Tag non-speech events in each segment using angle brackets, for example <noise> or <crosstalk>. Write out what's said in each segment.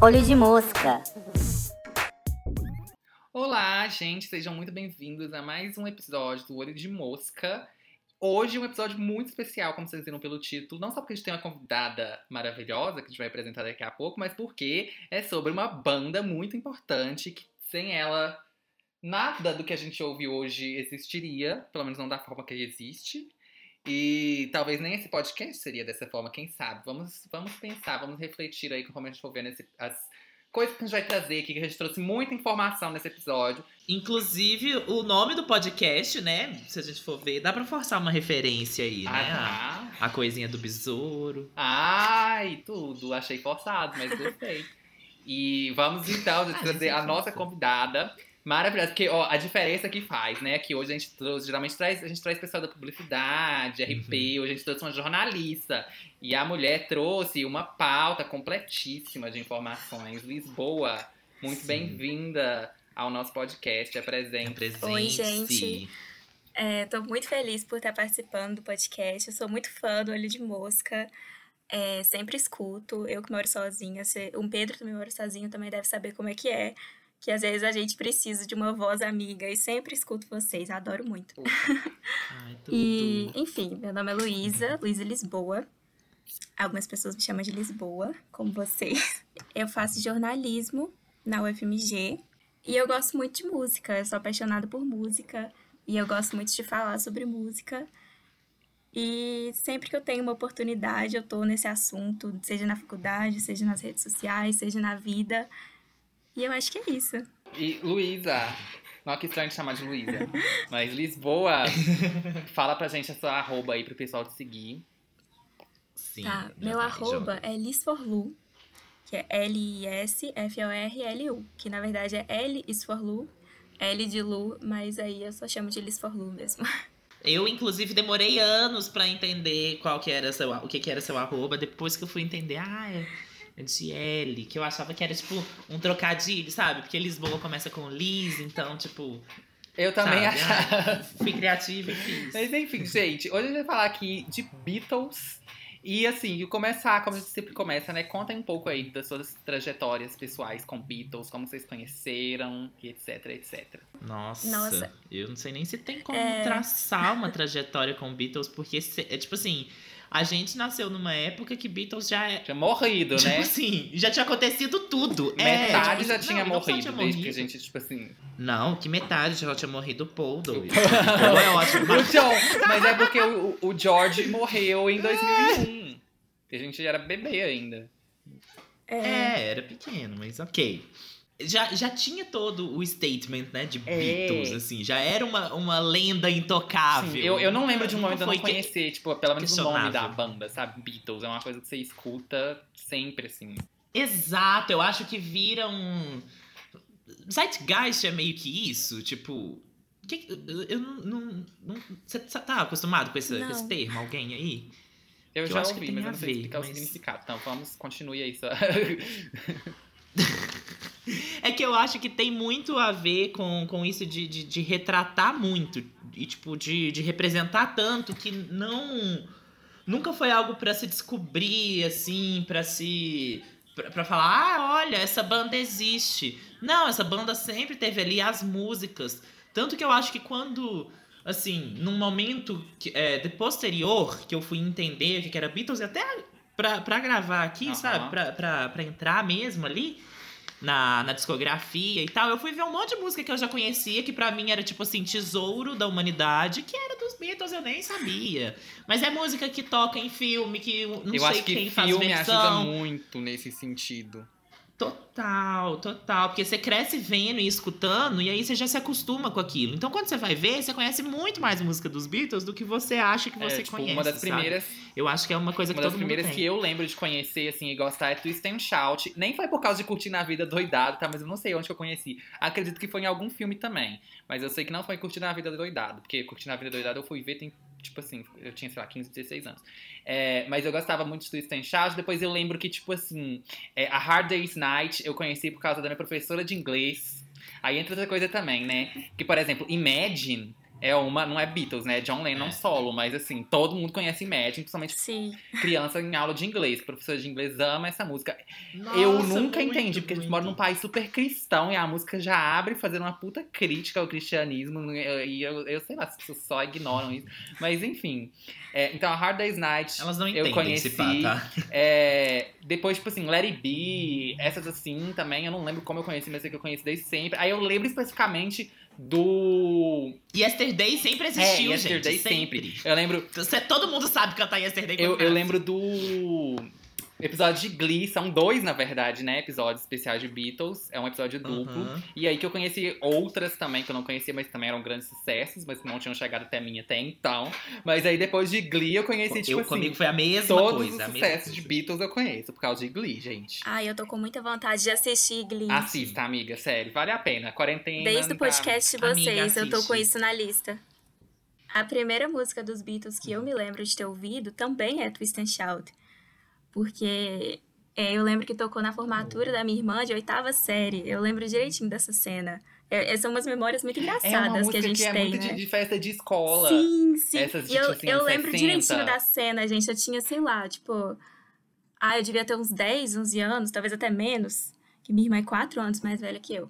Olho de mosca. Olá, gente, sejam muito bem-vindos a mais um episódio do Olho de Mosca. Hoje um episódio muito especial, como vocês viram pelo título, não só porque a gente tem uma convidada maravilhosa que a gente vai apresentar daqui a pouco, mas porque é sobre uma banda muito importante que sem ela nada do que a gente ouve hoje existiria, pelo menos não da forma que existe. E talvez nem esse podcast seria dessa forma, quem sabe? Vamos, vamos pensar, vamos refletir aí como a gente for vendo esse, as coisas que a gente vai trazer aqui, que a gente trouxe muita informação nesse episódio. Inclusive, o nome do podcast, né? Se a gente for ver, dá pra forçar uma referência aí, né? Ah, A, a coisinha do besouro. Ai, tudo. Achei forçado, mas gostei. <laughs> E vamos então trazer a nossa convidada. Maravilhosa, porque ó, a diferença que faz, né? Que hoje a gente trouxe, geralmente traz, a gente traz pessoal da publicidade, RP, hoje a gente trouxe uma jornalista. E a mulher trouxe uma pauta completíssima de informações. Lisboa, muito bem-vinda ao nosso podcast. Apresente. Presente. Oi, gente. É, tô muito feliz por estar participando do podcast. Eu sou muito fã do Olho de Mosca. É, sempre escuto. Eu que moro sozinha. se- Um Pedro também mora sozinho, também deve saber como é que é. Que às vezes a gente precisa de uma voz amiga e sempre escuto vocês. Adoro muito. Ai, tudo. <laughs> E, enfim, meu nome é Luísa, Luísa Lisboa. Algumas pessoas me chamam de Lisboa, como vocês. <laughs> Eu faço jornalismo na UFMG e eu gosto muito de música. Eu sou apaixonada por música e eu gosto muito de falar sobre música. E sempre que eu tenho uma oportunidade, eu tô nesse assunto, seja na faculdade, seja nas redes sociais, seja na vida. E eu acho que é isso. E Luísa, não que estranho te chamar de Luísa, mas Lisboa, <laughs> fala pra gente a sua arroba aí pro pessoal te seguir. Sim, Tá, meu vai, arroba joga. é lisforlu, que é L-I-S-F-O-R-L-U, que na verdade é L isforlu, L de Lu, mas aí eu só chamo de lisforlu mesmo. Eu, inclusive, demorei anos pra entender qual que era seu, o que, que era seu arroba. Depois que eu fui entender, ah, é, é de L, que eu achava que era tipo um trocadilho, sabe? Porque Lisboa começa com Liz, então, tipo. Eu também sabe? achava. Ah, fui criativa e fiz. Mas enfim, gente, hoje a gente vai falar aqui de Beatles. E assim, começar, como a gente sempre começa, né? Contem um pouco aí das suas trajetórias pessoais com Beatles, como vocês conheceram, e etc, etc. Nossa, Nossa. eu não sei nem se tem como É. traçar uma trajetória com Beatles, porque é tipo assim, a gente nasceu numa época que Beatles já é. Tinha morrido, Tipo né? assim, já tinha acontecido tudo. É, Metade tipo, já tinha não, não morrido, tinha desde que a gente, tipo assim. Não, que metade já tinha morrido o Paul, doido. Paul é ótimo. <laughs> O mas- John, mas é porque o, o George morreu em 2001. E a gente era bebê ainda. É, era pequeno, mas ok. Já, já tinha todo o statement, né, de É. Beatles, assim. Já era uma, uma lenda intocável. Sim, eu, eu não lembro de um momento eu não foi que- conhecer, tipo, pelo menos o nome da banda, sabe? Beatles. É uma coisa que você escuta sempre, assim. Exato, eu acho que vira um. Zeitgeist é meio que isso, tipo. que- eu não. não, não você tá acostumado com esse, com esse termo? Alguém aí? Eu Que eu já acho que ouvi, tem mas eu a não sei ver, explicar o mas- significado. Então, vamos, continue aí. Só. <laughs> É que eu acho que tem muito a ver com, com isso de, de, de retratar muito. E, tipo, de, de representar tanto que não. Nunca foi algo pra se descobrir, assim, pra se. Pra, pra falar, ah, olha, essa banda existe. Não, essa banda sempre teve ali as músicas. Tanto que eu acho que quando. Assim, num momento que, é, de posterior, que eu fui entender o que era Beatles, e até pra, pra gravar aqui, sabe? Pra, pra, pra entrar mesmo ali na, na discografia e tal, eu fui ver um monte de música que eu já conhecia, que pra mim era tipo assim, tesouro da humanidade, que era dos Beatles, eu nem sabia. Mas é música que toca em filme, que não eu sei acho que quem faz filme ajuda versão. muito nesse sentido. Total, total. Porque você cresce vendo e escutando, e aí você já se acostuma com aquilo. Então, quando você vai ver, você conhece muito mais música dos Beatles do que você acha que você é, tipo, conhece. uma das sabe? primeiras, Eu acho que é uma coisa que uma das todo mundo primeiras tem. que eu lembro de conhecer, assim, e gostar é Twist and Shout. Nem foi por causa de curtir na vida doidado, tá? Mas eu não sei onde que eu conheci. Acredito que foi em algum filme também. Mas eu sei que não foi curtir na vida doidado. Porque curtir na vida doidado eu fui ver tem, tipo assim, eu tinha, sei lá, 15, 16 anos. É, mas eu gostava muito de Twist and Shout. Depois eu lembro que, tipo assim, é, a Hard Day's Night eu conheci por causa da minha professora de inglês. Aí entra outra coisa também, né? Que, por exemplo, Imagine é uma, não é Beatles, né? É John Lennon É. solo, mas assim, todo mundo conhece Imagine, principalmente Sim. criança em aula de inglês. Professor de inglês ama essa música. Nossa, eu nunca muito, entendi, porque a gente muito. mora num país super cristão e a música já abre fazendo uma puta crítica ao cristianismo. E eu, eu sei lá, as pessoas só ignoram isso. Mas enfim. É, então, a Hard Day's Night. Elas não eu entendem conheci. esse pá, tá? É, depois, tipo assim, Let It Be, essas assim também, eu não lembro como eu conheci, mas sei que eu conheci desde sempre. Aí eu lembro especificamente do. Yesterday sempre existiu, é, Yesterday gente. sempre. Eu lembro. Você, todo mundo sabe cantar Yesterday. Eu, eu lembro do episódio de Glee, são dois, na verdade, né? Episódios especiais de Beatles. É um episódio duplo. Uhum. E aí que eu conheci outras também, que eu não conhecia, mas também eram grandes sucessos, mas que não tinham chegado até mim até então. Mas aí depois de Glee eu conheci, tipo eu, assim. comigo foi a mesma Todos coisa. os a mesma sucessos de. Beatles eu conheço, por causa de Glee, gente. Ai, eu tô com muita vontade de assistir Glee. Assista, amiga, sério, vale a pena. Quarentena. Desde o tá- podcast de Amiga, vocês, eu tô com isso na lista. A primeira música dos Beatles que eu me lembro de ter ouvido também é Twist and Shout. Porque é, eu lembro que tocou na formatura da minha irmã de oitava série. Eu lembro direitinho dessa cena. É, é, são umas memórias muito É engraçadas música que a gente é tem, muito né? de, de festa de escola. Sim, sim. Essas E eu, tipo assim, eu lembro 60. direitinho da cena, gente. Eu tinha, sei lá, tipo. Ah, eu devia ter uns 10, 11 anos, talvez até menos. Que minha irmã é 4 anos mais velha que eu.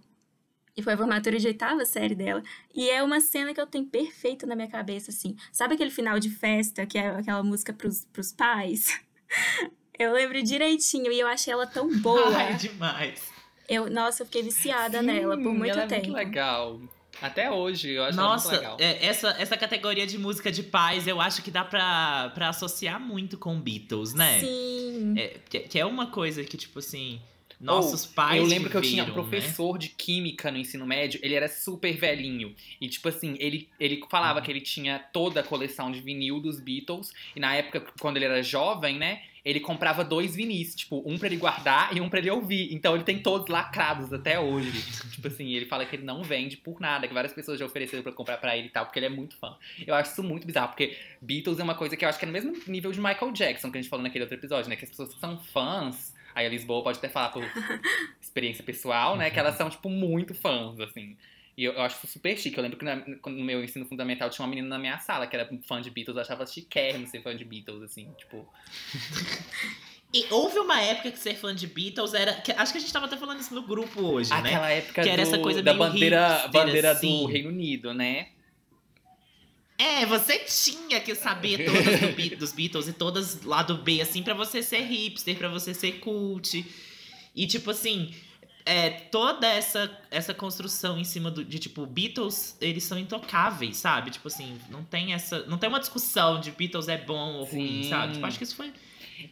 E foi a formatura de oitava série dela. E é uma cena que eu tenho perfeito na minha cabeça, assim. Sabe aquele final de festa, que é aquela música pros, pros pais? <laughs> Eu lembro direitinho e eu achei ela tão boa. <laughs> Ai, demais. Eu, nossa, eu fiquei viciada Sim, nela por muito ela tempo. É muito legal. Até hoje, eu acho ela Nossa, muito legal. é, essa, essa categoria de música de paz, eu acho que dá pra, pra associar muito com Beatles, né? Sim. É, que, que é uma coisa que, tipo assim, nossos pais. Eu lembro que eu tinha um né? professor de química no ensino médio, ele era super velhinho. E, tipo assim, ele, ele falava Uhum. que ele tinha toda a coleção de vinil dos Beatles. E na época, quando ele era jovem, né? Ele comprava dois vinis, tipo, um pra ele guardar e um pra ele ouvir. Então ele tem todos lacrados até hoje. tipo assim, ele fala que ele não vende por nada, que várias pessoas já ofereceram pra comprar pra ele e tal, porque ele é muito fã. Eu acho isso muito bizarro, porque Beatles é uma coisa que eu acho que é no mesmo nível de Michael Jackson, que a gente falou naquele outro episódio, né? Que as pessoas que são fãs. Aí a Lisboa pode até falar por <laughs> experiência pessoal, né? Que elas são, tipo, muito fãs, assim. E eu, eu acho super chique. Eu lembro que na- no meu ensino fundamental tinha uma menina na minha sala que era fã de Beatles, eu achava chiquérrimo ser fã de Beatles, assim, tipo. E houve uma época que ser fã de Beatles era. que- acho que a gente tava até falando isso no grupo hoje, né? Aquela época Que era do- essa coisa da bandeira, hipster, bandeira assim. do Reino Unido, né? É, você tinha que saber todas do Be- dos Beatles e todas lá do B, assim, pra você ser hipster, pra você ser cult. E, tipo assim, é, toda essa, essa construção em cima do, de, tipo, Beatles, eles são intocáveis, sabe? Tipo assim, não tem essa. Não tem uma discussão de Beatles é bom ou ruim, Sim. sabe? Tipo, acho que isso foi.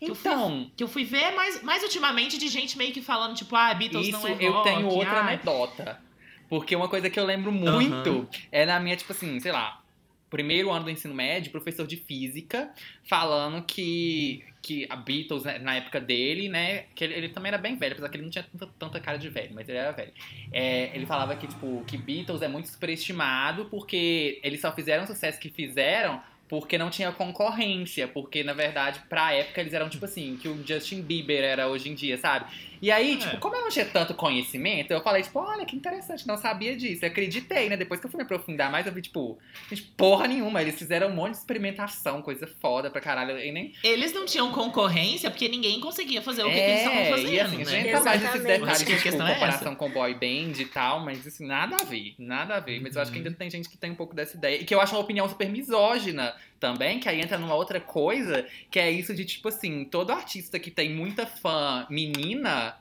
eu fui- Então, Que eu fui ver mais, mais ultimamente de gente meio que falando, tipo, ah, Beatles isso não é rock. eu tenho outra ai. anedota. Porque uma coisa que eu lembro muito é na minha, tipo assim, sei lá, primeiro ano do ensino médio, professor de física, falando que, que a Beatles, né, na época dele, né, que ele, ele também era bem velho, apesar que ele não tinha tanta, tanta cara de velho, mas ele era velho. É, ele falava que, tipo, que Beatles é muito superestimado porque eles só fizeram o sucesso que fizeram porque não tinha concorrência, porque na verdade, pra época eles eram tipo assim, que o Justin Bieber era hoje em dia, sabe? E aí, É. tipo, como eu não tinha tanto conhecimento, eu falei, tipo, olha que interessante, não sabia disso. Eu acreditei, né? Depois que eu fui me aprofundar mais, eu vi, tipo, gente, porra nenhuma. Eles fizeram um monte de experimentação, coisa foda pra caralho. E nem. Eles não tinham concorrência porque ninguém conseguia fazer o que, que é, eles estavam fazendo, e assim, a né? gente não faz esses detalhes que tipo, é comparação com boy band e tal, mas assim, nada a ver, nada a ver. Mas eu acho que Uhum. ainda tem gente que tem um pouco dessa ideia. E que eu acho uma opinião super misógina também, que aí entra numa outra coisa, que é isso de, tipo assim, todo artista que tem muita fã menina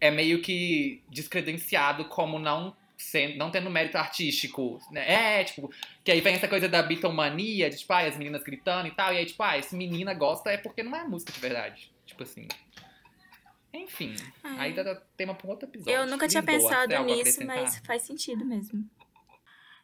é meio que descredenciado como não sendo, não tendo mérito artístico, né? É, tipo, que aí vem essa coisa da bitomania, de tipo, ah, as meninas gritando e tal, e aí, tipo, ah, esse menina gosta é porque não é música de verdade. Tipo assim. Enfim, Ah. aí dá tema pra um outro episódio. Eu nunca tinha Lisboa, pensado nisso, mas faz sentido mesmo.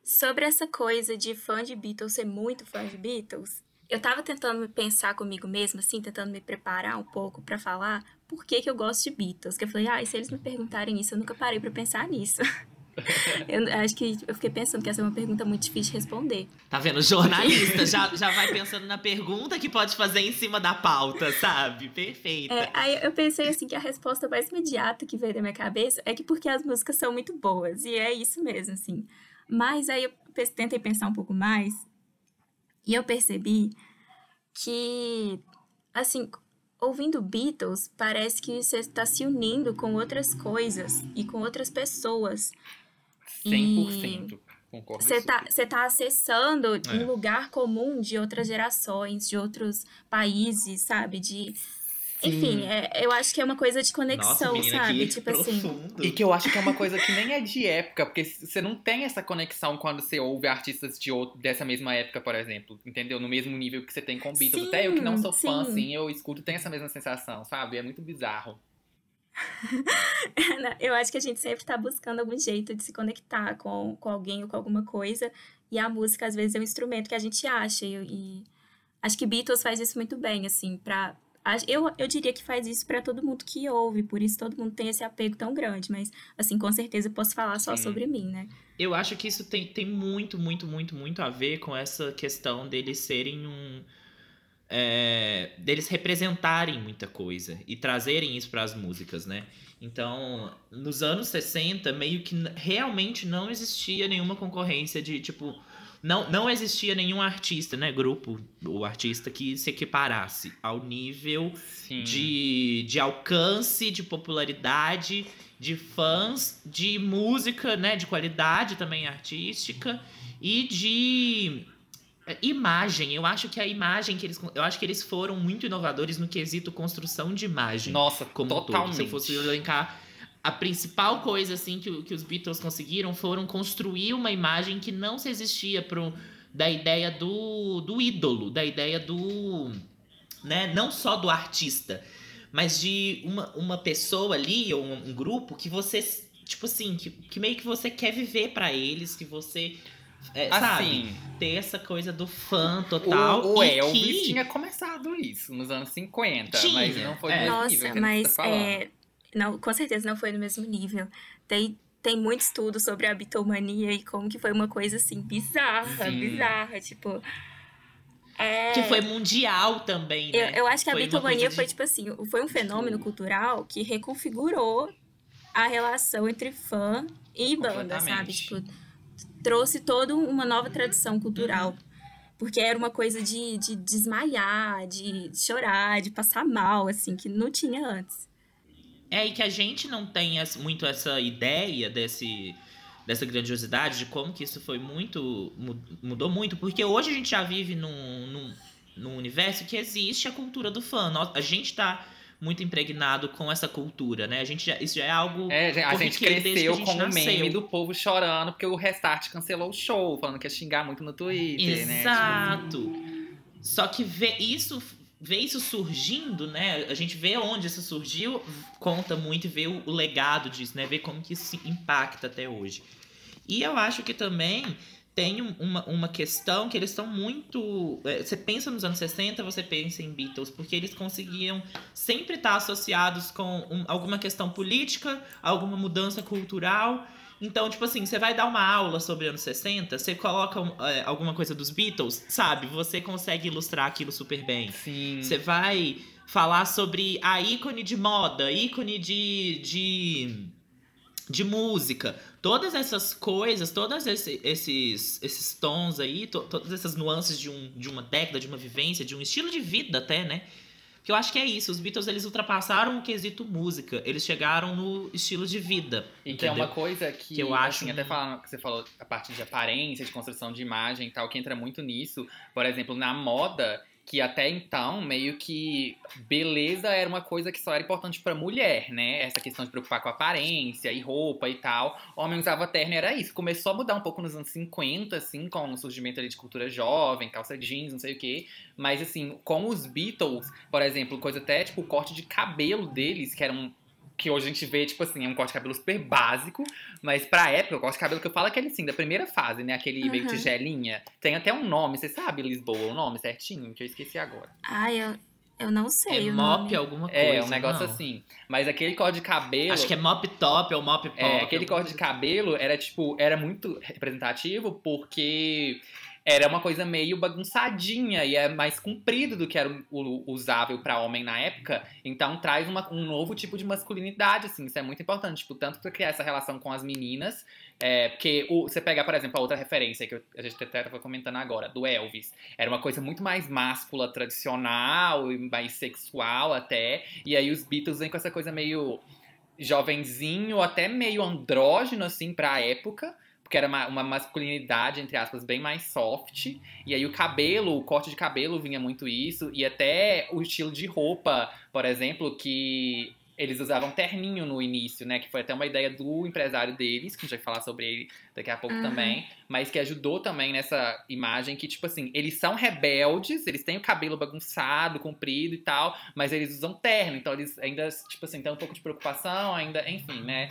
Sobre essa coisa de fã de Beatles ser muito fã de Beatles, eu tava tentando pensar comigo mesma, assim, tentando me preparar um pouco pra falar por que, que eu gosto de Beatles. Que eu falei, ah, e se eles me perguntarem isso, eu nunca parei pra pensar nisso. <laughs> eu acho que eu fiquei pensando que essa é uma pergunta muito difícil de responder. Tá vendo? Jornalista já, já vai pensando na pergunta que pode fazer em cima da pauta, sabe? Perfeita. É, aí eu pensei assim que a resposta mais imediata que veio da minha cabeça é que porque as músicas são muito boas. E é isso mesmo, assim. Mas aí eu tentei pensar um pouco mais e eu percebi que, assim, ouvindo Beatles, parece que você está se unindo com outras coisas e com outras pessoas. 100%. Concordo. Você tá, você tá acessando É. um lugar comum de outras gerações, de outros países, sabe? De. Enfim, é- eu acho que é uma coisa de conexão, Nossa, menina, sabe? Tipo assim. profundo. E que eu acho que é uma coisa que nem é de época, porque você não tem essa conexão quando você ouve artistas de outro, dessa mesma época, por exemplo, entendeu? No mesmo nível que você tem com Beatles. Sim, Até eu que não sou fã, sim. assim, eu escuto, tem essa mesma sensação, sabe? É muito bizarro. <laughs> Eu acho que a gente sempre tá buscando algum jeito de se conectar com, com alguém ou com alguma coisa. E a música, às vezes, é um instrumento que a gente acha. E, e acho que Beatles faz isso muito bem, assim, pra. Eu, eu diria que faz isso pra todo mundo que ouve, por isso todo mundo tem esse apego tão grande. Mas, assim, com certeza eu posso falar só Sim. sobre mim, né? Eu acho que isso tem, tem muito, muito, muito, muito a ver com essa questão deles serem um. é, deles representarem muita coisa e trazerem isso para as músicas, né? Então, nos anos 60, meio que realmente não existia nenhuma concorrência de tipo. Não, não existia nenhum artista, né? Grupo, o artista que se equiparasse ao nível Sim. de, de alcance, de popularidade, de fãs, de música, né, de qualidade também artística e de é, imagem. Eu acho que a imagem que eles eu acho que eles foram muito inovadores no quesito construção de imagem. Nossa, como um todo. totalmente. Se eu fosse elencar a principal coisa assim que, que os Beatles conseguiram foram construir uma imagem que não se existia pro, da ideia do, do ídolo, da ideia do. Né, não só do artista, mas de uma, uma pessoa ali, ou um, um grupo, que você, tipo assim, que, que meio que você quer viver pra eles, que você. é, sabe? Assim, Ter essa coisa do fã total. o, o e Elvis que- tinha começado isso nos anos 50, Tinha, mas não foi é. Nossa, mas você tá é, não, com certeza não foi no mesmo nível. Tem, tem muito estudo sobre a bitomania e como que foi uma coisa assim bizarra, Sim. bizarra, tipo. É, Que foi mundial também, eu, né? eu acho que a Foi uma bitomania de- foi tipo assim, foi um fenômeno cultural que reconfigurou a relação entre fã e banda, sabe? Tipo, trouxe toda uma nova tradição cultural. Porque era uma coisa de, de desmaiar, de chorar, de passar mal, assim, que não tinha antes. É, e que a gente não tem muito essa ideia desse, dessa grandiosidade, de como que isso foi muito. mu- mudou muito, porque hoje a gente já vive num, num, num universo que existe a cultura do fã. A gente tá muito impregnado com essa cultura, né? A gente já, isso já é algo. É, a gente cresceu a gente com o meme do povo chorando porque o Restart cancelou o show, falando que ia xingar muito no Twitter, né? Exato. Só que ver isso, ver isso surgindo, né? A gente vê onde isso surgiu, conta muito e vê o, o legado disso, né? Ver como que isso se impacta até hoje. E eu acho que também tem um- uma, uma questão que eles estão muito. é, Você pensa nos anos 60, você pensa em Beatles, porque eles conseguiam sempre estar associados com um- alguma questão política, alguma mudança cultural. Então, tipo assim, você vai dar uma aula sobre anos 60, você coloca é, alguma coisa dos Beatles, sabe? Você consegue ilustrar aquilo super bem. Sim. Você vai falar sobre a ícone de moda, ícone de, de, de música. Todas essas coisas, todos esse- esses, esses tons aí, to- todas essas nuances de, um, de uma década, de uma vivência, de um estilo de vida até, né? Que eu acho que é isso. Os Beatles, eles ultrapassaram o quesito música. Eles chegaram no estilo de vida. E que é entendeu? uma coisa que, Que eu acho assim, até falando que você falou a parte de aparência, de construção de imagem e tal, que entra muito nisso. Por exemplo, na moda, que até então, meio que beleza era uma coisa que só era importante pra mulher, né? Essa questão de preocupar com aparência e roupa e tal. Homem usava terno e era isso. Começou a mudar um pouco nos anos 50, assim, com o surgimento ali de cultura jovem, calça jeans, não sei o quê. Mas, assim, com os Beatles, por exemplo, coisa até, tipo, o corte de cabelo deles, que era um que hoje a gente vê, tipo assim, é um corte de cabelo super básico, mas pra época, o corte de cabelo que eu falo é aquele assim, da primeira fase, né? Aquele meio Uhum. tigelinha. Tem até um nome, você sabe, Lisboa, o nome certinho, que eu esqueci agora. Ai, eu, eu não sei É o mop nome. alguma coisa. É, um negócio não. assim. Mas aquele corte de cabelo. Acho que é mop top ou mop pop. É, aquele corte de cabelo era, tipo, era muito representativo porque era uma coisa meio bagunçadinha e é mais comprido do que era o, usável para homem na época. Então traz uma, um novo tipo de masculinidade, assim. Isso é muito importante, tipo, tanto para criar essa relação com as meninas, é, porque o, você pega, por exemplo, a outra referência que a gente até estava comentando agora, do Elvis. Era uma coisa muito mais máscula, tradicional e mais sexual até. E aí os Beatles vêm com essa coisa meio jovenzinho, até meio andrógeno, assim, pra época porque era uma, uma, masculinidade, entre aspas, bem mais soft. E aí o cabelo, o corte de cabelo vinha muito isso. E até o estilo de roupa, por exemplo, que eles usavam terninho no início, né? Que foi até uma ideia do empresário deles, que a gente vai falar sobre ele daqui a pouco uhum. também. Mas que ajudou também nessa imagem que, tipo assim, eles são rebeldes, eles têm o cabelo bagunçado, comprido e tal, mas eles usam terno. Então eles ainda, tipo assim, têm um pouco de preocupação, ainda, enfim, né?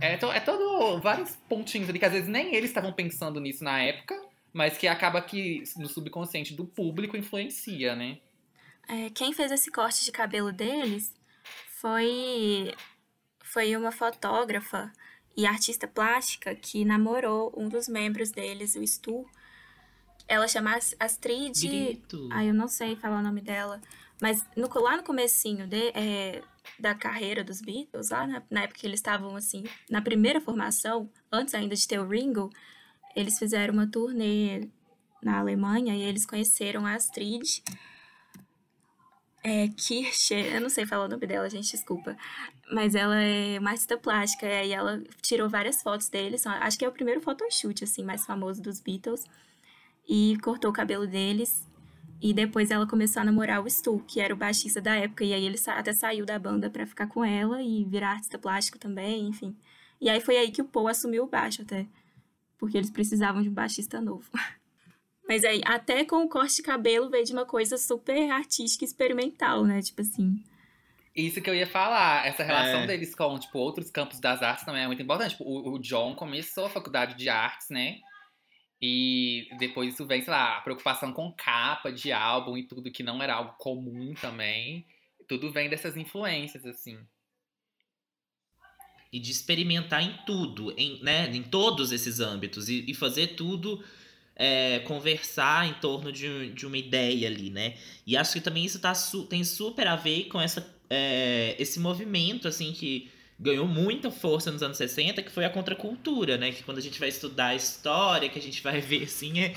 É, to, é todo vários pontinhos ali que às vezes nem eles estavam pensando nisso na época, mas que acaba que no subconsciente do público influencia, né? É, quem fez esse corte de cabelo deles foi foi uma fotógrafa e artista plástica que namorou um dos membros deles, o Stu. Ela chama Astrid. Grito. Ah, eu não sei falar o nome dela. Mas no, lá no comecinho de, é, da carreira dos Beatles, lá na, na época que eles estavam assim, na primeira formação, antes ainda de ter o Ringo, eles fizeram uma turnê na Alemanha e eles conheceram a Astrid é, Kircher, eu não sei falar o nome dela, gente, desculpa. Mas ela é uma artista plástica e ela tirou várias fotos deles. Acho que é o primeiro photoshoot, assim, mais famoso dos Beatles. E cortou o cabelo deles e depois ela começou a namorar o Stu, que era o baixista da época. E aí ele até saiu da banda para ficar com ela e virar artista plástico também, enfim. E aí foi aí que o Paul assumiu o baixo até. Porque eles precisavam de um baixista novo. <laughs> Mas aí, até com o corte de cabelo veio de uma coisa super artística e experimental, né? Tipo assim. Isso que eu ia falar, essa relação é. deles com, tipo, outros campos das artes também é muito importante. Tipo, o, o John começou a faculdade de artes, né? E depois isso vem, sei lá, a preocupação com capa de álbum e tudo que não era algo comum também. Tudo vem dessas influências, assim. E de experimentar em tudo, em, né, em todos esses âmbitos. E, e fazer tudo é, conversar em torno de, de uma ideia ali, né? E acho que também isso tá, tem super a ver com essa, é, esse movimento, assim, que ganhou muita força nos anos 60, que foi a contracultura, né? Que quando a gente vai estudar a história, que a gente vai <laughs> ver assim, é,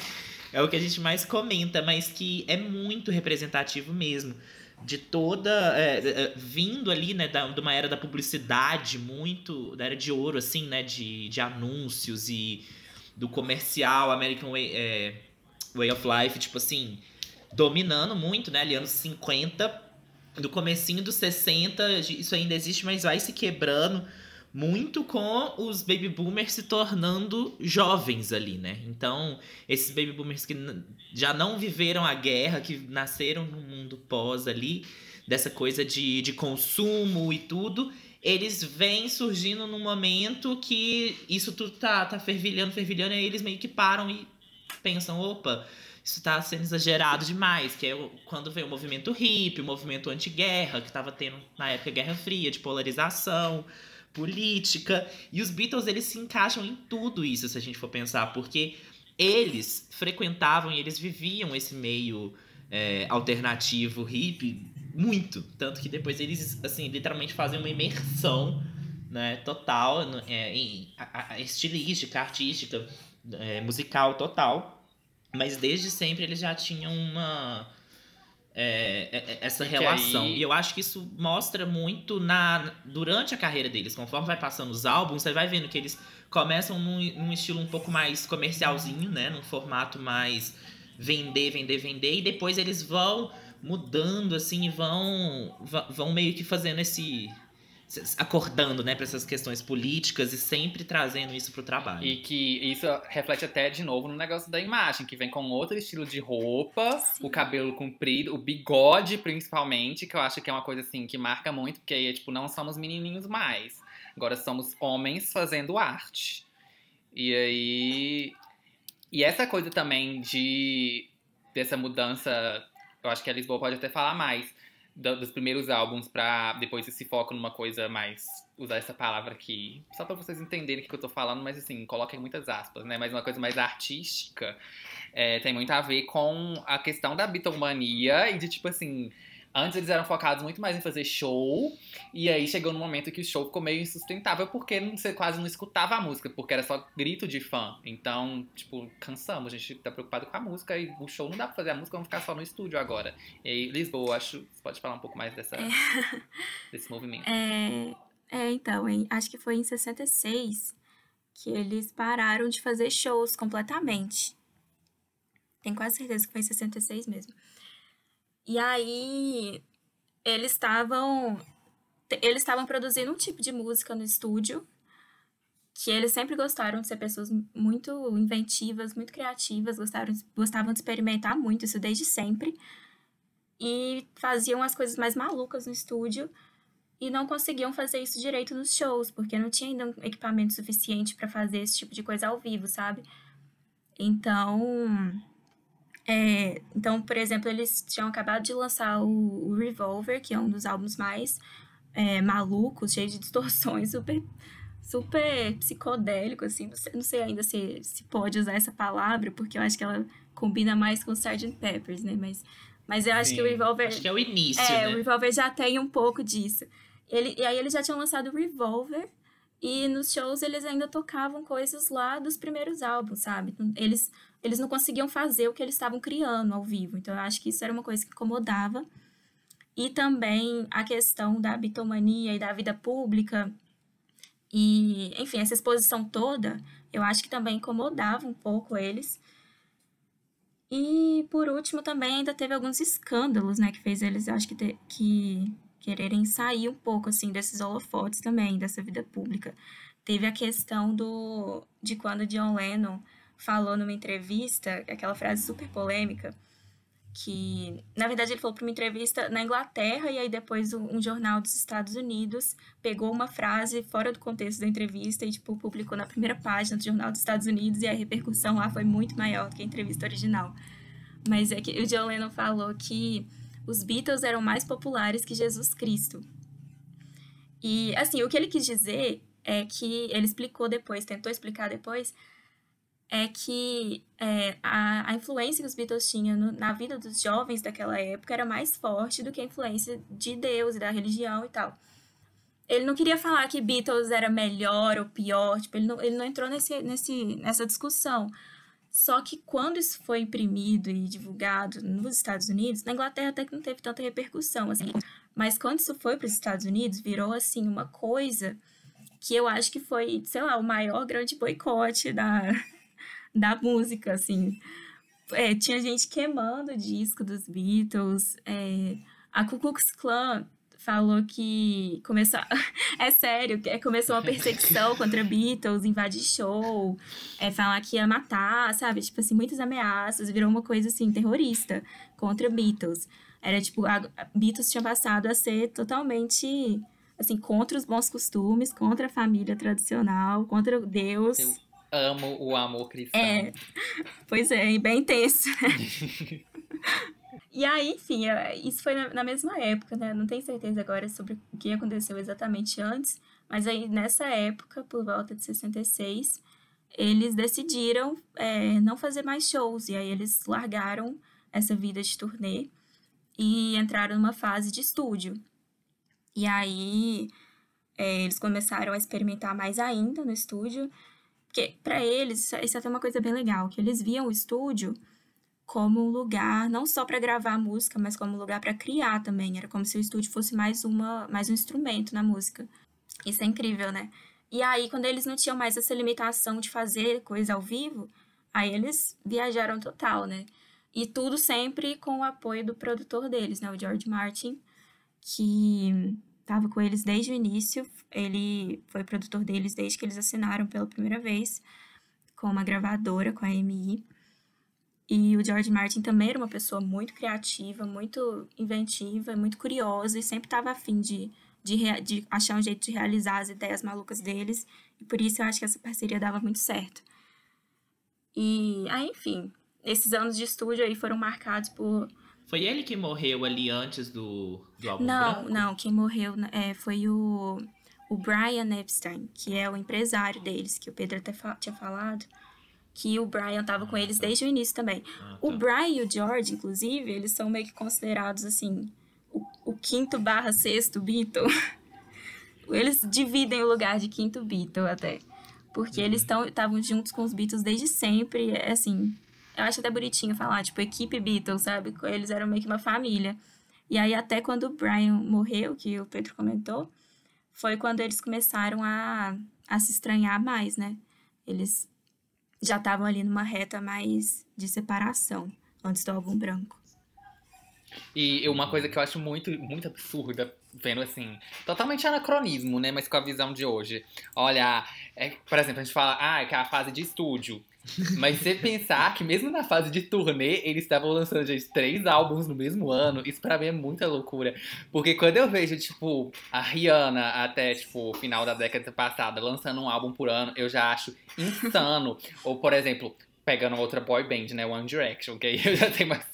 é o que a gente mais comenta, mas que é muito representativo mesmo. De toda. É, é, vindo ali, né, da, de uma era da publicidade, muito. da era de ouro, assim, né? De, de anúncios e do comercial American Way, é, Way of Life, tipo assim, dominando muito, né? Ali anos 50 do comecinho dos 60, isso ainda existe, mas vai se quebrando muito com os baby boomers se tornando jovens ali, né? Então, esses baby boomers que já não viveram a guerra, que nasceram no mundo pós ali, dessa coisa de, de consumo e tudo, eles vêm surgindo num momento que isso tudo tá, tá fervilhando, fervilhando, e aí eles meio que param e pensam, opa, isso está sendo exagerado demais, que é quando veio o movimento hippie, o movimento anti-guerra, que estava tendo na época Guerra Fria, de polarização política, e os Beatles eles se encaixam em tudo isso, se a gente for pensar, porque eles frequentavam e eles viviam esse meio é, alternativo hippie muito, tanto que depois eles assim literalmente fazem uma imersão né, total é, em a, a estilística, artística, é, musical total mas desde sempre eles já tinham uma. É, é, é essa relação. Aí... E eu acho que isso mostra muito na durante a carreira deles. Conforme vai passando os álbuns, você vai vendo que eles começam num, num estilo um pouco mais comercialzinho, né? Num formato mais vender, vender, vender. E depois eles vão mudando, assim, e vão, vão meio que fazendo esse acordando, né, para essas questões políticas e sempre trazendo isso pro trabalho. E que isso reflete até de novo no negócio da imagem, que vem com outro estilo de roupa, Sim. o cabelo comprido, o bigode principalmente, que eu acho que é uma coisa assim que marca muito, porque aí é tipo, não somos menininhos mais. Agora somos homens fazendo arte. E aí e essa coisa também de dessa mudança, eu acho que a Lisboa pode até falar mais dos primeiros álbuns pra depois esse foco numa coisa mais. Usar essa palavra aqui, só pra vocês entenderem o que eu tô falando, mas assim, coloquem muitas aspas, né? Mas uma coisa mais artística é, tem muito a ver com a questão da bitomania e de tipo assim. Antes eles eram focados muito mais em fazer show, e aí chegou num momento que o show ficou meio insustentável porque você quase não escutava a música, porque era só grito de fã. Então, tipo, cansamos, a gente tá preocupado com a música e o show não dá pra fazer a música, vamos ficar só no estúdio agora. E aí, Lisboa, acho você pode falar um pouco mais dessa, <laughs> desse movimento. É, é, então, acho que foi em 66 que eles pararam de fazer shows completamente. Tenho quase certeza que foi em 66 mesmo. E aí, eles estavam eles estavam produzindo um tipo de música no estúdio que eles sempre gostaram de ser pessoas muito inventivas, muito criativas, gostaram, gostavam de experimentar muito, isso desde sempre. E faziam as coisas mais malucas no estúdio e não conseguiam fazer isso direito nos shows, porque não tinha ainda um equipamento suficiente para fazer esse tipo de coisa ao vivo, sabe? Então, é, então, por exemplo, eles tinham acabado de lançar o, o Revolver, que é um dos álbuns mais é, malucos, cheio de <laughs> distorções, super, super psicodélico, assim. Não sei, não sei ainda se, se pode usar essa palavra, porque eu acho que ela combina mais com Sgt. Peppers, né? Mas, mas eu acho que o Sim. Revolver... Acho que é o início, É, né? o Revolver já tem um pouco disso. Ele, e aí eles já tinham lançado o Revolver, e nos shows eles ainda tocavam coisas lá dos primeiros álbuns, sabe? Eles, eles não conseguiam fazer o que eles estavam criando ao vivo. Então eu acho que isso era uma coisa que incomodava. E também a questão da bitomania e da vida pública. E, enfim, essa exposição toda, eu acho que também incomodava um pouco eles. E por último também ainda teve alguns escândalos, né, que fez eles, acho que, que quererem sair um pouco assim desses holofotes também, dessa vida pública. Teve a questão do de quando John Lennon falou numa entrevista, aquela frase super polêmica, que na verdade ele falou para uma entrevista na Inglaterra e aí depois um, jornal dos Estados Unidos pegou uma frase fora do contexto da entrevista e tipo publicou na primeira página do jornal dos Estados Unidos e a repercussão lá foi muito maior do que a entrevista original. Mas é que o John Lennon falou que os Beatles eram mais populares que Jesus Cristo. E, assim, o que ele quis dizer é que ele explicou depois, tentou explicar depois, é que é, a, a influência que os Beatles tinham no- na vida dos jovens daquela época era mais forte do que a influência de Deus e da religião e tal. Ele não queria falar que Beatles era melhor ou pior, tipo, ele não, ele não entrou nesse, nesse, nessa discussão. Só que quando isso foi imprimido e divulgado nos Estados Unidos, na Inglaterra até que não teve tanta repercussão, assim. Mas quando isso foi para os Estados Unidos, virou, assim, uma coisa que eu acho que foi, sei lá, o maior grande boicote da, da música, assim. É, tinha gente queimando o disco dos Beatles, é, a Ku Klux Klan falou que começou. <laughs> É sério, que começou uma perseguição <laughs> contra Beatles, invadir show, é, falar que ia matar, sabe? Tipo assim, muitas ameaças, virou uma coisa assim, terrorista contra Beatles. Era tipo, a Beatles tinha passado a ser totalmente assim, contra os bons costumes, contra a família tradicional, contra Deus. Eu amo o amor cristão. É. Pois é, e bem intenso. né? <laughs> e aí, enfim, é, isso foi na, na mesma época, né? Não tenho certeza agora sobre o que aconteceu exatamente antes, mas aí nessa época, por volta de 66, eles decidiram é, não fazer mais shows, e aí eles largaram essa vida de turnê e entraram numa fase de estúdio. E aí é, eles começaram a experimentar mais ainda no estúdio, porque para eles isso, isso é até uma coisa bem legal, que eles viam o estúdio como um lugar não só para gravar música, mas como um lugar para criar também. Era como se o estúdio fosse mais uma mais um instrumento na música. Isso é incrível, né? E aí quando eles não tinham mais essa limitação de fazer coisa ao vivo, aí eles viajaram total, né? E tudo sempre com o apoio do produtor deles, né, o George Martin, que estava com eles desde o início. Ele foi produtor deles desde que eles assinaram pela primeira vez com uma gravadora, com a EMI. E o George Martin também era uma pessoa muito criativa, muito inventiva, muito curiosa e sempre estava afim de, de, de achar um jeito de realizar as ideias malucas deles. E por isso eu acho que essa parceria dava muito certo. E, aí, enfim, esses anos de estúdio aí foram marcados por Foi ele que morreu ali antes do, do álbum Não, branco? não, quem morreu é, foi o, o Brian Epstein, que é o empresário deles, que o Pedro até fa- tinha falado. Que o Brian tava com Ah, eles tá. desde o início também. Ah, O tá. Brian e o George, inclusive, eles são meio que considerados assim, o, o quinto barra sexto Beatle. <laughs> Eles dividem o lugar de quinto Beatle até. Porque eles estavam juntos com os Beatles desde sempre. é Assim, eu acho até bonitinho falar, tipo, equipe Beatles, sabe? Eles eram meio que uma família. E aí, até quando o Brian morreu, que o Pedro comentou, foi quando eles começaram a, a se estranhar mais, né? Eles já estavam ali numa reta mais de separação, antes do álbum branco. E uma coisa que eu acho muito, muito absurda, vendo assim, totalmente anacronismo, né? Mas com a visão de hoje. Olha, é, por exemplo, a gente fala, ah, é que é a fase de estúdio. Mas você pensar que mesmo na fase de turnê, eles estavam lançando, gente, três álbuns no mesmo ano, isso pra mim é muita loucura. Porque quando eu vejo, tipo, a Rihanna até, tipo, final da década passada, lançando um álbum por ano, eu já acho insano. Ou, por exemplo, pegando outra boy band, né, One Direction, que aí eu já tenho mais,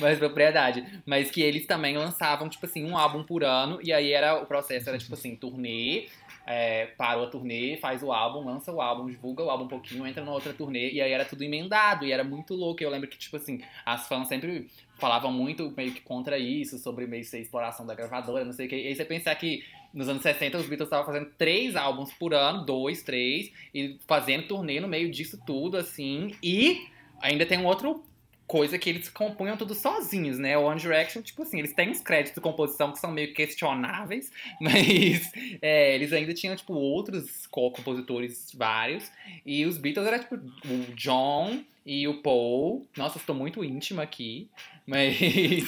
mais propriedade. Mas que eles também lançavam, tipo assim, um álbum por ano, e aí era o processo era, tipo assim, turnê, é, parou a turnê, faz o álbum, lança o álbum, divulga o álbum um pouquinho, entra na outra turnê, e aí era tudo emendado, e era muito louco. Eu lembro que, tipo assim, as fãs sempre falavam muito meio que contra isso, sobre meio ser exploração da gravadora, não sei o que. E aí você pensar que nos anos 60 os Beatles estavam fazendo três álbuns por ano, dois, três, e fazendo turnê no meio disso tudo, assim, e ainda tem um outro coisa que eles compunham tudo sozinhos, né? O One Direction, tipo assim, eles têm uns créditos de composição que são meio questionáveis, <laughs> mas é, eles ainda tinham, tipo, outros co-compositores vários. E os Beatles era, tipo, o John e o Paul. Nossa, estou muito íntima aqui. Mas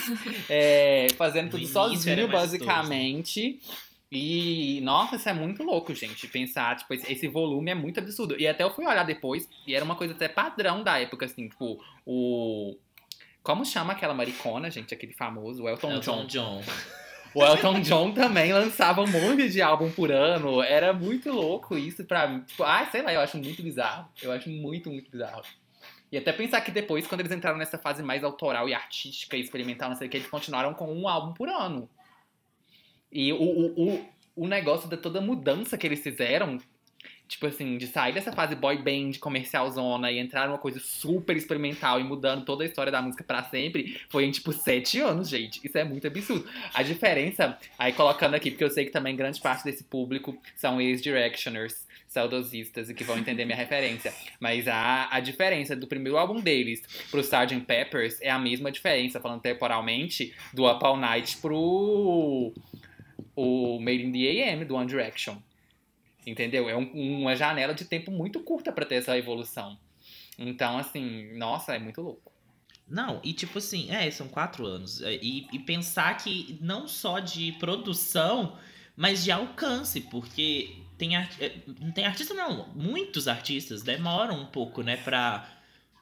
<laughs> é, fazendo tudo sozinho, basicamente. E, nossa, isso é muito louco, gente. Pensar, tipo, esse volume é muito absurdo. E até eu fui olhar depois, e era uma coisa até padrão da época, assim, tipo, o. Como chama aquela maricona, gente? Aquele famoso, o Elton, Elton John. John. O Elton John também lançava um monte de álbum por ano. Era muito louco isso pra mim. Ai, sei lá, eu acho muito bizarro. Eu acho muito, muito bizarro. E até pensar que depois, quando eles entraram nessa fase mais autoral e artística e experimental, não sei o que, eles continuaram com um álbum por ano. E o, o, o, o negócio da toda a mudança que eles fizeram, tipo assim, de sair dessa fase boy band comercial zona e entrar numa coisa super experimental e mudando toda a história da música pra sempre, foi em tipo sete anos, gente. Isso é muito absurdo. A diferença, aí colocando aqui, porque eu sei que também grande parte desse público são ex-directioners, saudosistas e que vão entender minha referência. Mas a, a diferença do primeiro álbum deles pro Sgt. Peppers é a mesma diferença, falando temporalmente, do Up All Night pro o Made in the AM do One Direction. Entendeu? É um- uma janela de tempo muito curta pra ter essa evolução. Então, assim, nossa, é muito louco. Não, e tipo assim, é, são quatro anos. É, E, e pensar que não só de produção, mas de alcance, porque tem, ar- é, tem artista não, muitos artistas demoram um pouco, né, pra,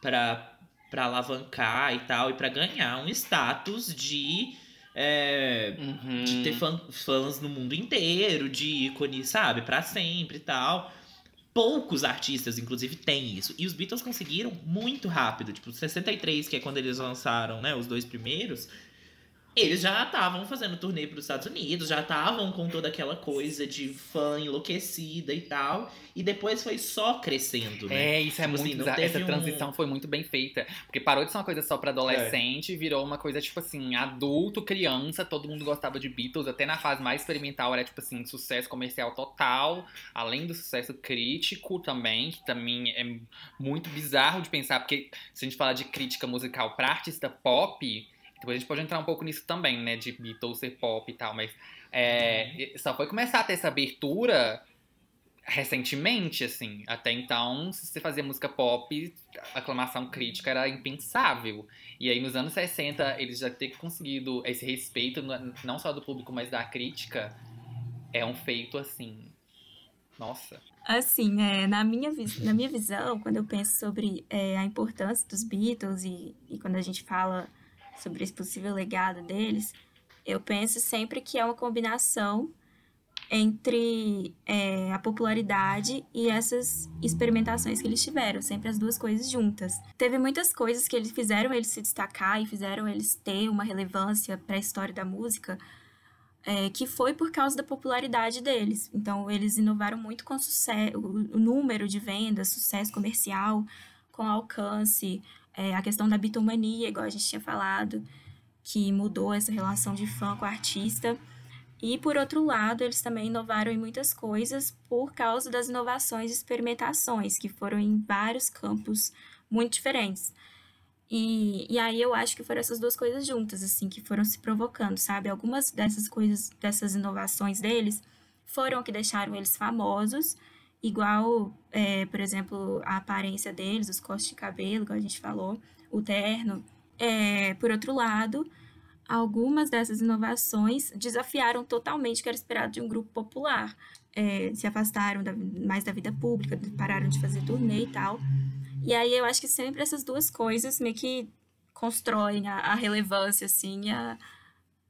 pra, pra alavancar e tal, e pra ganhar um status de, é, Uhum. de ter fã- fãs no mundo inteiro, de ícone, sabe, pra sempre e tal. Poucos artistas, inclusive, têm isso. E os Beatles conseguiram muito rápido. Tipo, 63, que é quando eles lançaram, né, os dois primeiros. Eles já estavam fazendo turnê para os Estados Unidos, já estavam com toda aquela coisa de fã enlouquecida e tal. E depois foi só crescendo, né? É, isso é Tipo muito assim, bizarro. Essa um- transição foi muito bem feita. Porque parou de ser uma coisa só pra adolescente e virou uma coisa, tipo assim, adulto, criança, todo mundo gostava de Beatles, até na fase mais experimental era, tipo assim, sucesso comercial total, além do sucesso crítico também, que também é muito bizarro de pensar, porque se a gente falar de crítica musical pra artista pop, depois a gente pode entrar um pouco nisso também, né, de Beatles ser pop e tal, mas é, só foi começar a ter essa abertura recentemente, assim. Até então, se você fazia música pop, aclamação crítica era impensável. E aí, nos anos 60, eles já ter conseguido esse respeito, não só do público, mas da crítica, é um feito, assim... Nossa. Assim, é, na, minha, na minha visão, quando eu penso sobre é, a importância dos Beatles e, e quando a gente fala sobre esse possível legado deles, eu penso sempre que é uma combinação entre é, a popularidade e essas experimentações que eles tiveram, sempre as duas coisas juntas. Teve muitas coisas que eles fizeram eles se destacar e fizeram eles ter uma relevância para a história da música, é, que foi por causa da popularidade deles. Então, eles inovaram muito com sucesso, o número de vendas, sucesso comercial, com alcance, é, a questão da bitomania, igual a gente tinha falado, que mudou essa relação de fã com o artista. E, por outro lado, eles também inovaram em muitas coisas por causa das inovações e experimentações, que foram em vários campos muito diferentes. E, e aí eu acho que foram essas duas coisas juntas, assim, que foram se provocando, sabe? Algumas dessas coisas, dessas inovações deles, foram que deixaram eles famosos, igual, é, por exemplo, a aparência deles, os cortes de cabelo, como a gente falou, o terno. É, por outro lado, algumas dessas inovações desafiaram totalmente o que era esperado de um grupo popular. É, se afastaram da, mais da vida pública, pararam de fazer turnê e tal. E aí eu acho que sempre essas duas coisas meio que constroem a, a relevância, assim, a,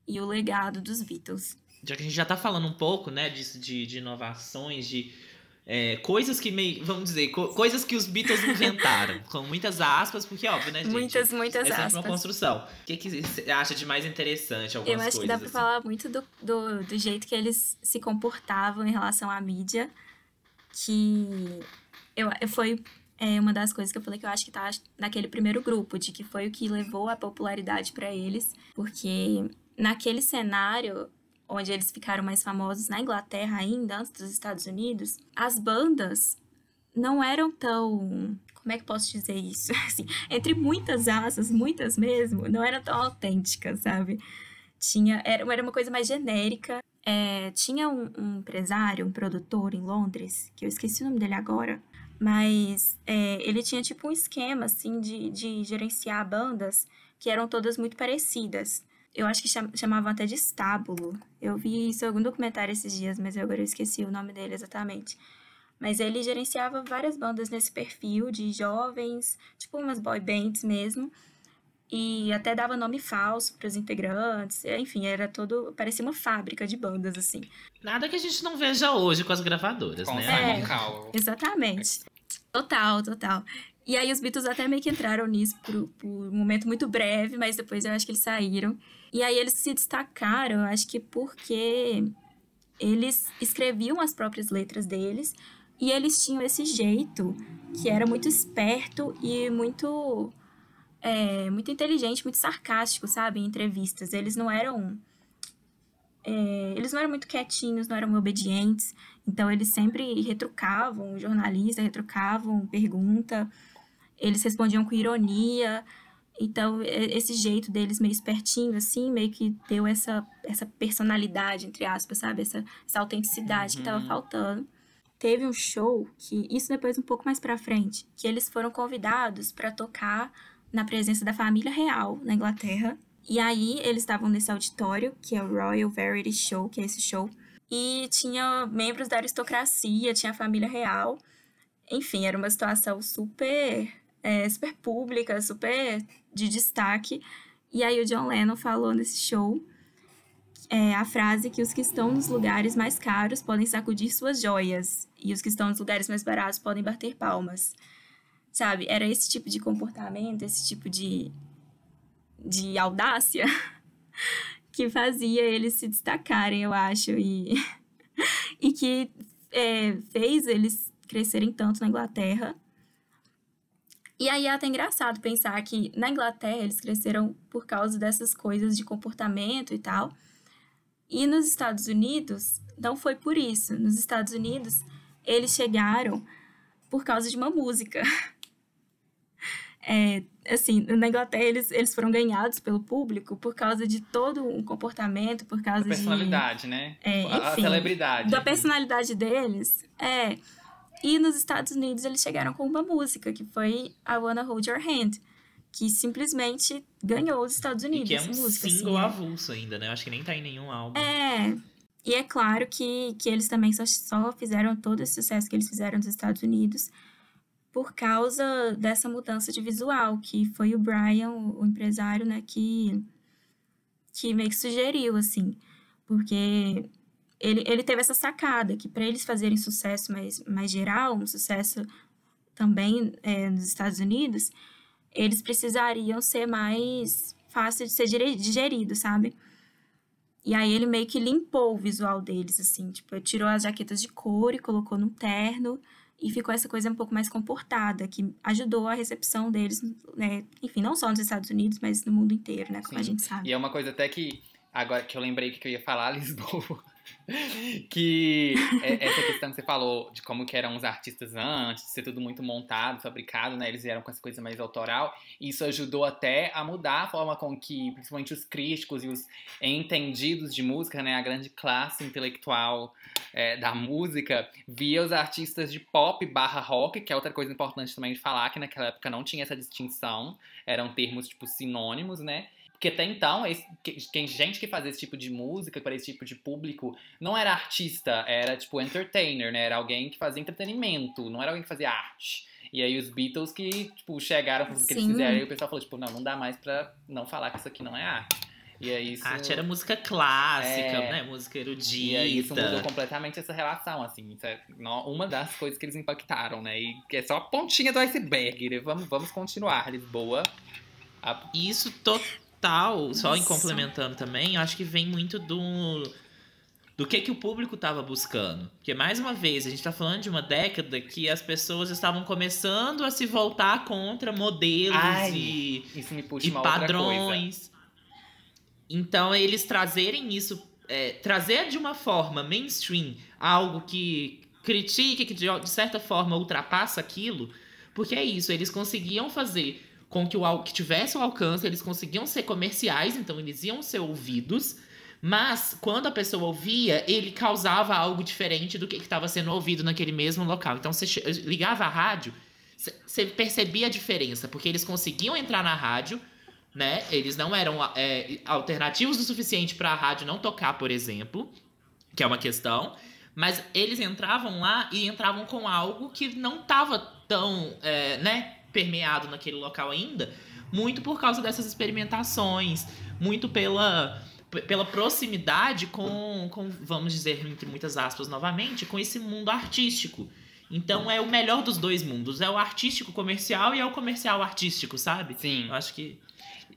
e o legado dos Beatles. Já que a gente já tá falando um pouco, né, disso de, de inovações, de é, coisas que meio, vamos dizer, co coisas que os Beatles inventaram, <laughs> com muitas aspas, porque óbvio, né, gente? Muitas, muitas é sempre aspas. uma construção. O que, que você acha de mais interessante algumas Eu acho coisas, que dá pra assim? falar muito do, do, do jeito que eles se comportavam em relação à mídia, que eu, foi é, uma das coisas que eu falei que eu acho que tá naquele primeiro grupo, de que foi o que levou a popularidade para eles, porque naquele cenário onde eles ficaram mais famosos na Inglaterra ainda, antes dos Estados Unidos, as bandas não eram tão. Como é que posso dizer isso? <laughs> Assim, entre muitas asas, muitas mesmo, não eram tão autênticas, sabe? Tinha, era, era uma coisa mais genérica. É, tinha um, um, empresário, um produtor em Londres, que eu esqueci o nome dele agora, mas é, ele tinha tipo um esquema assim de, de gerenciar bandas que eram todas muito parecidas eu acho que chamavam até de estábulo. Eu vi isso em algum documentário esses dias, mas eu agora esqueci o nome dele exatamente. Mas ele gerenciava várias bandas nesse perfil de jovens, tipo umas boy bands mesmo. E até dava nome falso para os integrantes. Enfim, era todo. parecia uma fábrica de bandas, assim. Nada que a gente não veja hoje com as gravadoras, Com né? É. Exatamente. Total, total. E aí os Beatles até meio que entraram nisso por, por um momento muito breve, mas depois eu acho que eles saíram. E aí eles se destacaram, acho que porque eles escreviam as próprias letras deles e eles tinham esse jeito que era muito esperto e muito é, muito inteligente, muito sarcástico, sabe? Em entrevistas. Eles não eram é, eles não eram muito quietinhos, não eram obedientes. Então, eles sempre retrucavam o jornalista, retrucavam pergunta. Eles respondiam com ironia. Então, esse jeito deles meio espertinho, assim, meio que deu essa, essa personalidade, entre aspas, sabe? Essa, essa autenticidade que tava Uhum. faltando. Teve um show que, isso depois um pouco mais pra frente, que eles foram convidados para tocar na presença da família real na Inglaterra. E aí, eles estavam nesse auditório, que é o Royal Variety Show, que é esse show. E tinha membros da aristocracia, tinha a família real. Enfim, era uma situação super, é, super pública, super de destaque. E aí o John Lennon falou nesse show é, a frase que os que estão nos lugares mais caros podem sacudir suas joias e os que estão nos lugares mais baratos podem bater palmas. Sabe? Era esse tipo de comportamento, esse tipo de, de audácia <laughs> que fazia eles se destacarem, eu acho, e, <laughs> e que é, fez eles crescerem tanto na Inglaterra. E aí é até engraçado pensar que na Inglaterra eles cresceram por causa dessas coisas de comportamento e tal. E nos Estados Unidos não foi por isso. Nos Estados Unidos eles chegaram por causa de uma música. <laughs> É, assim, na Inglaterra eles, eles foram ganhados pelo público por causa de todo um comportamento, por causa de personalidade, né? É, a, a enfim, celebridade. da personalidade deles. É. E nos Estados Unidos eles chegaram com uma música, que foi I Wanna Hold Your Hand, que simplesmente ganhou os Estados E Unidos. que é um música, single assim, avulso ainda, né? Eu acho que nem tá em nenhum álbum. é. E é claro que, que eles também só, só fizeram todo esse sucesso que eles fizeram nos Estados Unidos por causa dessa mudança de visual, que foi o Brian, o, o empresário, né, que, que meio que sugeriu, assim. Porque ele, ele teve essa sacada que para eles fazerem sucesso mais, mais geral, um sucesso também é, nos Estados Unidos, eles precisariam ser mais fácil de ser digerido, sabe? E aí ele meio que limpou o visual deles, assim, tipo, tirou as jaquetas de couro e colocou num terno e ficou essa coisa um pouco mais comportada, que ajudou a recepção deles, né? Enfim, não só nos Estados Unidos, mas no mundo inteiro, né? Como Sim. a gente sabe. E é uma coisa até que, agora que eu lembrei que eu ia falar, <laughs> Lisboa, <laughs> que é, essa questão que você falou de como que eram os artistas antes, de ser tudo muito montado, fabricado, né? Eles vieram com essa coisa mais autoral. Isso ajudou até a mudar a forma com que, principalmente os críticos e os entendidos de música, né? A grande classe intelectual é, da música, via os artistas de pop barra rock, que é outra coisa importante também de falar, que naquela época não tinha essa distinção. Eram termos, tipo, sinônimos, né? Porque até então, esse, quem, gente que fazia esse tipo de música para esse tipo de público não era artista, era tipo entertainer, né? Era alguém que fazia entretenimento, não era alguém que fazia arte. E aí os Beatles que, tipo, chegaram com o que eles fizeram e o pessoal falou, tipo, não, não dá mais pra não falar que isso aqui não é arte. E aí isso... Arte era música clássica, é... né? Música erudita. E aí isso mudou completamente essa relação, assim. Isso é uma das coisas que eles impactaram, né? E que é só a pontinha do iceberg. Né? Vamos, vamos continuar, Lisboa. A... Isso total tal, só em complementando também, acho que vem muito do do que que o público estava buscando. Porque mais uma vez, a gente está falando de uma década que as pessoas estavam começando a se voltar contra modelos Ai, e, e padrões. Então eles trazerem isso, é, trazer de uma forma mainstream algo que critique, que de, de certa forma ultrapassa aquilo, porque é isso, eles conseguiam fazer com que, o, que tivesse o alcance, eles conseguiam ser comerciais, então eles iam ser ouvidos, mas quando a pessoa ouvia, ele causava algo diferente do que estava sendo ouvido naquele mesmo local. Então você ligava a rádio, você percebia a diferença, porque eles conseguiam entrar na rádio, né? Eles não eram é, alternativos o suficiente para a rádio não tocar, por exemplo, que é uma questão. Mas eles entravam lá e entravam com algo que não estava tão, é, né? Permeado naquele local ainda, muito por causa dessas experimentações, muito pela pela proximidade com, com, vamos dizer, entre muitas aspas novamente, com esse mundo artístico. Então é o melhor dos dois mundos. É o artístico comercial e é o comercial artístico, sabe? Sim. Eu acho que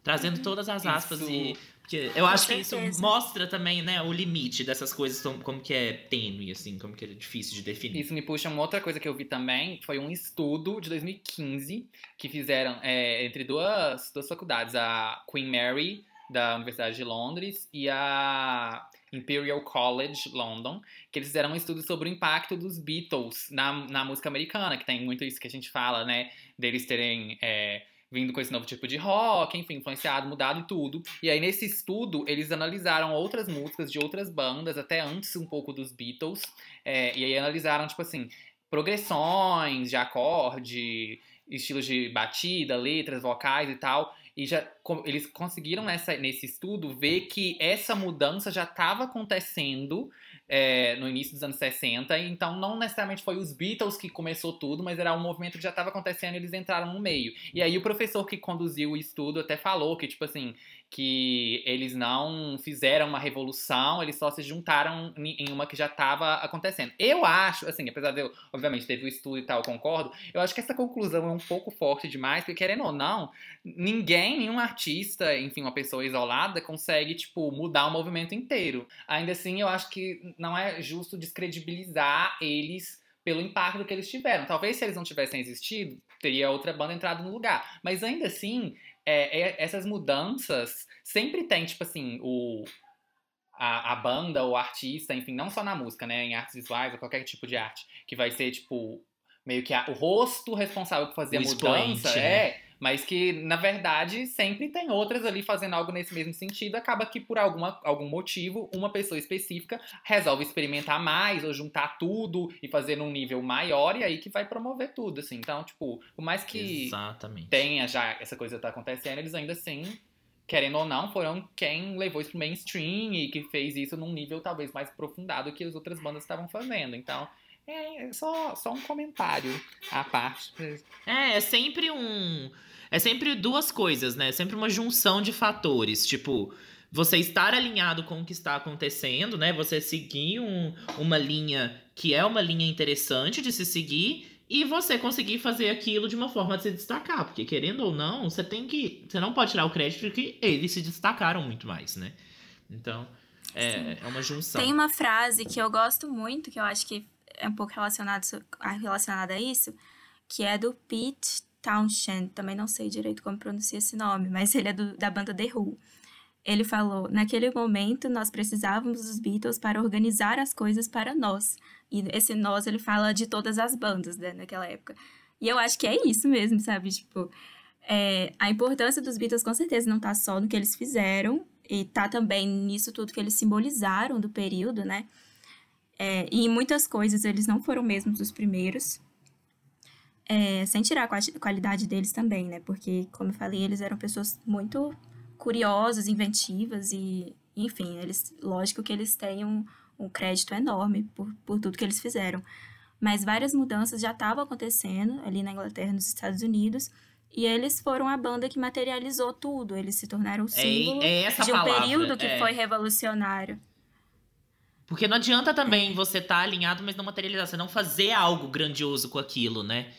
trazendo todas as aspas Isso... e porque eu acho que isso mostra também, né, o limite dessas coisas, como que é tênue, assim, como que é difícil de definir. Isso me puxa uma outra coisa que eu vi também, foi um estudo de 2015 que fizeram é, entre duas, duas faculdades, a Queen Mary, da Universidade de Londres, e a Imperial College London, que eles fizeram um estudo sobre o impacto dos Beatles na, na música americana, que tem muito isso que a gente fala, né, deles terem... É, vindo com esse novo tipo de rock, enfim, influenciado, mudado e tudo. E aí, nesse estudo, eles analisaram outras músicas de outras bandas, até antes um pouco dos Beatles, é, e aí analisaram, tipo assim, progressões de acorde, estilos de batida, letras, vocais e tal. E já eles conseguiram nessa, nesse estudo ver que essa mudança já estava acontecendo é, no início dos anos 60, então não necessariamente foi os Beatles que começou tudo, mas era um movimento que já estava acontecendo e eles entraram no meio. E aí o professor que conduziu o estudo até falou que, tipo assim, que eles não fizeram uma revolução, eles só se juntaram em uma que já estava acontecendo. Eu acho, assim, apesar de eu, obviamente, teve o estudo e tal, concordo, eu acho que essa conclusão é um pouco forte demais, porque querendo ou não, ninguém, nenhum artista, enfim, uma pessoa isolada, consegue, tipo, mudar o movimento inteiro. Ainda assim, eu acho que não é justo descredibilizar eles pelo impacto que eles tiveram. Talvez se eles não tivessem existido, teria outra banda entrado no lugar. Mas ainda assim, é, é, essas mudanças sempre tem, tipo assim, o, a, a banda, o artista, enfim, não só na música, né? Em artes visuais ou qualquer tipo de arte, que vai ser, tipo, meio que a, o rosto responsável por fazer o a mudança. Né? É, mas que, na verdade, sempre tem outras ali fazendo algo nesse mesmo sentido. Acaba que, por alguma, algum motivo, uma pessoa específica resolve experimentar mais ou juntar tudo e fazer num nível maior, e aí que vai promover tudo, assim. Então, tipo, por mais que Exatamente. tenha já essa coisa tá acontecendo, eles ainda assim querendo ou não, foram quem levou isso pro mainstream e que fez isso num nível talvez mais aprofundado que as outras bandas estavam fazendo. Então, é só, só um comentário à parte. É, é sempre um. É sempre duas coisas, né? É sempre uma junção de fatores. Tipo, você estar alinhado com o que está acontecendo, né? Você seguir um, uma linha que é uma linha interessante de se seguir e você conseguir fazer aquilo de uma forma de se destacar, porque querendo ou não, você tem que, você não pode tirar o crédito de que eles se destacaram muito mais, né? Então, é, é uma junção. Tem uma frase que eu gosto muito, que eu acho que é um pouco relacionado, relacionada a isso, que é do Pete Townshend, também não sei direito como pronuncia esse nome, mas ele é do, da banda The Who. Ele falou: naquele momento nós precisávamos dos Beatles para organizar as coisas para nós. E esse nós ele fala de todas as bandas né, naquela época. E eu acho que é isso mesmo, sabe? Tipo, é, a importância dos Beatles com certeza não tá só no que eles fizeram, e tá também nisso tudo que eles simbolizaram do período, né? É, e em muitas coisas eles não foram mesmo os primeiros. É, sem tirar a qualidade deles também, né? Porque, como eu falei, eles eram pessoas muito curiosas, inventivas e, enfim, eles, lógico que eles têm um, um crédito enorme por, por tudo que eles fizeram. Mas várias mudanças já estavam acontecendo ali na Inglaterra, nos Estados Unidos, e eles foram a banda que materializou tudo. Eles se tornaram o é, símbolo é, é de um palavra, período que é. foi revolucionário. Porque não adianta também você estar tá alinhado, mas não materializar. Você não fazer algo grandioso com aquilo, né?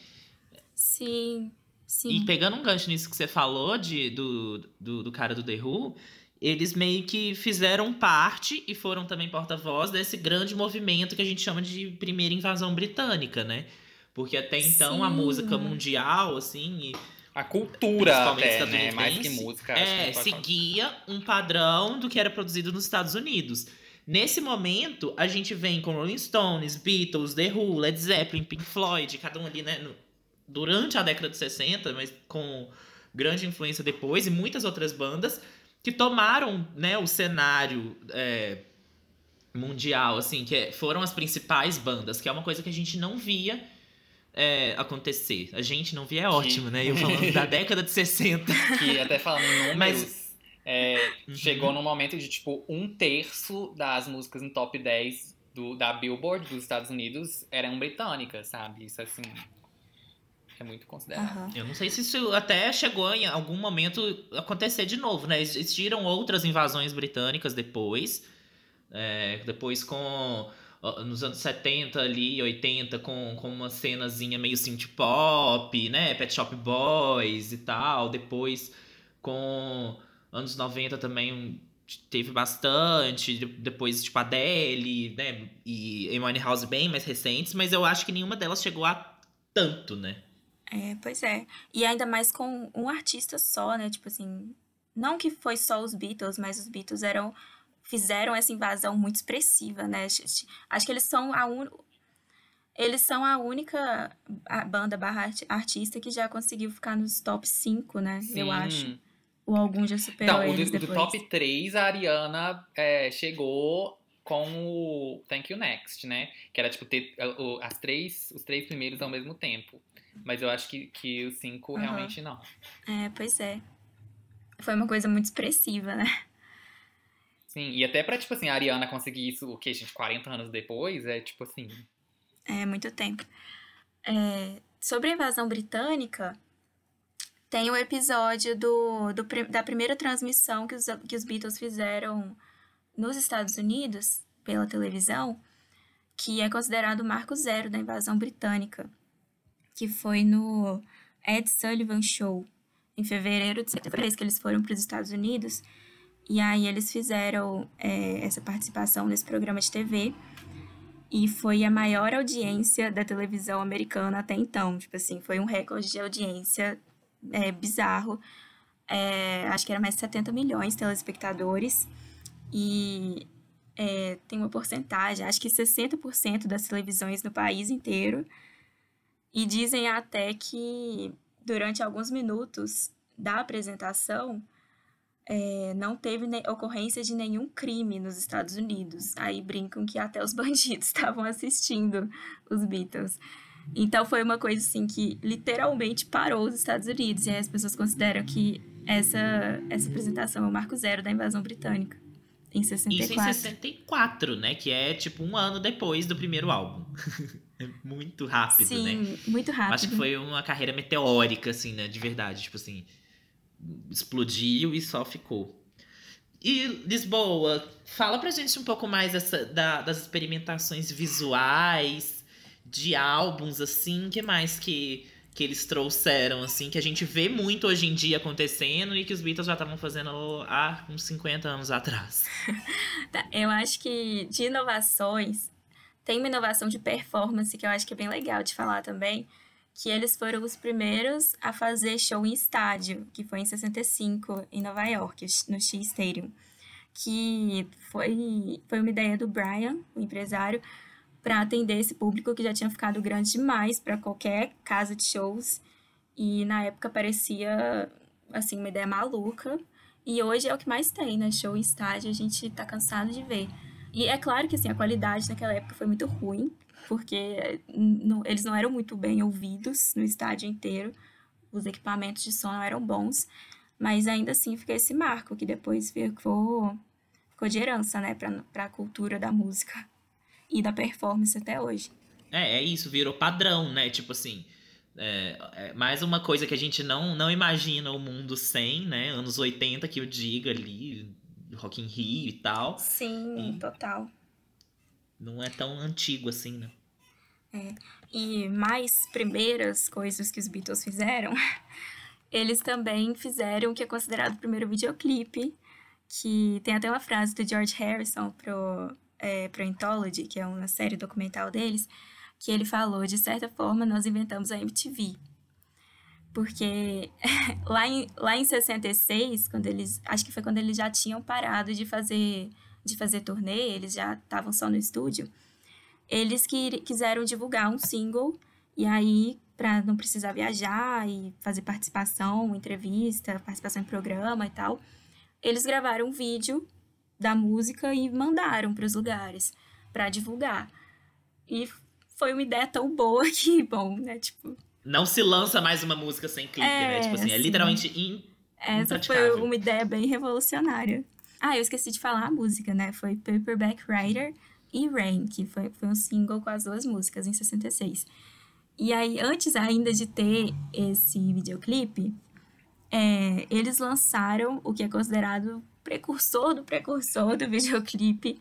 Sim, sim. E pegando um gancho nisso que você falou de, do, do, do cara do The Who, eles meio que fizeram parte e foram também porta-voz desse grande movimento que a gente chama de primeira invasão britânica, né? Porque até então Sim. a música mundial, assim, e A cultura até, né? Mais que música. acho é, que seguia um padrão do que era produzido nos Estados Unidos. Nesse momento, a gente vem com Rolling Stones, Beatles, The Who, Led Zeppelin, Pink Floyd, cada um ali, né, no- durante a década de 60, mas com grande influência depois, e muitas outras bandas que tomaram, né, o cenário é, mundial, assim, que é- foram as principais bandas, que é uma coisa que a gente não via é, acontecer. A gente não via é ótimo, né? Eu falando da <laughs> década de 60. Que até falando em números, Mas- é, Uhum. chegou num momento de, tipo, um terço das músicas no top 10 do, da Billboard dos Estados Unidos eram britânicas, sabe? Isso, assim, é muito considerável. Aham. Eu não sei se isso até chegou em algum momento acontecer de novo, né? Existiram outras invasões britânicas depois. é, depois com. Nos anos 70 ali, 80, com, com uma cenazinha meio synth pop, né? Pet Shop Boys e tal. Depois com anos 90 também teve bastante. de- Depois, tipo, Adele, né? E Amy House bem mais recentes. Mas eu acho que nenhuma delas chegou a tanto, né? É, pois é. E ainda mais com um artista só, né? Tipo assim, não que foi só os Beatles, mas os Beatles eram fizeram essa invasão muito expressiva, né? Acho que eles são a un... eles são a única banda barra arti- artista que já conseguiu ficar nos top 5, né? Eu Sim. acho. Ou algum já superou Então, o eles do, do depois. top 3, a Ariana é, chegou com o Thank You Next, né? Que era, tipo, ter as três, os três primeiros ao mesmo tempo. Mas eu acho que, que os cinco Aham. realmente não. É, pois é. Foi uma coisa muito expressiva, né? Sim, e até pra, tipo assim, a Ariana conseguir isso, o que, gente, 40 anos depois, é tipo assim. É, muito tempo. É, sobre a invasão britânica, tem o episódio do, do da primeira transmissão que os, que os Beatles fizeram nos Estados Unidos, pela televisão, que é considerado o marco zero da invasão britânica, que foi no Ed Sullivan Show, em fevereiro de 73, que eles foram para os Estados Unidos, e aí eles fizeram é, essa participação nesse programa de TV, e foi a maior audiência da televisão americana até então. Tipo assim, foi um recorde de audiência é, bizarro. É, acho que era mais de 70 milhões de telespectadores. E é, tem uma porcentagem, acho que 60% das televisões no país inteiro. E dizem até que durante alguns minutos da apresentação é, não teve ocorrência de nenhum crime nos Estados Unidos. Aí brincam que até os <laughs> bandidos estavam assistindo os Beatles. Então foi uma coisa assim que literalmente parou os Estados Unidos. E aí as pessoas consideram que essa, essa apresentação é o marco zero da invasão britânica. Em Isso em 64. 64, né? Que é tipo um ano depois do primeiro álbum. <laughs> é muito rápido, Sim, né? muito rápido. Acho que foi uma carreira meteórica, assim, né? De verdade. Tipo assim, explodiu e só ficou. E Lisboa, fala pra gente um pouco mais dessa, da, das experimentações visuais, de álbuns, assim, que mais que, que eles trouxeram, assim, que a gente vê muito hoje em dia acontecendo e que os Beatles já estavam fazendo há uns 50 anos atrás. <laughs> Tá, eu acho que de inovações, tem uma inovação de performance que eu acho que é bem legal de falar também, que eles foram os primeiros a fazer show em estádio, que foi em 65, em Nova York, no Shea Stadium. Que foi, foi uma ideia do Brian, o empresário, para atender esse público que já tinha ficado grande demais para qualquer casa de shows. E na época parecia, assim, uma ideia maluca. E hoje é o que mais tem, né? Show em estádio, a gente tá cansado de ver. E é claro que, assim, a qualidade naquela época foi muito ruim, porque não, eles não eram muito bem ouvidos no estádio inteiro, os equipamentos de som não eram bons, mas ainda assim fica esse marco que depois ficou, ficou de herança, né, para a cultura da música e da performance até hoje. É, é isso, virou padrão, né? Tipo assim, é, é, mais uma coisa que a gente não, não imagina o mundo sem, né? Anos 80 que eu diga ali, Rock in Rio e tal. Sim, e total não é tão antigo assim, né? É. E mais primeiras coisas que os Beatles fizeram, <laughs> eles também fizeram o que é considerado o primeiro videoclipe, que tem até uma frase do George Harrison pro, é, pro Anthology, que é uma série documental deles, que ele falou, de certa forma, nós inventamos a MTV. Porque <laughs> lá em, lá em 66, quando eles. Acho que foi quando eles já tinham parado de fazer de fazer turnê, eles já estavam só no estúdio, eles que, quiseram divulgar um single, e aí, para não precisar viajar e fazer participação, entrevista, participação em programa e tal, eles gravaram um vídeo da música e mandaram para os lugares para divulgar. E foi uma ideia tão boa <laughs> que, bom, né, tipo... Não se lança mais uma música sem clipe, é, né? Tipo assim, é literalmente in... Essa foi uma ideia bem revolucionária. Ah, eu esqueci de falar a música, né? Foi Paperback Writer e Rain, que foi, foi um single com as duas músicas em 66. E aí, antes ainda de ter esse videoclipe, é, eles lançaram o que é considerado precursor do precursor do videoclipe,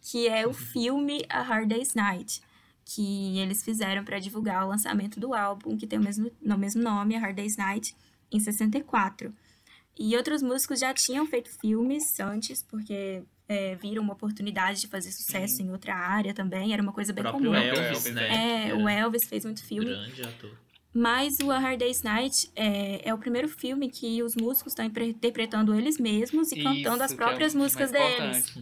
que é o filme A Hard Day's Night, que eles fizeram para divulgar o lançamento do álbum, que tem o mesmo, no mesmo nome, A Hard Day's Night, em 64. E outros músicos já tinham feito filmes antes, porque é, viram uma oportunidade de fazer sucesso Sim. em outra área também. Era uma coisa bem comum. Elvis, né? É, o Elvis fez muito filme. Grande ator. Mas o A Hard Day's Night é, é o primeiro filme que os músicos estão interpretando eles mesmos e Isso, cantando as próprias é músicas deles.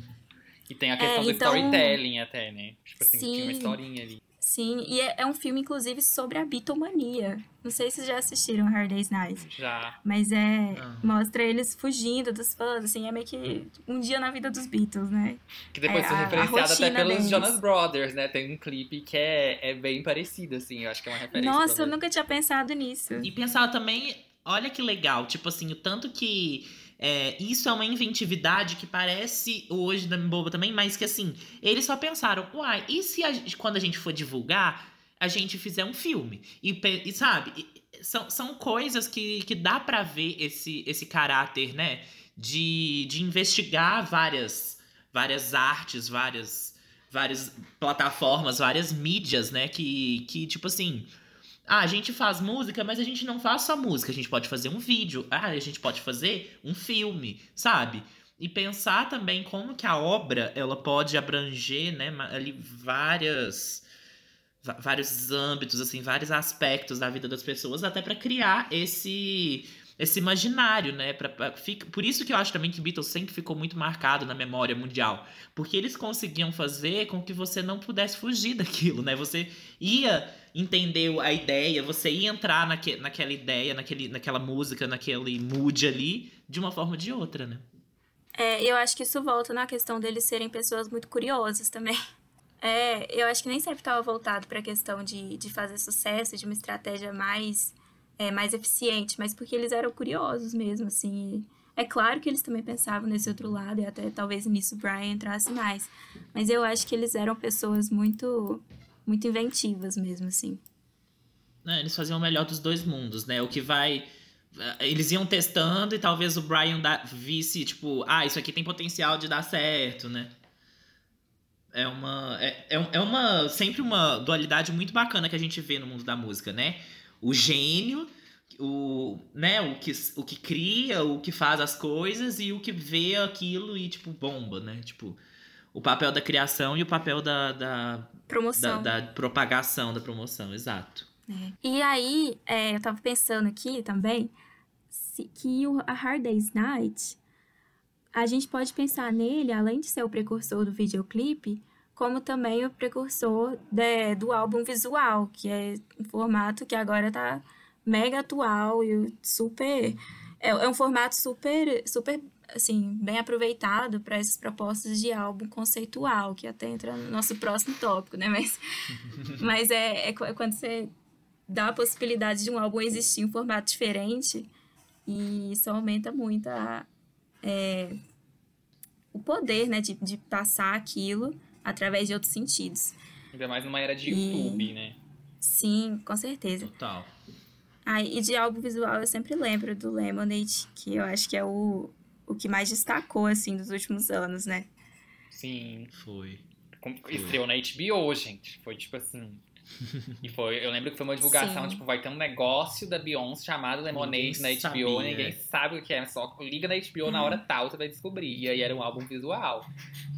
E tem a questão é, do então... storytelling até, né? Tipo assim, Sim. tinha uma historinha ali. Sim, e é, é, um filme, inclusive, sobre a bitomania. Não sei se vocês já assistiram Hard Day's Night. Já. Mas é. Ah. Mostra eles fugindo dos fãs, assim, é meio que um dia na vida dos Beatles, né? Que depois é, foi referenciado até pelos deles. Jonas Brothers, né? Tem um clipe que é, é bem parecido, assim, eu acho que é uma referência. Nossa, eu nunca tinha pensado nisso. E pensar também, olha que legal, tipo assim, o tanto que é, isso é uma inventividade que parece hoje da boba também, mas que assim, eles só pensaram, uai, e se a, quando a gente for divulgar, a gente fizer um filme? E, e sabe, são, são coisas que, que dá para ver esse, esse caráter, né? De, de investigar várias, várias artes, várias, várias plataformas, várias mídias, né? Que, que tipo assim ah, a gente faz música, mas a gente não faz só música. A gente pode fazer um vídeo. Ah, a gente pode fazer um filme, sabe? E pensar também como que a obra ela pode abranger, né, ali várias vários âmbitos, assim, vários aspectos da vida das pessoas, até para criar esse esse imaginário, né? Pra, fica, por isso que eu acho também que Beatles sempre ficou muito marcado na memória mundial. Porque eles conseguiam fazer com que você não pudesse fugir <laughs> daquilo, né? Você ia entender a ideia, você ia entrar naque, naquela ideia, naquele, naquela música, naquele mood ali, de uma forma ou de outra, né? É, eu acho que isso volta na questão deles serem pessoas muito curiosas também. <laughs> É, eu acho que nem sempre estava voltado para a questão de, de fazer sucesso, de uma estratégia mais é, mais eficiente, mas porque eles eram curiosos mesmo, assim. É claro que eles também pensavam nesse outro lado e até talvez nisso o Brian entrasse mais. Mas eu acho que eles eram pessoas muito, muito inventivas mesmo, assim. É, eles faziam o melhor dos dois mundos, né? O que vai eles iam testando e talvez o Brian da, visse, tipo, ah, isso aqui tem potencial de dar certo, né? É uma, é, é, é uma sempre uma dualidade muito bacana que a gente vê no mundo da música, né? O gênio, o, né, o, que, o que cria, o que faz as coisas e o que vê aquilo e, tipo, bomba, né? Tipo, o papel da criação e o papel da, da, Promoção. da, da propagação, da promoção, exato. É. E aí, é, eu tava pensando aqui também se, que o, a Hard Day's Night, a gente pode pensar nele, além de ser o precursor do videoclipe, como também o precursor de, do álbum visual, que é um formato que agora tá mega atual e super. É, é um formato super, super assim, bem aproveitado para essas propostas de álbum conceitual, que até entra no nosso próximo tópico, né? Mas, <laughs> mas é, é quando você dá a possibilidade de um álbum existir em um formato diferente e isso aumenta muito a, é, o poder, né, de, de passar aquilo através de outros sentidos. Ainda mais numa era de YouTube, e... né? Sim, com certeza. Total. Ah, e de álbum visual eu sempre lembro do Lemonade, que eu acho que é o, o que mais destacou, assim, dos últimos anos, né? Sim. Foi. Estreou na HBO, gente. Foi tipo assim. <laughs> e foi, eu lembro que foi uma divulgação, Sim. tipo, vai ter um negócio da Beyoncé chamado Lemonade Ninguém na HBO, sabia. ninguém sabe o que é, só liga na HBO na hora tal, você vai descobrir. E aí era um álbum visual.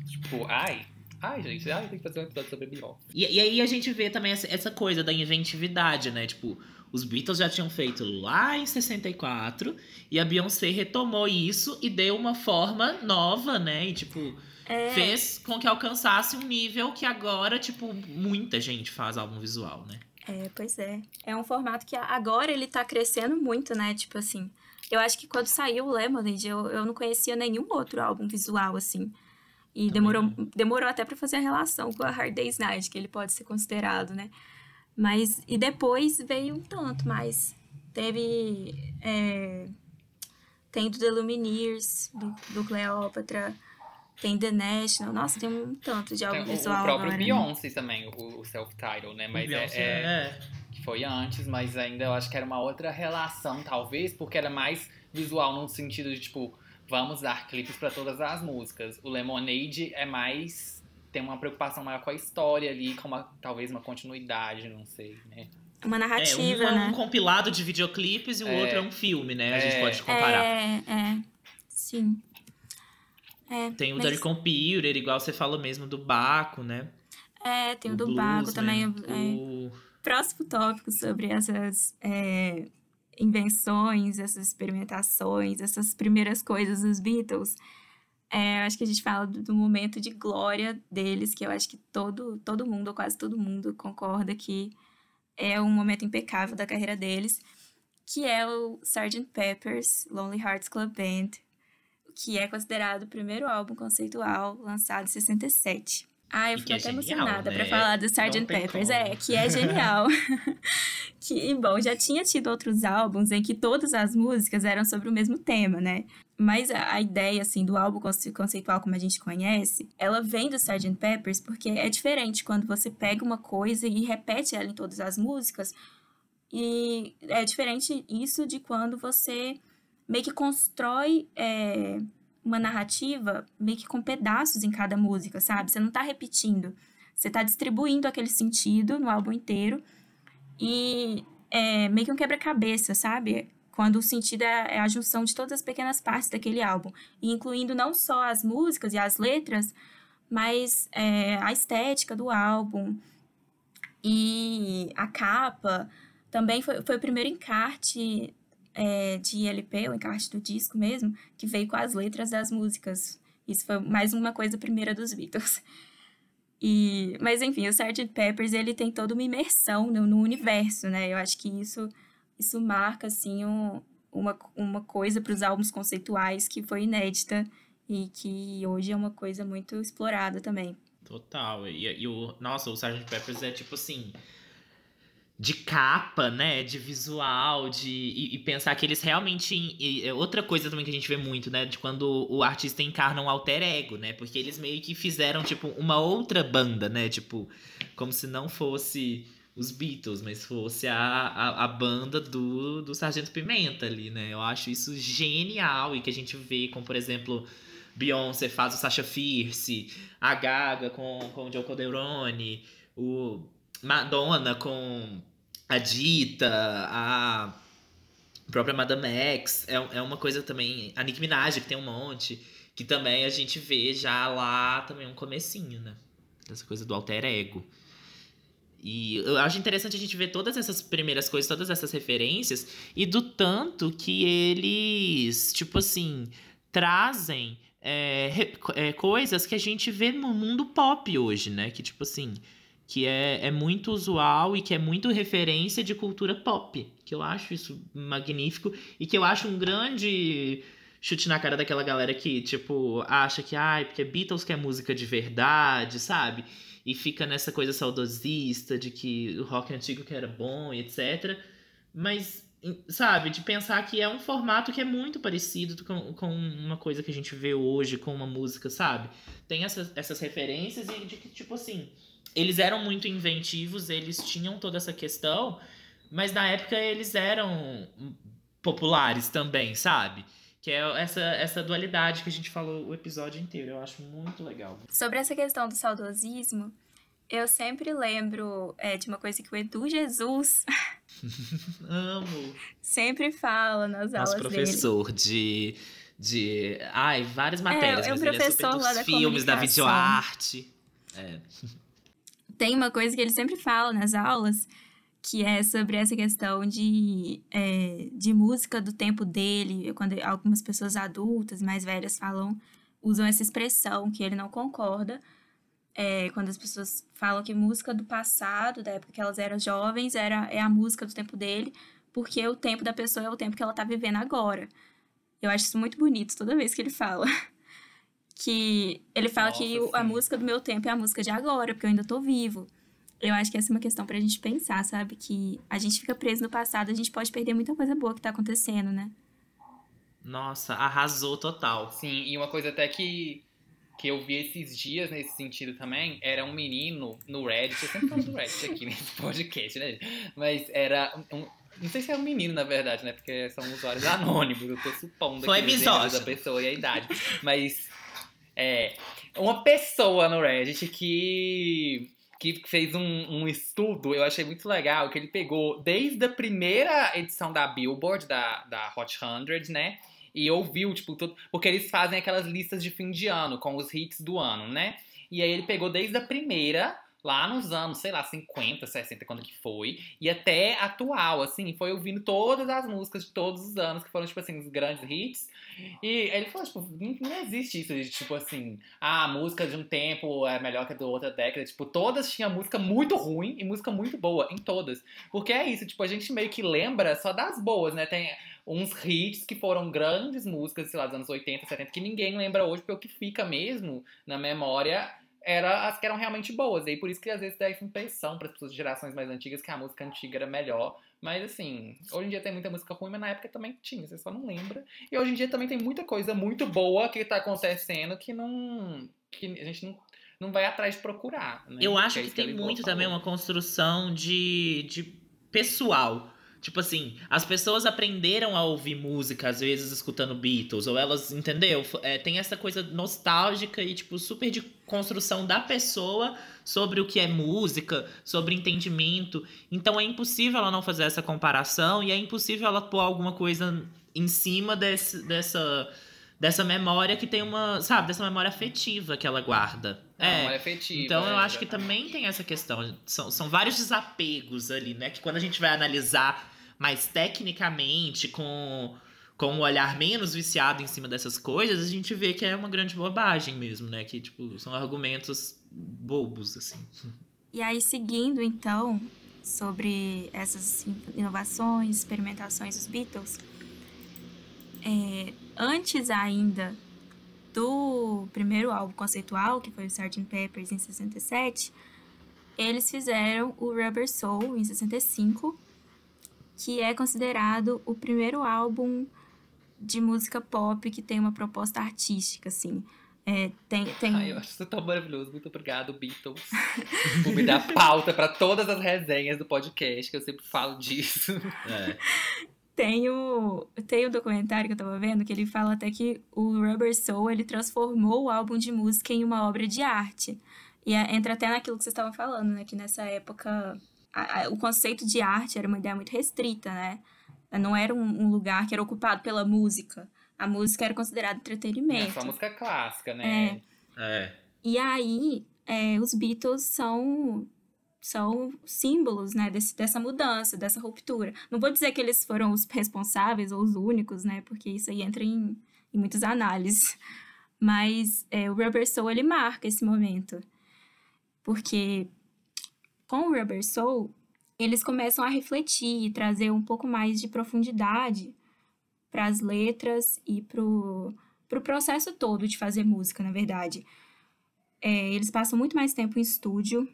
Tipo, ai, ai, gente, ai, tem que fazer um episódio sobre Beyoncé. E, e aí a gente vê também essa, essa coisa da inventividade, né? Tipo, os Beatles já tinham feito lá em 64 e a Beyoncé retomou isso e deu uma forma nova, né? E tipo, É, fez com que alcançasse um nível que agora, tipo, muita gente faz álbum visual, né? é, pois é. É um formato que agora ele tá crescendo muito, né? Tipo assim, eu acho que quando saiu o Lemonade, eu, eu não conhecia nenhum outro álbum visual, assim. E Também demorou, não. demorou até pra fazer a relação com a Hard Day's Night, que ele pode ser considerado, né? Mas, e depois veio um tanto, mas teve. é, tem do The Lumineers, do, do Cleópatra, tem The National. Nossa, tem um tanto de álbum Tem o, visual o próprio agora, né? Beyoncé também, o, o self-title, né? Mas é, Beyoncé, é- que foi antes, mas ainda eu acho que era uma outra relação, talvez, porque era mais visual no sentido de, tipo, vamos dar clipes pra todas as músicas. O Lemonade é mais. Tem uma preocupação maior com a história ali, com uma, talvez uma continuidade, não sei, né? Uma É, narrativa, um é né? um compilado de videoclipes e o É. outro é um filme, né? A gente É. pode comparar. É, é. Sim. É, Tem o mas- Dirty Computer, igual você falou mesmo do Baco, né? É, tem o, do Blues, Baco né? também. é. O... Próximo tópico sobre essas é, invenções, essas experimentações, essas primeiras coisas dos Beatles. É, acho que a gente fala do, do momento de glória deles, que eu acho que todo, todo mundo, ou quase todo mundo, concorda que é um momento impecável da carreira deles, que é o Sgt. Pepper's Lonely Hearts Club Band, que é considerado o primeiro álbum conceitual lançado em 67. Ah, eu fiquei que é até genial, emocionada né? pra falar do Sgt. Peppers. como. É, que é genial. <laughs> que, bom, já tinha tido outros álbuns em que todas as músicas eram sobre o mesmo tema, né? Mas a, a ideia, assim, do álbum conce- conceitual como a gente conhece, ela vem do Sgt. Peppers porque é diferente quando você pega uma coisa e repete ela em todas as músicas. E é diferente isso de quando você meio que constrói é, uma narrativa meio que com pedaços em cada música, sabe? Você não tá repetindo. Você tá distribuindo aquele sentido no álbum inteiro. E é meio que um quebra-cabeça, sabe? Quando o sentido é é a junção de todas as pequenas partes daquele álbum. Incluindo não só as músicas e as letras, mas é, a estética do álbum e a capa. Também foi, foi o primeiro encarte é, de LP, o encarte do disco mesmo, que veio com as letras das músicas. Isso foi mais uma coisa primeira dos Beatles. E, mas enfim, o Sgt. Peppers ele tem toda uma imersão no, no universo, né? Eu acho que isso isso marca assim um- uma, uma coisa para os álbuns conceituais que foi inédita e que hoje é uma coisa muito explorada também. Total. E, e o. Nossa, o Sgt. Peppers é tipo assim. De capa, né? De visual, de. E, e pensar que eles realmente. e é outra coisa também que a gente vê muito, né? De quando o artista encarna um alter ego, né? Porque eles meio que fizeram, tipo, uma outra banda, né? Tipo, como se não fosse os Beatles, mas fosse a, a, a, banda do, do Sargento Pimenta ali, né? Eu acho isso genial e que a gente vê com, por exemplo, Beyoncé faz o Sasha Fierce, a Gaga com, com o Joe Calderone, o Madonna com a Dita, a própria Madame X, é, é uma coisa também, a Nicki Minaj que tem um monte, que também a gente vê já lá também um comecinho, né? Essa coisa do alter ego. E eu acho interessante a gente ver todas essas primeiras coisas, todas essas referências, e do tanto que eles, tipo assim, trazem é, é, coisas que a gente vê no mundo pop hoje, né? Que, tipo assim, que é, é muito usual e que é muito referência de cultura pop. Que eu acho isso magnífico e que eu acho um grande chute na cara daquela galera que, tipo, acha que, ai, porque Beatles que é música de verdade, sabe? e fica nessa coisa saudosista de que o rock antigo que era bom e etc. Mas, sabe, de pensar que é um formato que é muito parecido com, com uma coisa que a gente vê hoje com uma música, sabe? Tem essas, essas referências e de que, tipo assim, eles eram muito inventivos, eles tinham toda essa questão, mas na época eles eram populares também, sabe? Que é essa, essa dualidade que a gente falou o episódio inteiro. Eu acho muito legal. Sobre essa questão do saudosismo, eu sempre lembro é, de uma coisa que o Edu Jesus. <laughs> Amo! sempre fala nas Nosso aulas professor dele. de. De. Ai, várias matérias. É, é um professor é lá da filmes, da videoarte. É. <laughs> Tem uma coisa que ele sempre fala nas aulas, que é sobre essa questão de, é, de música do tempo dele, quando algumas pessoas adultas, mais velhas, falam, usam essa expressão que ele não concorda, é, quando as pessoas falam que música do passado, da época que elas eram jovens, era, é a música do tempo dele, porque o tempo da pessoa é o tempo que ela tá vivendo agora. Eu acho isso muito bonito toda vez que ele fala. <laughs> que ele fala Nossa, que sim. a música do meu tempo é a música de agora, porque eu ainda tô vivo. Eu acho que essa é uma questão pra gente pensar, sabe? Que a gente fica preso no passado, a gente pode perder muita coisa boa que tá acontecendo, né? Nossa, arrasou total. Sim, e uma coisa até que, que eu vi esses dias nesse sentido também, era um menino no Reddit, eu sempre falo do Reddit aqui <laughs> nesse podcast, né? Mas era um, não sei se é um menino, na verdade, né? Porque são usuários anônimos, eu tô supondo Foi aqui da pessoa e a idade. Mas é uma pessoa no Reddit que que fez um, um, estudo, eu achei muito legal, que ele pegou desde a primeira edição da Billboard, da, da Hot 100, né? E ouviu, tipo, tudo. Porque eles fazem aquelas listas de fim de ano, com os hits do ano, né? E aí ele pegou desde a primeira lá nos anos, sei lá, 50, 60, quando que foi, e até atual, assim, foi ouvindo todas as músicas de todos os anos, que foram, tipo assim, os grandes hits. E ele falou, tipo, não, existe isso de, tipo assim, ah, a música de um tempo é melhor que a da outra década. Tipo, todas tinham música muito ruim e música muito boa, em todas. Porque é isso, tipo, a gente meio que lembra só das boas, né? Tem uns hits que foram grandes músicas, sei lá, dos anos 80, 70, que ninguém lembra hoje, porque o que fica mesmo na memória era as que eram realmente boas. E aí por isso que às vezes dá essa impressão para as pessoas de gerações mais antigas que a música antiga era melhor. Mas assim, hoje em dia tem muita música ruim, mas na época também tinha, você só não lembra. E hoje em dia também tem muita coisa muito boa que tá acontecendo que não. que a gente não. Não vai atrás de procurar. Né? Eu acho que, que tem muito também uma construção de, de pessoal Tipo assim, as pessoas aprenderam a ouvir música, às vezes, escutando Beatles, ou elas, entendeu? É, tem essa coisa nostálgica e, tipo, super de construção da pessoa sobre o que é música, sobre entendimento. Então é impossível ela não fazer essa comparação e é impossível ela pôr alguma coisa em cima desse, dessa dessa memória que tem uma, sabe, dessa memória afetiva que ela guarda. É, é. memória afetiva. Então eu é, acho que também tem essa questão. São, são vários desapegos ali, né? Que quando a gente vai analisar mais tecnicamente, com, com um olhar menos viciado em cima dessas coisas, a gente vê que é uma grande bobagem mesmo, né? Que, tipo, são argumentos bobos, assim. E aí, seguindo, então, sobre essas inovações, experimentações dos Beatles, é, antes ainda do primeiro álbum conceitual, que foi o Sgt. Peppers em 67, eles fizeram o Rubber Soul em 65, que é considerado o primeiro álbum de música pop que tem uma proposta artística, assim. É, tem, tem... Ai, eu acho isso tão maravilhoso. Muito obrigado, Beatles, por me dar pauta para todas as resenhas do podcast, que eu sempre falo disso. É. Tem o, tem o documentário que eu tava vendo que ele fala até que o Rubber Soul ele transformou o álbum de música em uma obra de arte. E é, entra até naquilo que vocês estavam falando, né? Que nessa época a, a, o conceito de arte era uma ideia muito restrita, né? Não era um, um, lugar que era ocupado pela música. A música era considerada entretenimento. É só música clássica, né? É. é. E aí, é, os Beatles são são símbolos, né, desse, dessa mudança, dessa ruptura. Não vou dizer que eles foram os responsáveis ou os únicos, né, porque isso aí entra em, em muitas análises. Mas é, o Rubber Soul, ele marca esse momento. Porque com o Rubber Soul, eles começam a refletir e trazer um pouco mais de profundidade para as letras e para o pro processo todo de fazer música, na verdade. É, eles passam muito mais tempo em estúdio,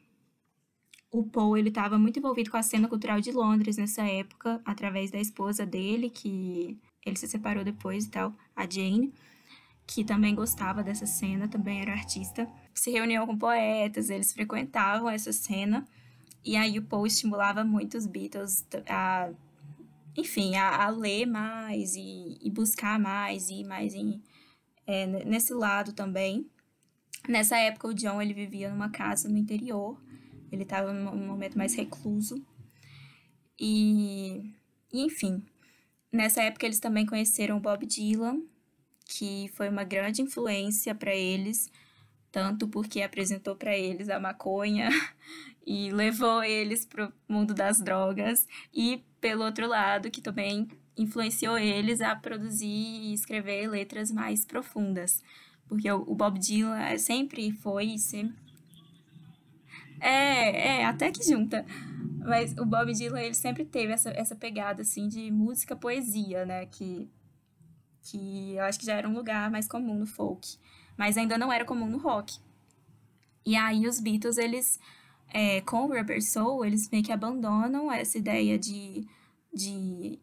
o Paul ele estava muito envolvido com a cena cultural de Londres nessa época, através da esposa dele, que ele se separou depois e tal, a Jane, que também gostava dessa cena, também era artista. Se reuniam com poetas, eles frequentavam essa cena, e aí o Paul estimulava muito os Beatles a, enfim, a, a ler mais e, e, buscar mais, e ir mais em, é, nesse lado também. Nessa época, o John ele vivia numa casa no interior, ele estava num momento mais recluso. E, e, enfim, nessa época eles também conheceram Bob Dylan, que foi uma grande influência para eles, tanto porque apresentou para eles a maconha <laughs> e levou eles para o mundo das drogas, e pelo outro lado, que também influenciou eles a produzir e escrever letras mais profundas. Porque o Bob Dylan sempre foi sempre é, é, até que junta. Mas o Bob Dylan, ele sempre teve essa, essa pegada, assim, de música, poesia, né? Que, que eu acho que já era um lugar mais comum no folk. Mas ainda não era comum no rock. E aí os Beatles, eles, é, com o Rubber Soul, eles meio que abandonam essa ideia de, de,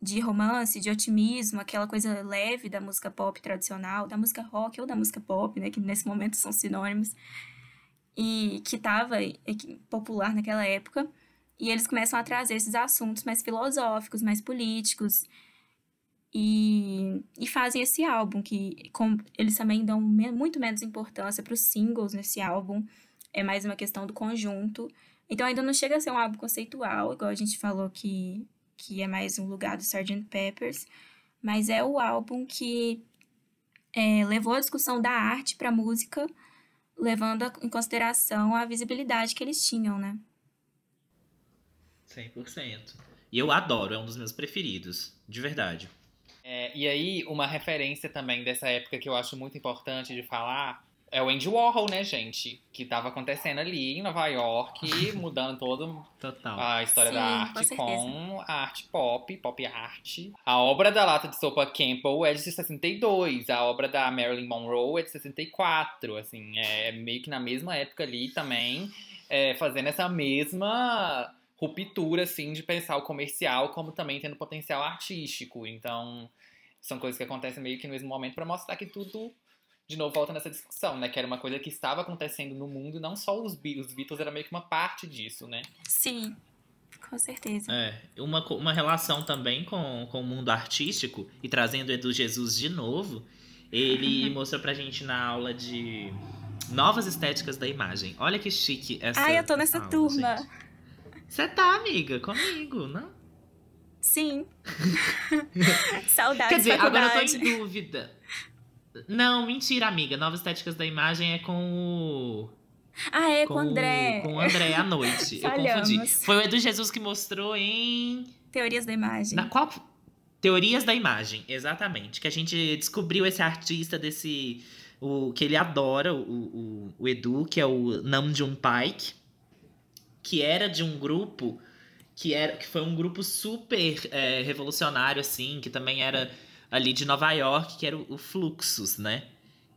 de romance, de otimismo, aquela coisa leve da música pop tradicional, da música rock ou da música pop, né? Que nesse momento são sinônimos e que estava popular naquela época. E eles começam a trazer esses assuntos mais filosóficos, mais políticos. E, e fazem esse álbum, que com, eles também dão me, muito menos importância para os singles nesse álbum. É mais uma questão do conjunto. Então ainda não chega a ser um álbum conceitual, igual a gente falou que, que é mais um lugar do Sgt. Peppers. Mas é o álbum que é, levou a discussão da arte para a música levando em consideração a visibilidade que eles tinham, né? 100%. E eu adoro, é um dos meus preferidos, de verdade. É, e aí, uma referência também dessa época que eu acho muito importante de falar é o Andy Warhol, né, gente? Que estava acontecendo ali em Nova York, <laughs> mudando todo Total. a história Sim, da arte com, com a arte pop, pop art. A obra da lata de sopa Campbell é de 62, a obra da Marilyn Monroe é de 64, assim, é meio que na mesma época ali também, é, fazendo essa mesma ruptura, assim, de pensar o comercial como também tendo potencial artístico. Então, são coisas que acontecem meio que no mesmo momento para mostrar que tudo de novo volta nessa discussão, né? Que era uma coisa que estava acontecendo no mundo, não só os Beatles, os Beatles era meio que uma parte disso, né? Sim, com certeza. É, uma, uma relação também com, com o mundo artístico, e trazendo Edu Jesus de novo, ele <laughs> mostrou pra gente na aula de novas estéticas da imagem. Olha que chique essa Ah, eu tô nessa aula, turma. Você tá, amiga, comigo, não? Sim. <laughs> <laughs> Saudades Quer dizer, faculdade. agora eu tô em dúvida. Não, mentira, amiga. Novas Estéticas da Imagem é com o. Ah, é com, o André. Com o André à noite. eu confundi. Foi o Edu Jesus que mostrou em. Teorias da imagem. Na qual. Teorias da Imagem, exatamente. Que a gente descobriu esse artista desse. O, que ele adora, o, o, o Edu, que é o Namjoon Paik. Que era de um grupo. Que, era, que foi um grupo super é, revolucionário, assim, que também era ali de Nova York, que era o Fluxus, né?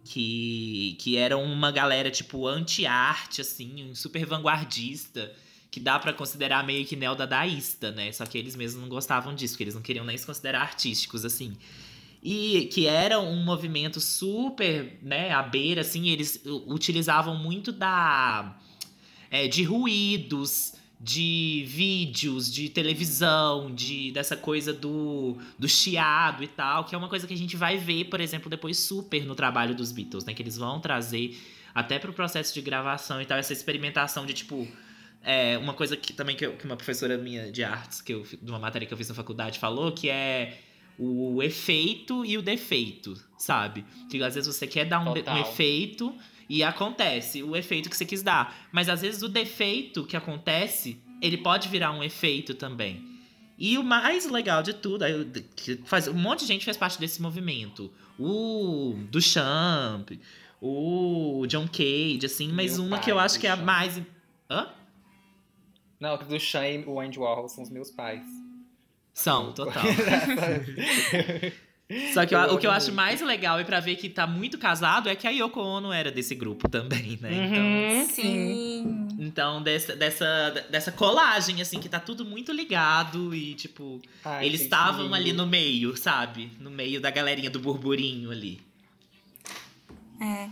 Que, que era uma galera, tipo, anti-arte, assim, super vanguardista, que dá para considerar meio que neodadaísta, né? Só que eles mesmos não gostavam disso, porque eles não queriam nem se considerar artísticos, assim. E que era um movimento super, né, à beira, assim, eles utilizavam muito da é, de ruídos, de vídeos, de televisão, de dessa coisa do, do chiado e tal, que é uma coisa que a gente vai ver, por exemplo, depois super no trabalho dos Beatles, né? Que eles vão trazer até pro processo de gravação e tal, essa experimentação de tipo. É, uma coisa que também que, eu- que uma professora minha de artes, que eu, de uma matéria que eu fiz na faculdade, falou, que é o efeito e o defeito, sabe? Que às vezes você quer dar um, um efeito e acontece o efeito que você quis dar. Mas às vezes o defeito que acontece, ele pode virar um efeito também. E o mais legal de tudo, faz, um monte de gente fez parte desse movimento. O Duchamp, o John Cage, assim, mas Meu uma que eu acho que é a Duchamp. mais. Hã? Não, do Sean e o Andy Warhol são os meus pais. São, total. <laughs> Só que eu- o que eu acho mais legal e pra ver que tá muito casado é que a Yoko Ono era desse grupo também, né? Então, Uhum, Sim. então dessa, dessa, dessa colagem, assim, que tá tudo muito ligado e, tipo, Ai, eles estavam ali no meio, sabe? No meio da galerinha do burburinho ali. É.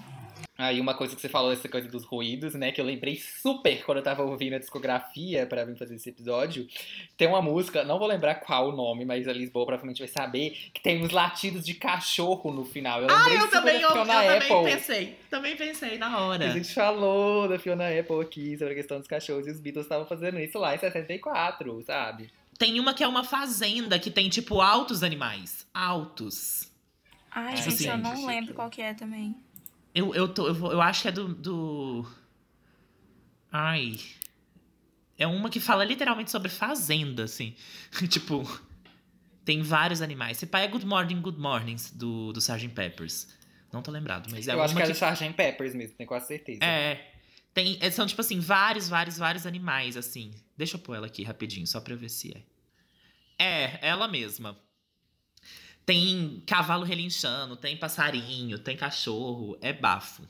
Aí uma coisa que você falou, essa coisa dos ruídos, né? Que eu lembrei super quando eu tava ouvindo a discografia pra vir fazer esse episódio. Tem uma música, não vou lembrar qual o nome, mas a Lisboa provavelmente vai saber, que tem uns latidos de cachorro no final. Eu lembrei Ah, eu super também, da eu, Fiona eu Apple. também pensei. Também pensei na A hora. gente falou da Fiona Apple aqui sobre a questão dos cachorros e os Beatles estavam fazendo isso lá em 64, sabe? Tem uma que é uma fazenda que tem, tipo, altos animais. Altos. Ai, Tipo gente, eu assim, não chique. lembro qual que é também. Eu, eu, tô, eu, vou- eu acho que é do, do. Ai. É uma que fala literalmente sobre fazenda, assim. <laughs> tipo. Tem vários animais. Você pega Good Morning, Good Mornings do, do Sgt. Peppers. Não tô lembrado, mas é eu acho que é que. do Sgt. Peppers mesmo, tenho quase certeza. É. Tem, é, são, tipo assim, vários, vários, vários animais, assim. Deixa eu pôr ela aqui rapidinho, só pra eu ver se é. É, ela mesma. Tem cavalo relinchando, tem passarinho, tem cachorro. É bafo.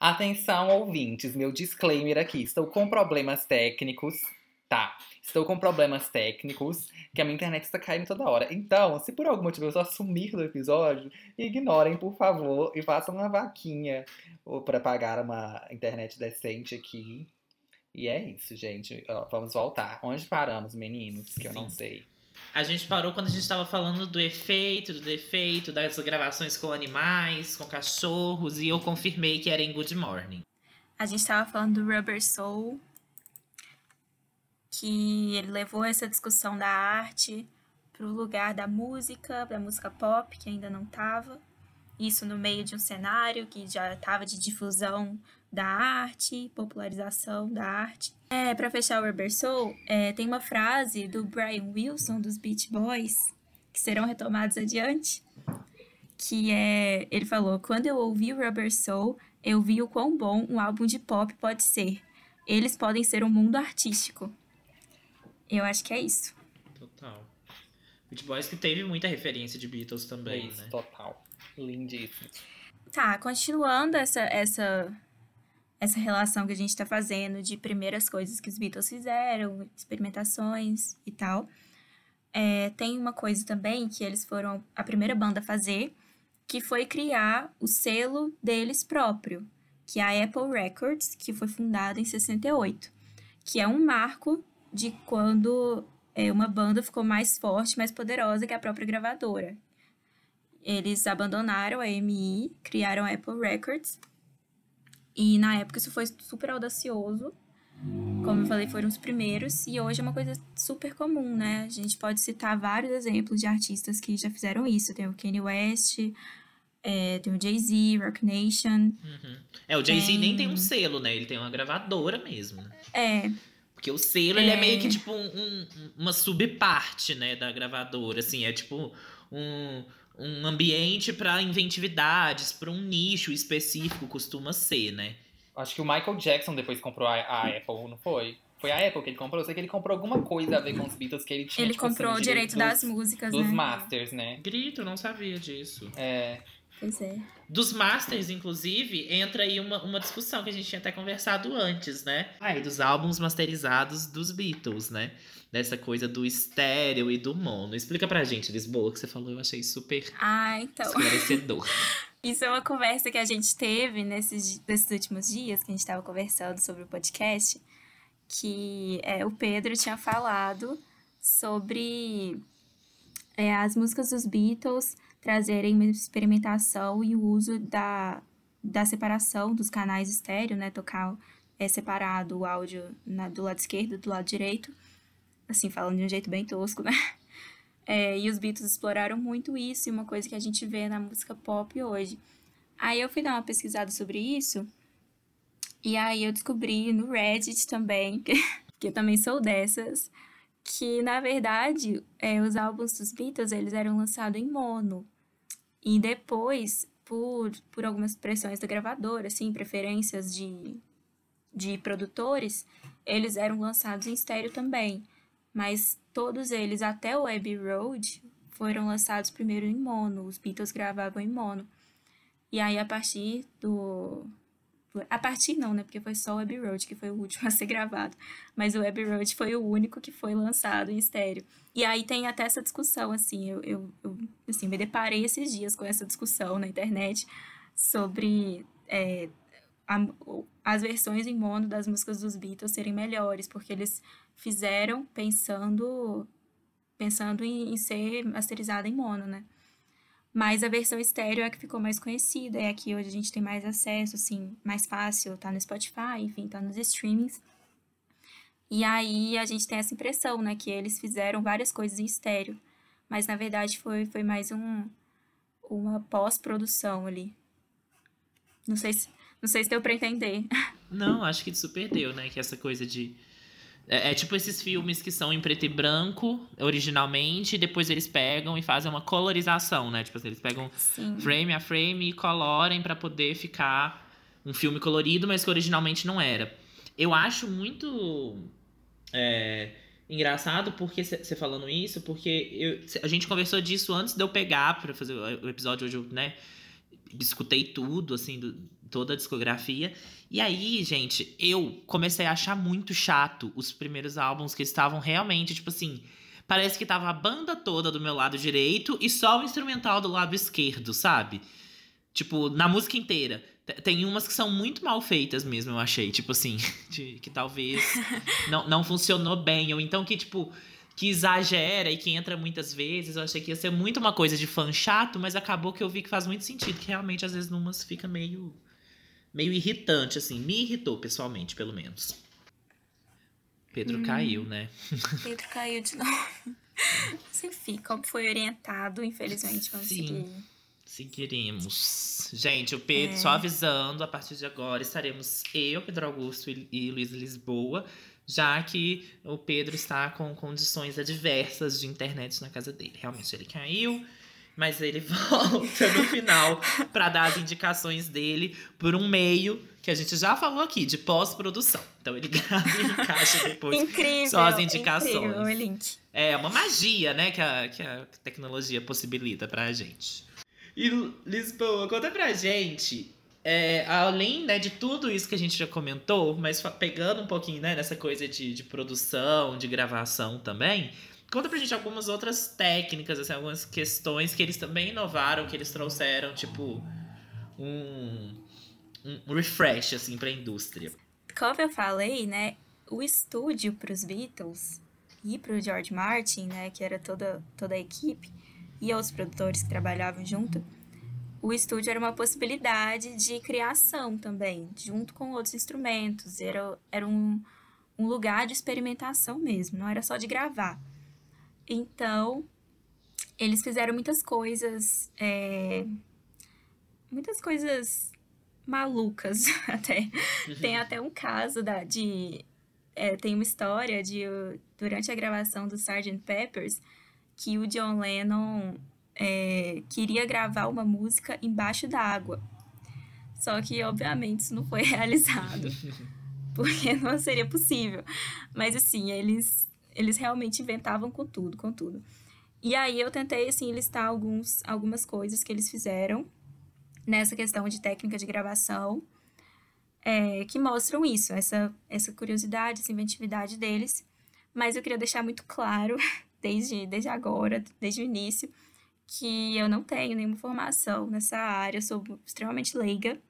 Atenção, ouvintes, meu disclaimer aqui. Estou com problemas técnicos, tá? Estou com problemas técnicos, que a minha internet está caindo toda hora. Então, se por algum motivo eu só sumir do episódio, ignorem, por favor, e façam uma vaquinha para pagar uma internet decente aqui. E é isso, gente. Ó, vamos voltar. Onde paramos, meninos? Que eu não Sim. sei. A gente parou quando a gente tava falando do efeito, do defeito, das gravações com animais, com cachorros, e eu confirmei que era em Good Morning. A gente tava falando do Rubber Soul, que ele levou essa discussão da arte pro lugar da música, da música pop, que ainda não tava. Isso no meio de um cenário que já tava de difusão da arte, popularização da arte. É, para fechar o Rubber Soul, é, tem uma frase do Brian Wilson, dos Beach Boys, que serão retomados adiante, que é, ele falou, quando eu ouvi o Rubber Soul, eu vi o quão bom um álbum de pop pode ser. Eles podem ser um mundo artístico. Eu acho que é isso. Total. Beach Boys que teve muita referência de Beatles É também, isso, né? total. Lindíssimo. Tá, continuando essa, essa, essa relação que a gente tá fazendo de primeiras coisas que os Beatles fizeram, experimentações e tal. É, tem uma coisa também que eles foram a primeira banda a fazer, que foi criar o selo deles próprio, que é a Apple Records, que foi fundada em 68, que é um marco de quando é, uma banda ficou mais forte, mais poderosa que a própria gravadora. Eles abandonaram a EMI, criaram a Apple Records. E na época isso foi super audacioso. Como eu falei, foram os primeiros. E hoje é uma coisa super comum, né? A gente pode citar vários exemplos de artistas que já fizeram isso. Tem o Kanye West, é, tem o Jay-Z, Rock Nation. Uhum. É, o Jay-Z Tem- nem tem um selo, né? Ele tem uma gravadora mesmo. né? É, Porque o selo, ele é É. meio que tipo um- um- uma subparte, né, da gravadora, assim, é tipo um, um ambiente pra inventividades, pra um nicho específico costuma ser, né? Acho que o Michael Jackson depois comprou a, a Apple, não foi? Foi a Apple que ele comprou. Eu sei que ele comprou alguma coisa a ver com os Beatles que ele tinha. ele tipo, assim, comprou o direito dos- das músicas, Dos né? masters, né? Grito, não sabia disso. É. Pois é. Dos masters, inclusive, entra aí uma, uma discussão que a gente tinha até conversado antes, né? Aí, dos álbuns masterizados dos Beatles, né? Dessa coisa do estéreo e do mono. Explica pra gente, Lisboa, que você falou, eu achei super Ah, então. esclarecedor. <laughs> Isso é uma conversa que a gente teve nesses, nesses últimos dias, que a gente estava conversando sobre o podcast, que é, o Pedro tinha falado sobre é, as músicas dos Beatles trazerem uma experimentação e o uso da, da separação dos canais estéreo, né? Tocar é, separado o áudio na, do lado esquerdo e do lado direito. Assim, falando de um jeito bem tosco, né? <laughs> É, e os Beatles exploraram muito isso, e uma coisa que a gente vê na música pop hoje. Aí eu fui dar uma pesquisada sobre isso, e aí eu descobri no Reddit também, <laughs> que eu também sou dessas, que na verdade é, os álbuns dos Beatles eles eram lançados em mono. E depois, por, por algumas pressões da gravadora, assim, preferências de, de produtores, eles eram lançados em estéreo também. Mas todos eles, até o Abbey Road, foram lançados primeiro em mono. Os Beatles gravavam em mono. E aí, a partir do. A partir não, né? Porque foi só o Abbey Road que foi o último <laughs> a ser gravado. Mas o Abbey Road foi o único que foi lançado em estéreo. E aí tem até essa discussão, assim. Eu, eu, eu assim, me deparei esses dias com essa discussão na internet sobre é, a, as versões em mono das músicas dos Beatles serem melhores, porque eles fizeram pensando pensando em, em ser masterizada em mono, né? Mas a versão estéreo é a que ficou mais conhecida, é a que hoje a gente tem mais acesso, assim, mais fácil, tá no Spotify, enfim, tá nos streamings. E aí a gente tem essa impressão, né, que eles fizeram várias coisas em estéreo, mas na verdade foi, foi mais um, uma pós-produção ali. Não sei se, não sei se deu pra entender. Não, acho que super deu, né? Que essa coisa de. É, é, tipo esses filmes que são em preto e branco, originalmente, e depois eles pegam e fazem uma colorização, né? Tipo assim, eles pegam Sim. frame a frame e colorem para poder ficar um filme colorido, mas que originalmente não era. Eu acho muito é, engraçado porque você falando isso, porque eu, a gente conversou disso antes de eu pegar para fazer o episódio hoje, eu, né? Escutei tudo, assim, do, toda a discografia. E aí, gente, eu comecei a achar muito chato os primeiros álbuns que estavam realmente, tipo assim. Parece que tava a banda toda do meu lado direito e só o instrumental do lado esquerdo, sabe? Tipo, na música inteira. Tem umas que são muito mal feitas mesmo, eu achei. Tipo assim, <laughs> de, que talvez <laughs> não, não funcionou bem. Ou então que, tipo, que exagera e que entra muitas vezes. Eu achei que ia ser muito uma coisa de fã chato, mas acabou que eu vi que faz muito sentido. Que realmente, às vezes, numas fica meio meio irritante, assim. Me irritou, pessoalmente, pelo menos. Pedro hum. caiu, né? <laughs> Pedro caiu de novo. Mas enfim, como foi orientado, infelizmente, vamos Sim. seguir. Seguiremos. Gente, o Pedro, é. só avisando, a partir de agora estaremos eu, Pedro Augusto e, e Luiz Lisboa, já que o Pedro está com condições adversas de internet na casa dele. Realmente, ele caiu mas ele <laughs> volta no final para dar as indicações dele por um meio que a gente já falou aqui, de pós-produção. Então ele <laughs> grava e encaixa depois incrível, só as indicações. Incrível, o link. É uma magia, né, que a, que a tecnologia possibilita pra gente. E Lisboa, conta pra gente é, além né, de tudo isso que a gente já comentou, mas pegando um pouquinho né, nessa coisa de, de produção, de gravação também, Conta pra gente algumas outras técnicas, assim, algumas questões que eles também inovaram, que eles trouxeram, tipo, um, um refresh, assim, pra indústria. Como eu falei, né, o estúdio pros Beatles e pro George Martin, né, que era toda, toda a equipe, e os produtores que trabalhavam junto, o estúdio era uma possibilidade de criação também, junto com outros instrumentos. Era, era um, um lugar de experimentação mesmo, não era só de gravar. Então, eles fizeram muitas coisas. É, muitas coisas malucas <laughs> até. tem até um caso da, de. É, tem uma história de durante a gravação do Sgt. Peppers que o John Lennon é, queria gravar uma música embaixo d'água. Só que, obviamente, isso não foi <laughs> realizado. <laughs> Porque não seria possível. Mas, assim, eles eles realmente inventavam com tudo, com tudo. E aí eu tentei, assim, listar alguns, algumas coisas que eles fizeram nessa questão de técnica de gravação é, que mostram isso, essa, essa curiosidade, essa inventividade deles. Mas eu queria deixar muito claro, <laughs> desde, desde agora, desde o início, que eu não tenho nenhuma formação nessa área, eu sou extremamente leiga.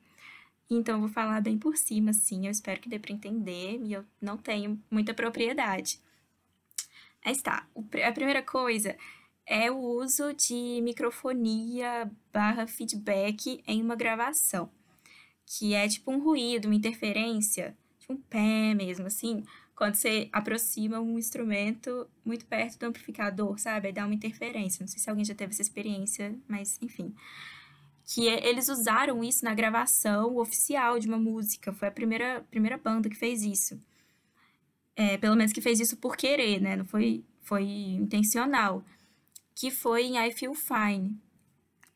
Então, eu vou falar bem por cima, assim. Eu espero que dê para entender e eu não tenho muita propriedade. Aí está. A primeira coisa é o uso de microfonia barra feedback em uma gravação, que é tipo um ruído, uma interferência, tipo um pé mesmo, assim, quando você aproxima um instrumento muito perto do amplificador, sabe? Aí dá uma interferência. Não sei se alguém já teve essa experiência, mas enfim. Que é, eles usaram isso na gravação oficial de uma música. Foi a primeira, primeira banda que fez isso. É, pelo menos que fez isso por querer, né? Não foi, foi intencional que foi em I Feel Fine,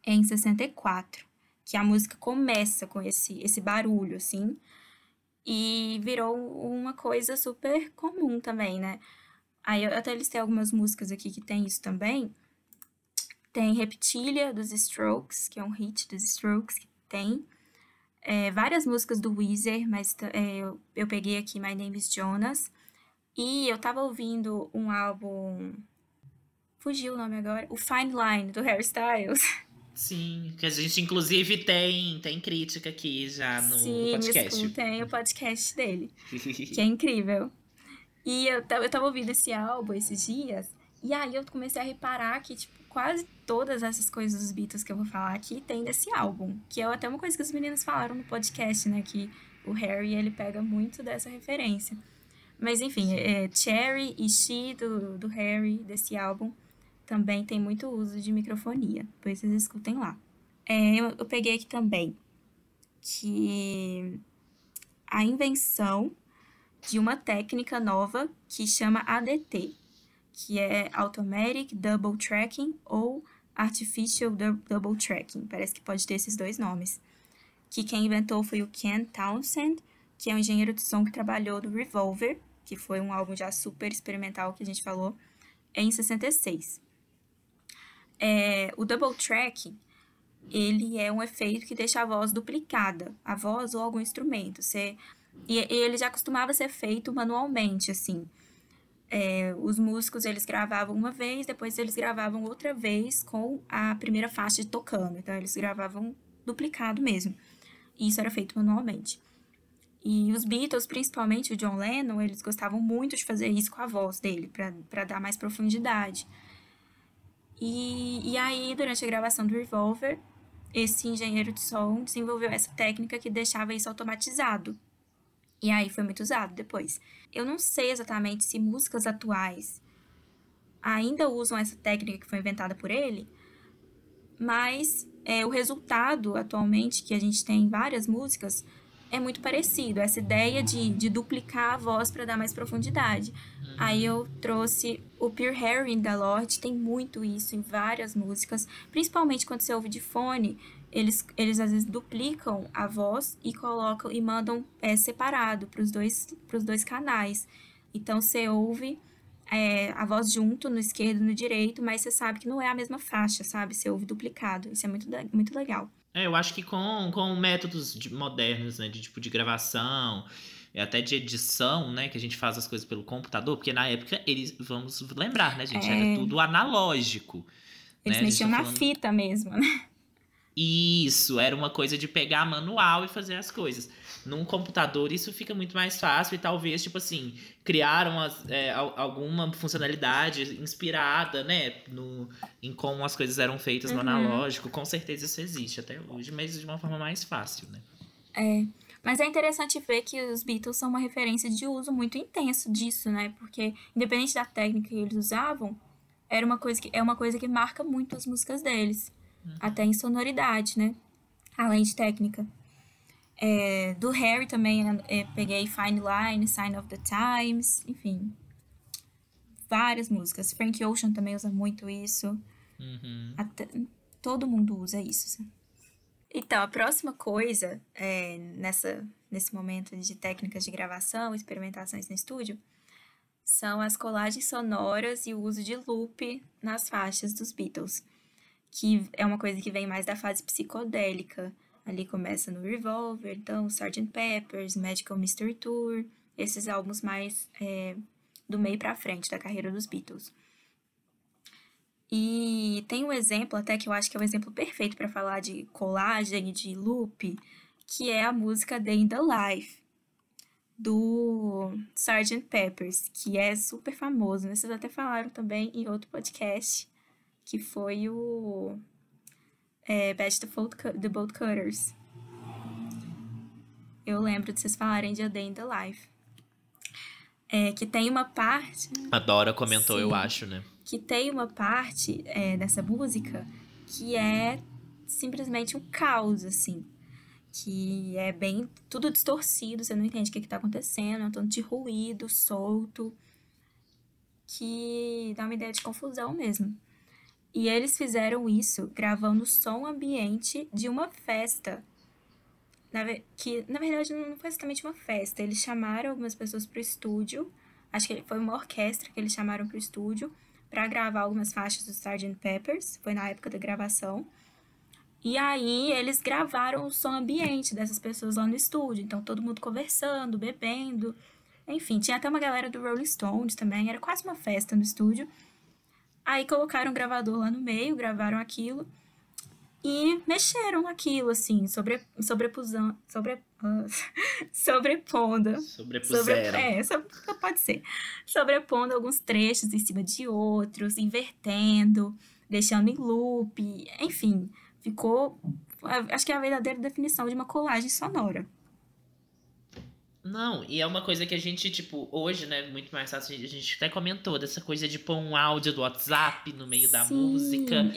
em 64, que a música começa com esse, esse barulho, assim, e virou uma coisa super comum também, né? Aí eu até listei algumas músicas aqui que tem isso também. Tem Reptilia, dos Strokes, que é um hit dos Strokes que tem. É, várias músicas do Weezer, mas é, eu, eu peguei aqui My Name is Jonas. E eu tava ouvindo um álbum Fugiu o nome agora. O Fine Line, do Harry Styles. Sim, que a gente inclusive tem, tem crítica aqui já no Sim, podcast. Sim, tem o podcast dele, <laughs> que é incrível. E eu, eu tava ouvindo esse álbum esses dias, e aí eu comecei a reparar que, tipo, quase todas essas coisas dos Beatles que eu vou falar aqui tem desse álbum. Que é até uma coisa que os meninos falaram no podcast, né? Que o Harry, ele pega muito dessa referência. Mas, enfim, é Cherry e She, do, do Harry, desse álbum também tem muito uso de microfonia, depois vocês escutem lá. É, eu, eu peguei aqui também que a invenção de uma técnica nova que chama ADT, que é Automatic Double Tracking ou Artificial Double Tracking. Parece que pode ter esses dois nomes. Que quem inventou foi o Ken Townsend, que é um engenheiro de som que trabalhou no Revolver, que foi um álbum já super experimental que a gente falou, em 66. É, o double tracking, ele é um efeito que deixa a voz duplicada, a voz ou algum instrumento. Você, e, e ele já costumava ser feito manualmente, assim. É, os músicos, eles gravavam uma vez, depois eles gravavam outra vez com a primeira faixa tocando. Então, eles gravavam duplicado mesmo. E isso era feito manualmente. E os Beatles, principalmente o John Lennon, eles gostavam muito de fazer isso com a voz dele, para dar mais profundidade. E, e aí, durante a gravação do Revolver, esse engenheiro de som desenvolveu essa técnica que deixava isso automatizado. E aí foi muito usado depois. Eu não sei exatamente se músicas atuais ainda usam essa técnica que foi inventada por ele, mas é, o resultado atualmente que a gente tem em várias músicas é muito parecido. Essa ideia de, de duplicar a voz para dar mais profundidade. Uhum. Aí eu trouxe o Pure Herring da Lorde, tem muito isso em várias músicas, principalmente quando você ouve de fone. Eles, eles às vezes duplicam a voz e colocam e mandam é, separado para os dois, dois canais. Então você ouve é, a voz junto no esquerdo e no direito, mas você sabe que não é a mesma faixa, sabe? Você ouve duplicado. Isso é muito, muito legal. É, eu acho que com, com métodos de, modernos, né, de tipo de gravação, até de edição, né, que a gente faz as coisas pelo computador, porque na época eles, vamos lembrar, né, gente, é... era tudo analógico. Eles né? mexiam tá na falando... fita mesmo, né? Isso, era uma coisa de pegar manual e fazer as coisas. Num computador isso fica muito mais fácil e talvez, tipo assim, criaram as, é, alguma funcionalidade inspirada, né, no, em como as coisas eram feitas no uhum. analógico. Com certeza isso existe até hoje, mas de uma forma mais fácil, né? É. Mas é interessante ver que os Beatles são uma referência de uso muito intenso disso, né? Porque, independente da técnica que eles usavam, era uma coisa que, é uma coisa que marca muito as músicas deles. Uhum. Até em sonoridade, né? Além de técnica. É, do Harry também, né, é, peguei Fine Line, Sign of the Times, enfim. Várias músicas. Frank Ocean também usa muito isso. Uhum. Até, todo mundo usa isso. Então, a próxima coisa é, nessa, nesse momento de técnicas de gravação, experimentações no estúdio, são as colagens sonoras e o uso de loop nas faixas dos Beatles, que é uma coisa que vem mais da fase psicodélica Ali começa no Revolver, então Sgt. Peppers, Magical Mystery Tour, esses álbuns mais é, do meio para frente da carreira dos Beatles. E tem um exemplo até que eu acho que é o um exemplo perfeito para falar de colagem de loop, que é a música Day in the Life do Sgt. Peppers, que é super famoso. Né? Vocês até falaram também em outro podcast, que foi o é, Best of The Boat Cutters. Eu lembro de vocês falarem de A Day in the Life. É, que tem uma parte. A Dora comentou, sim, eu acho, né? Que tem uma parte é, dessa música que é simplesmente um caos, assim que é bem tudo distorcido, você não entende o que está acontecendo, é um tanto de ruído solto, que dá uma ideia de confusão mesmo. E eles fizeram isso gravando som ambiente de uma festa. Na, que, na verdade, não foi exatamente uma festa. Eles chamaram algumas pessoas para o estúdio. Acho que foi uma orquestra que eles chamaram para o estúdio para gravar algumas faixas do Sgt. Peppers. Foi na época da gravação. E aí eles gravaram o som ambiente dessas pessoas lá no estúdio. Então todo mundo conversando, bebendo. Enfim, tinha até uma galera do Rolling Stones também. Era quase uma festa no estúdio. Aí colocaram um gravador lá no meio, gravaram aquilo. E mexeram aquilo, assim, sobre, sobrepusão, sobre, uh, <laughs> sobrepondo. Sobrepuseram. Sobre, é, sobre, pode ser. Sobrepondo alguns trechos em cima de outros, invertendo, deixando em loop, enfim ficou. Acho que é a verdadeira definição de uma colagem sonora. Não, e é uma coisa que a gente, tipo, hoje, né, muito mais fácil, a gente até comentou dessa coisa de pôr um áudio do WhatsApp no meio da música,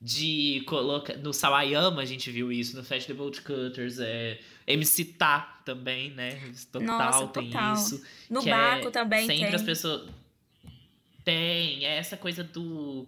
de colocar. No Sawayama a gente viu isso, no Fast the Bolt Cutters, é. MC Tá também, né? Total Nossa, tem total. isso. No que barco é também sempre tem. as pessoas. Tem, é essa coisa do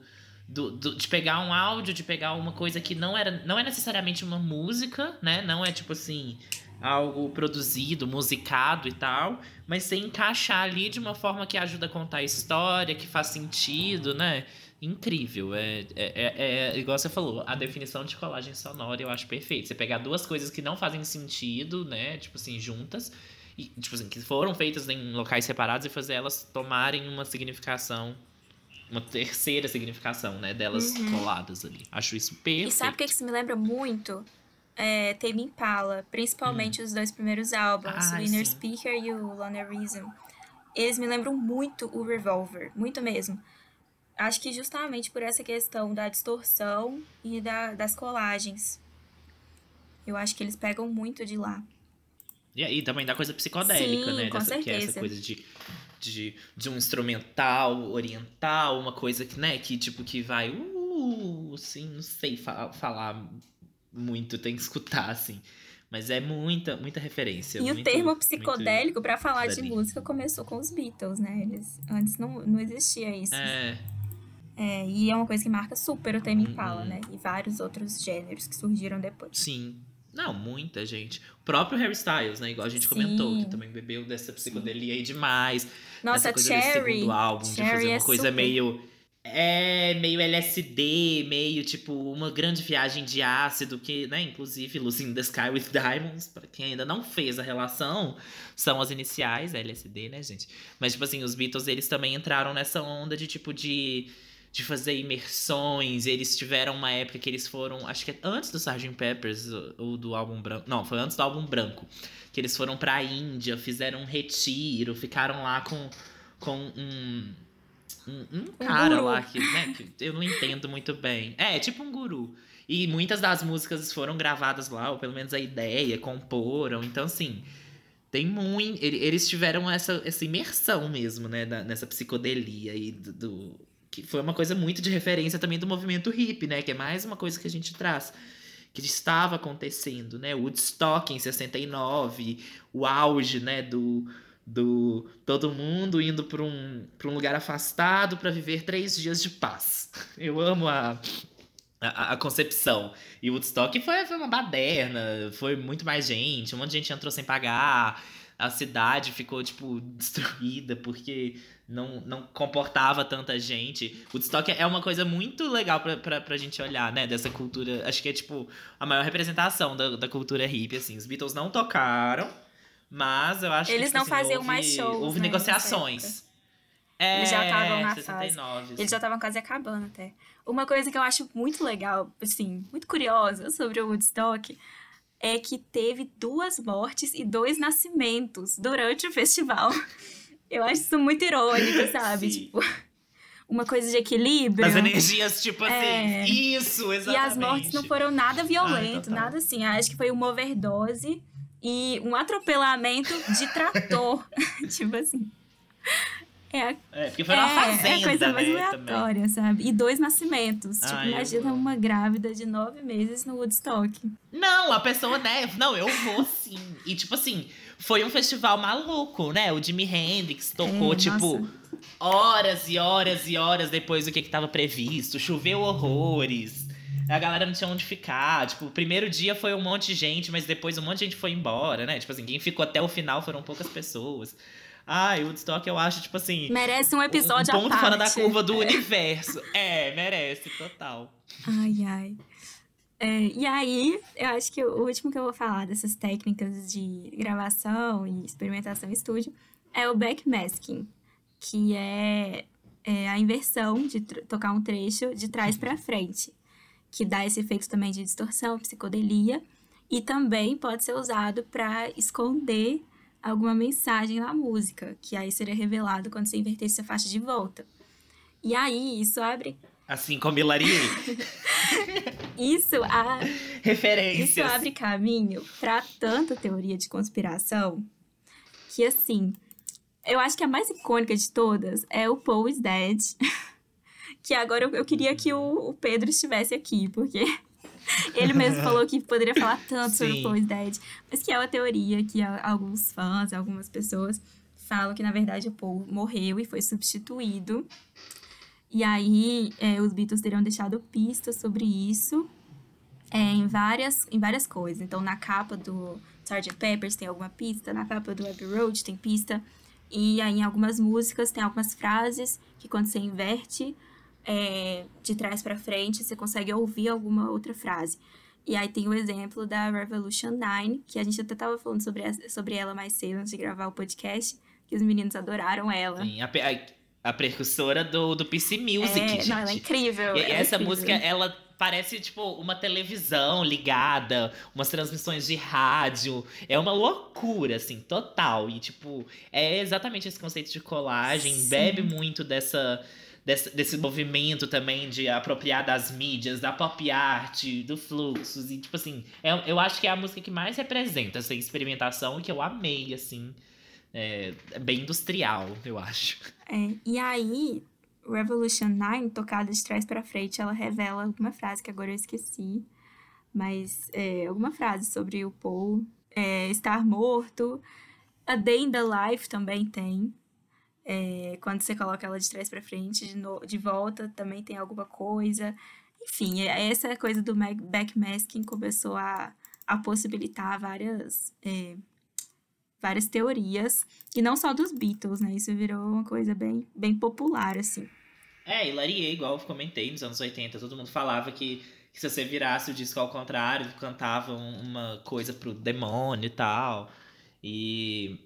do, do, de pegar um áudio, de pegar uma coisa que não era não é necessariamente uma música, né? Não é tipo assim algo produzido, musicado e tal, mas você encaixar ali de uma forma que ajuda a contar a história, que faz sentido, né? Incrível. É, é, é, é igual você falou, a definição de colagem sonora eu acho perfeito. Você pegar duas coisas que não fazem sentido, né? Tipo assim, juntas, e, tipo assim, que foram feitas em locais separados e fazer elas tomarem uma significação uma terceira significação, né, delas Uhum. coladas ali. Acho isso perfeito. E sabe o que, que isso me lembra muito? É, Tame Impala, principalmente os dois primeiros álbuns, Hum. Ah, o Inner sim. Speaker e o Lonerism. Eles me lembram muito o Revolver, muito mesmo. Acho que justamente por essa questão da distorção e da, das colagens. Eu acho que eles pegam muito de lá. E aí também da coisa psicodélica, Sim, né? com Dessa, que é essa coisa de, de, de um instrumental oriental, uma coisa que, né, que tipo que vai, uh, assim, não sei fa falar muito, tem que escutar, assim. Mas é muita, muita referência. E o muito- termo muito psicodélico, pra falar de música, começou com os Beatles, né? Eles, antes não, não existia isso. É, É, e é uma coisa que marca super o Uhum. Impala, né? E vários outros gêneros que surgiram depois. sim. Não, muita gente. O próprio Harry Styles, né? Igual a gente Sim. comentou, que também bebeu dessa psicodelia aí demais. Nossa, Cherry. segundo álbum, de Cherry fazer uma é coisa super. meio. É, meio LSD, meio tipo uma grande viagem de ácido, que, né, inclusive in the Sky with Diamonds, pra quem ainda não fez a relação, são as iniciais, LSD, né, gente? Mas, tipo assim, os Beatles, eles também entraram nessa onda de, tipo, de, de fazer imersões, eles tiveram uma época que eles foram, acho que é antes do Sgt. Peppers, ou do álbum branco, não, foi antes do álbum branco, que eles foram pra Índia, fizeram um retiro, ficaram lá com, com um um, um cara lá que, né, que eu não entendo muito bem. É, tipo um guru. E muitas das músicas foram gravadas lá, ou pelo menos a ideia, comporam. Então, assim, tem muito. Eles tiveram essa, essa imersão mesmo, né, da- nessa psicodelia aí do, do- Que foi uma coisa muito de referência também do movimento hippie, né? Que é mais uma coisa que a gente traz. Que estava acontecendo, né? Woodstock em 69, o auge, né, do, do todo mundo indo para um, pra um lugar afastado para viver três dias de paz. <laughs> Eu amo a, a, a concepção. E Woodstock foi, foi uma baderna, foi muito mais gente, um monte de gente entrou sem pagar, a cidade ficou, tipo, destruída porque não, não comportava tanta gente. Woodstock é uma coisa muito legal pra, pra gente olhar, né? Dessa cultura. Acho que é, tipo, a maior representação da, da cultura hippie, assim. Os Beatles não tocaram, mas eu acho Eles que. tipo não assim, faziam houve, mais shows, Houve né, negociações. É, Eles já estavam na 69, Eles assim. já estavam quase acabando até. Uma coisa que eu acho muito legal, assim, muito curiosa sobre o Woodstock é que teve duas mortes e dois nascimentos durante o festival. <laughs> Eu acho isso muito irônico, <laughs> sabe? Sim. Tipo, uma coisa de equilíbrio. As energias, tipo assim. É. Isso, E exatamente. as mortes não foram nada violentas, total. nada assim. Acho que foi uma overdose e um atropelamento de trator. <laughs> tipo assim. É a É, porque foi é, fazenda, é a coisa mais né, também. aleatória, sabe? E dois nascimentos. tipo, Ai, imagina amo. uma grávida de nove meses no Woodstock. Não, a pessoa, né? Não, eu vou sim. E, tipo assim, foi um festival maluco, né? O Jimi Hendrix tocou, É, tipo, nossa. horas e horas e horas depois do que, que tava previsto. Choveu horrores. A galera não tinha onde ficar. Tipo, o primeiro dia foi um monte de gente, mas depois um monte de gente foi embora, né? Tipo assim, quem ficou até o final foram poucas pessoas. Ai, o Woodstock eu acho, tipo assim. Merece um um episódio ponto à fora da curva do <laughs> universo. É, merece, total. Ai, ai. É, e aí, eu acho que o último que eu vou falar dessas técnicas de gravação e experimentação em estúdio é o backmasking, que é, é a inversão de tocar um trecho de trás para frente, que dá esse efeito também de distorção, psicodelia, e também pode ser usado para esconder alguma mensagem na música, que aí seria revelado quando você invertesse a faixa de volta. E aí, isso abre Assim como Hilarie. <laughs> isso, a, isso Referências. abre caminho para tanta teoria de conspiração que, assim, eu acho que a mais icônica de todas é o Paul is Dead. <laughs> Que agora eu, eu queria que o, o Pedro estivesse aqui, porque <laughs> ele mesmo falou que poderia falar tanto sobre Sim. o Paul is Dead. Mas que é uma teoria que alguns fãs, algumas pessoas falam que, na verdade, o Paul morreu e foi substituído. E aí, é, os Beatles teriam deixado pistas sobre isso é, em, várias, em várias coisas. Então, na capa do Sgt. Peppers tem alguma pista, na capa do Abbey Road tem pista. E aí, em algumas músicas, tem algumas frases que, quando você inverte é, de trás pra frente, você consegue ouvir alguma outra frase. E aí tem o exemplo da Revolution 9, que a gente até tava falando sobre, essa- sobre ela mais cedo, antes de gravar o podcast, que os meninos adoraram ela. Sim, a, a, a precursora do, do PC Music, É, gente. não, ela é incrível. E ela é essa incrível. música, ela parece, tipo, uma televisão ligada, umas transmissões de rádio. É uma loucura, assim, total. E, tipo, é exatamente esse conceito de colagem. Sim. Bebe muito dessa, dessa- desse movimento também de apropriar das mídias, da pop art, do fluxos. E, tipo assim, é- eu acho que é a música que mais representa essa experimentação e que eu amei, assim. É, é bem industrial, eu acho. É, e aí, Revolution 9, tocada de trás pra frente, ela revela alguma frase que agora eu esqueci. Mas é, alguma frase sobre o Paul é, estar morto. A Day in the Life também tem. É, quando você coloca ela de trás pra frente, de, no- de volta, também tem alguma coisa. Enfim, é- essa coisa do backmasking começou a, a possibilitar várias, é, várias teorias. E não só dos Beatles, né? Isso virou uma coisa bem, bem popular, assim. É, Hilarie, igual eu comentei nos anos 80, todo mundo falava que, que se você virasse o disco ao contrário, cantavam uma coisa pro demônio e tal. E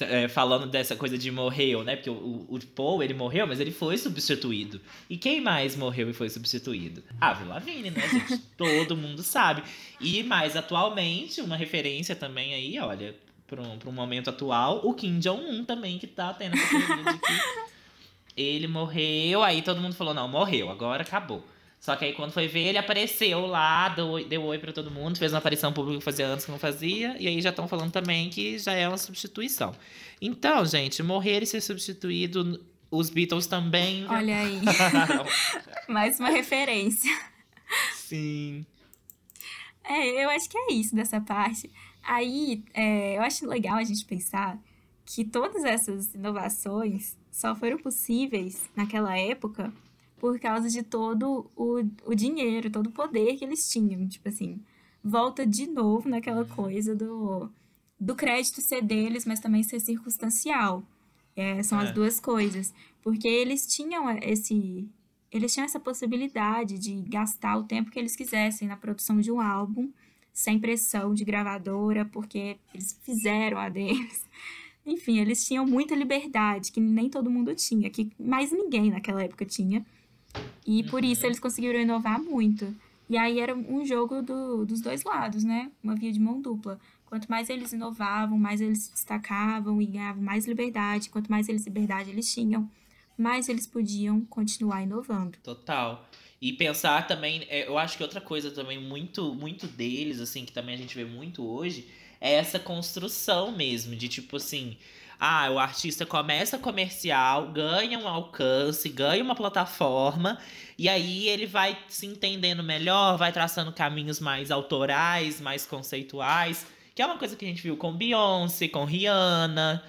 é, falando dessa coisa de morreu, né? Porque o, o, o Paul, ele morreu, mas ele foi substituído. E quem mais morreu e foi substituído? Avril Lavigne, né, gente? <laughs> Todo mundo sabe. E mais atualmente, uma referência também aí, olha, para um, pra um momento atual, o Kim Jong-un também, que tá tendo essa teoria de que <laughs> ele morreu, aí todo mundo falou, não, morreu, agora acabou. Só que aí quando foi ver, ele apareceu lá, deu, oi- deu oi pra todo mundo, fez uma aparição pública que fazia anos que não fazia, e aí já estão falando também que já é uma substituição. Então, gente, morrer e ser substituído, os Beatles também. Olha aí, <laughs> mais uma referência. Sim. É, eu acho que é isso dessa parte. Aí, é, eu acho legal a gente pensar que todas essas inovações só foram possíveis naquela época por causa de todo o, o dinheiro, todo o poder que eles tinham. Tipo assim, volta de novo naquela coisa do, do crédito ser deles, mas também ser circunstancial. É, são as É. duas coisas. Porque eles tinham esse. Eles tinham essa possibilidade de gastar o tempo que eles quisessem na produção de um álbum, sem pressão de gravadora, porque eles fizeram a deles. Enfim, eles tinham muita liberdade, que nem todo mundo tinha, que mais ninguém naquela época tinha. E por isso eles conseguiram inovar muito. E aí era um jogo do- dos dois lados, né? Uma via de mão dupla. Quanto mais eles inovavam, mais eles se destacavam e ganhavam mais liberdade. Quanto mais eles liberdade eles tinham, mais eles podiam continuar inovando. Total. E pensar também, é, eu acho que outra coisa também muito, muito deles, assim, que também a gente vê muito hoje, é essa construção mesmo, de tipo assim, ah, o artista começa comercial, ganha um alcance, ganha uma plataforma, e aí ele vai se entendendo melhor, vai traçando caminhos mais autorais, mais conceituais, que é uma coisa que a gente viu com Beyoncé, com Rihanna,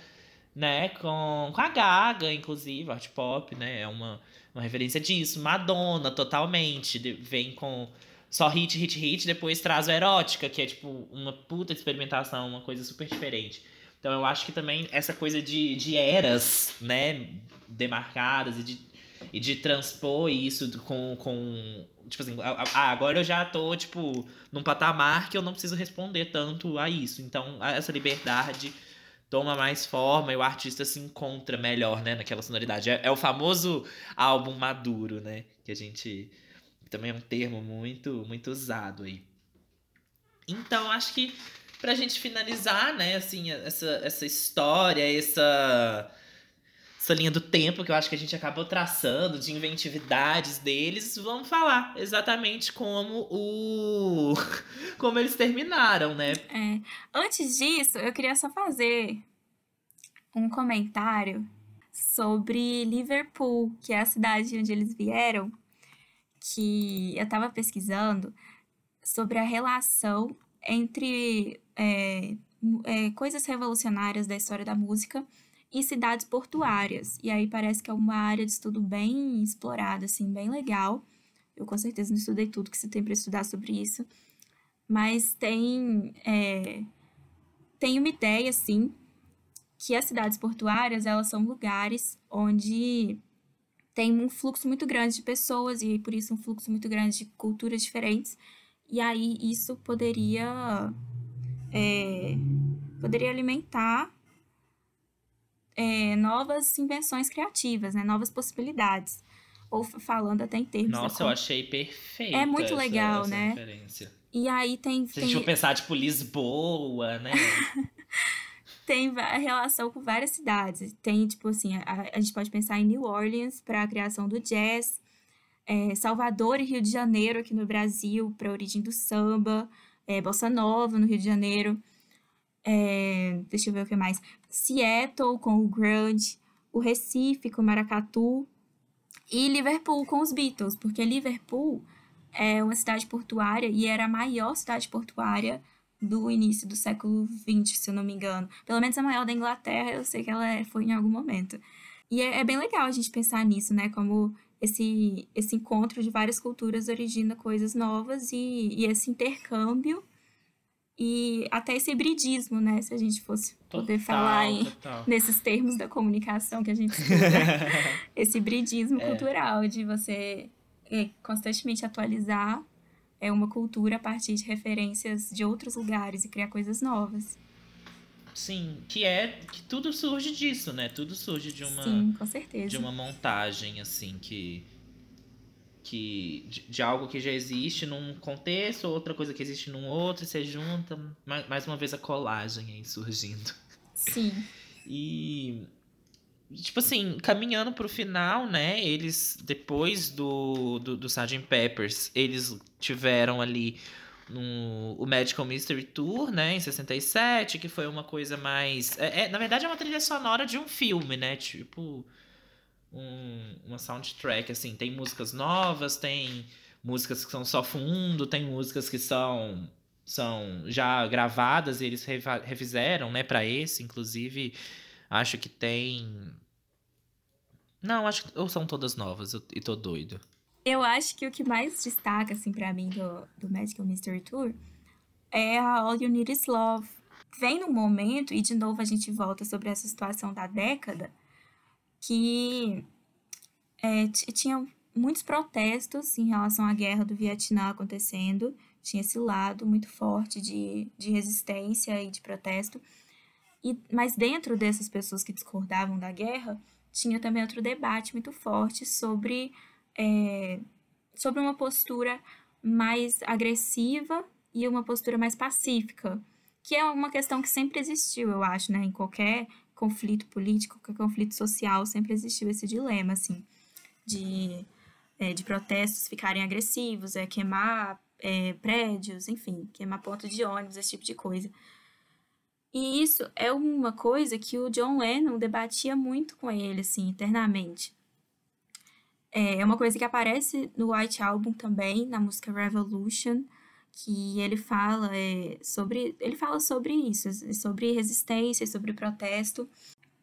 né, com, com a Gaga, inclusive, art pop, né, é uma uma referência disso. Madonna, totalmente. vem com só hit, hit, hit, depois traz o erótica, que é tipo uma puta experimentação, uma coisa super diferente. Então eu acho que também essa coisa de, de eras, né, demarcadas e de, e de transpor isso com, com. Tipo assim, ah, agora eu já tô, tipo, num patamar que eu não preciso responder tanto a isso. Então, essa liberdade toma mais forma e o artista se encontra melhor, né, naquela sonoridade. É, é o famoso álbum maduro, né, que a gente também é um termo muito muito usado aí. Então, acho que pra gente finalizar, né, assim, essa, essa história, essa essa linha do tempo que eu acho que a gente acabou traçando de inventividades deles, vamos falar exatamente como o <laughs> como eles terminaram, né? É. Antes disso, eu queria só fazer um comentário sobre Liverpool, que é a cidade onde eles vieram, que eu estava pesquisando sobre a relação entre é, é, coisas revolucionárias da história da música e cidades portuárias. E aí parece que é uma área de estudo bem explorada, assim, bem legal. Eu com certeza não estudei tudo que você tem para estudar sobre isso, mas tem é, tem uma ideia assim que as cidades portuárias elas são lugares onde tem um fluxo muito grande de pessoas e por isso um fluxo muito grande de culturas diferentes e aí isso poderia é, poderia alimentar é, novas invenções criativas, né? Novas possibilidades. Ou falando até em termos Nossa, eu achei perfeito. É muito essa- legal, essa né? referência. E aí tem, Se a gente tem, for pensar, tipo, Lisboa, né? <laughs> tem relação com várias cidades. Tem, tipo assim, a, a gente pode pensar em New Orleans para a criação do jazz, é, Salvador e Rio de Janeiro aqui no Brasil para a origem do samba, é, Bossa Nova no Rio de Janeiro, é, deixa eu ver o que mais, Seattle com o grunge, o Recife com o maracatu e Liverpool com os Beatles, porque Liverpool é uma cidade portuária e era a maior cidade portuária do início do século XX, se eu não me engano. Pelo menos a maior da Inglaterra, eu sei que ela é- foi em algum momento. E é, é bem legal a gente pensar nisso, né? Como esse, esse encontro de várias culturas origina coisas novas e, e esse intercâmbio e até esse hibridismo, né? Se a gente fosse poder Total, falar em, nesses termos da comunicação que a gente <laughs> estuda esse hibridismo É. cultural de você é, constantemente atualizar é uma cultura a partir de referências de outros lugares e criar coisas novas. Sim, que é que tudo surge disso, né? Tudo surge de uma Sim, com certeza. de uma montagem assim que que de, de algo que já existe num contexto, outra coisa que existe num outro, e você junta mais, mais uma vez a colagem aí surgindo. Sim, <laughs> E tipo assim, caminhando pro final, né? Eles depois do do, do Sgt. Peppers, eles tiveram ali no, o Magical Mystery Tour, né, em 67, que foi uma coisa mais. É, é- na verdade, é uma trilha sonora de um filme, né? Tipo. Um, uma soundtrack, assim. Tem músicas novas, tem músicas que são só fundo, tem músicas que são. São já gravadas e eles refizeram, né, pra esse, inclusive. Acho que tem. Não, acho que. Ou são todas novas, eu, e tô doido. Eu acho que o que mais destaca, assim, pra mim do, do Magical Mystery Tour é a All You Need Is Love. Vem num momento, e de novo a gente volta sobre essa situação da década, que é, tinha muitos protestos em relação à guerra do Vietnã acontecendo, tinha esse lado muito forte de, de resistência e de protesto. E, mas dentro dessas pessoas que discordavam da guerra, tinha também outro debate muito forte sobre, é, sobre uma postura mais agressiva e uma postura mais pacífica, que é uma questão que sempre existiu, eu acho, né? Em qualquer conflito político, qualquer conflito social, sempre existiu esse dilema, assim, de, é, de protestos ficarem agressivos, é, queimar é, prédios, enfim, queimar ponto de ônibus, esse tipo de coisa. E isso é uma coisa que o John Lennon debatia muito com ele, assim, internamente. É uma coisa que aparece no White Album também, na música Revolution, que ele fala é, sobre ele fala sobre isso, sobre resistência, sobre protesto.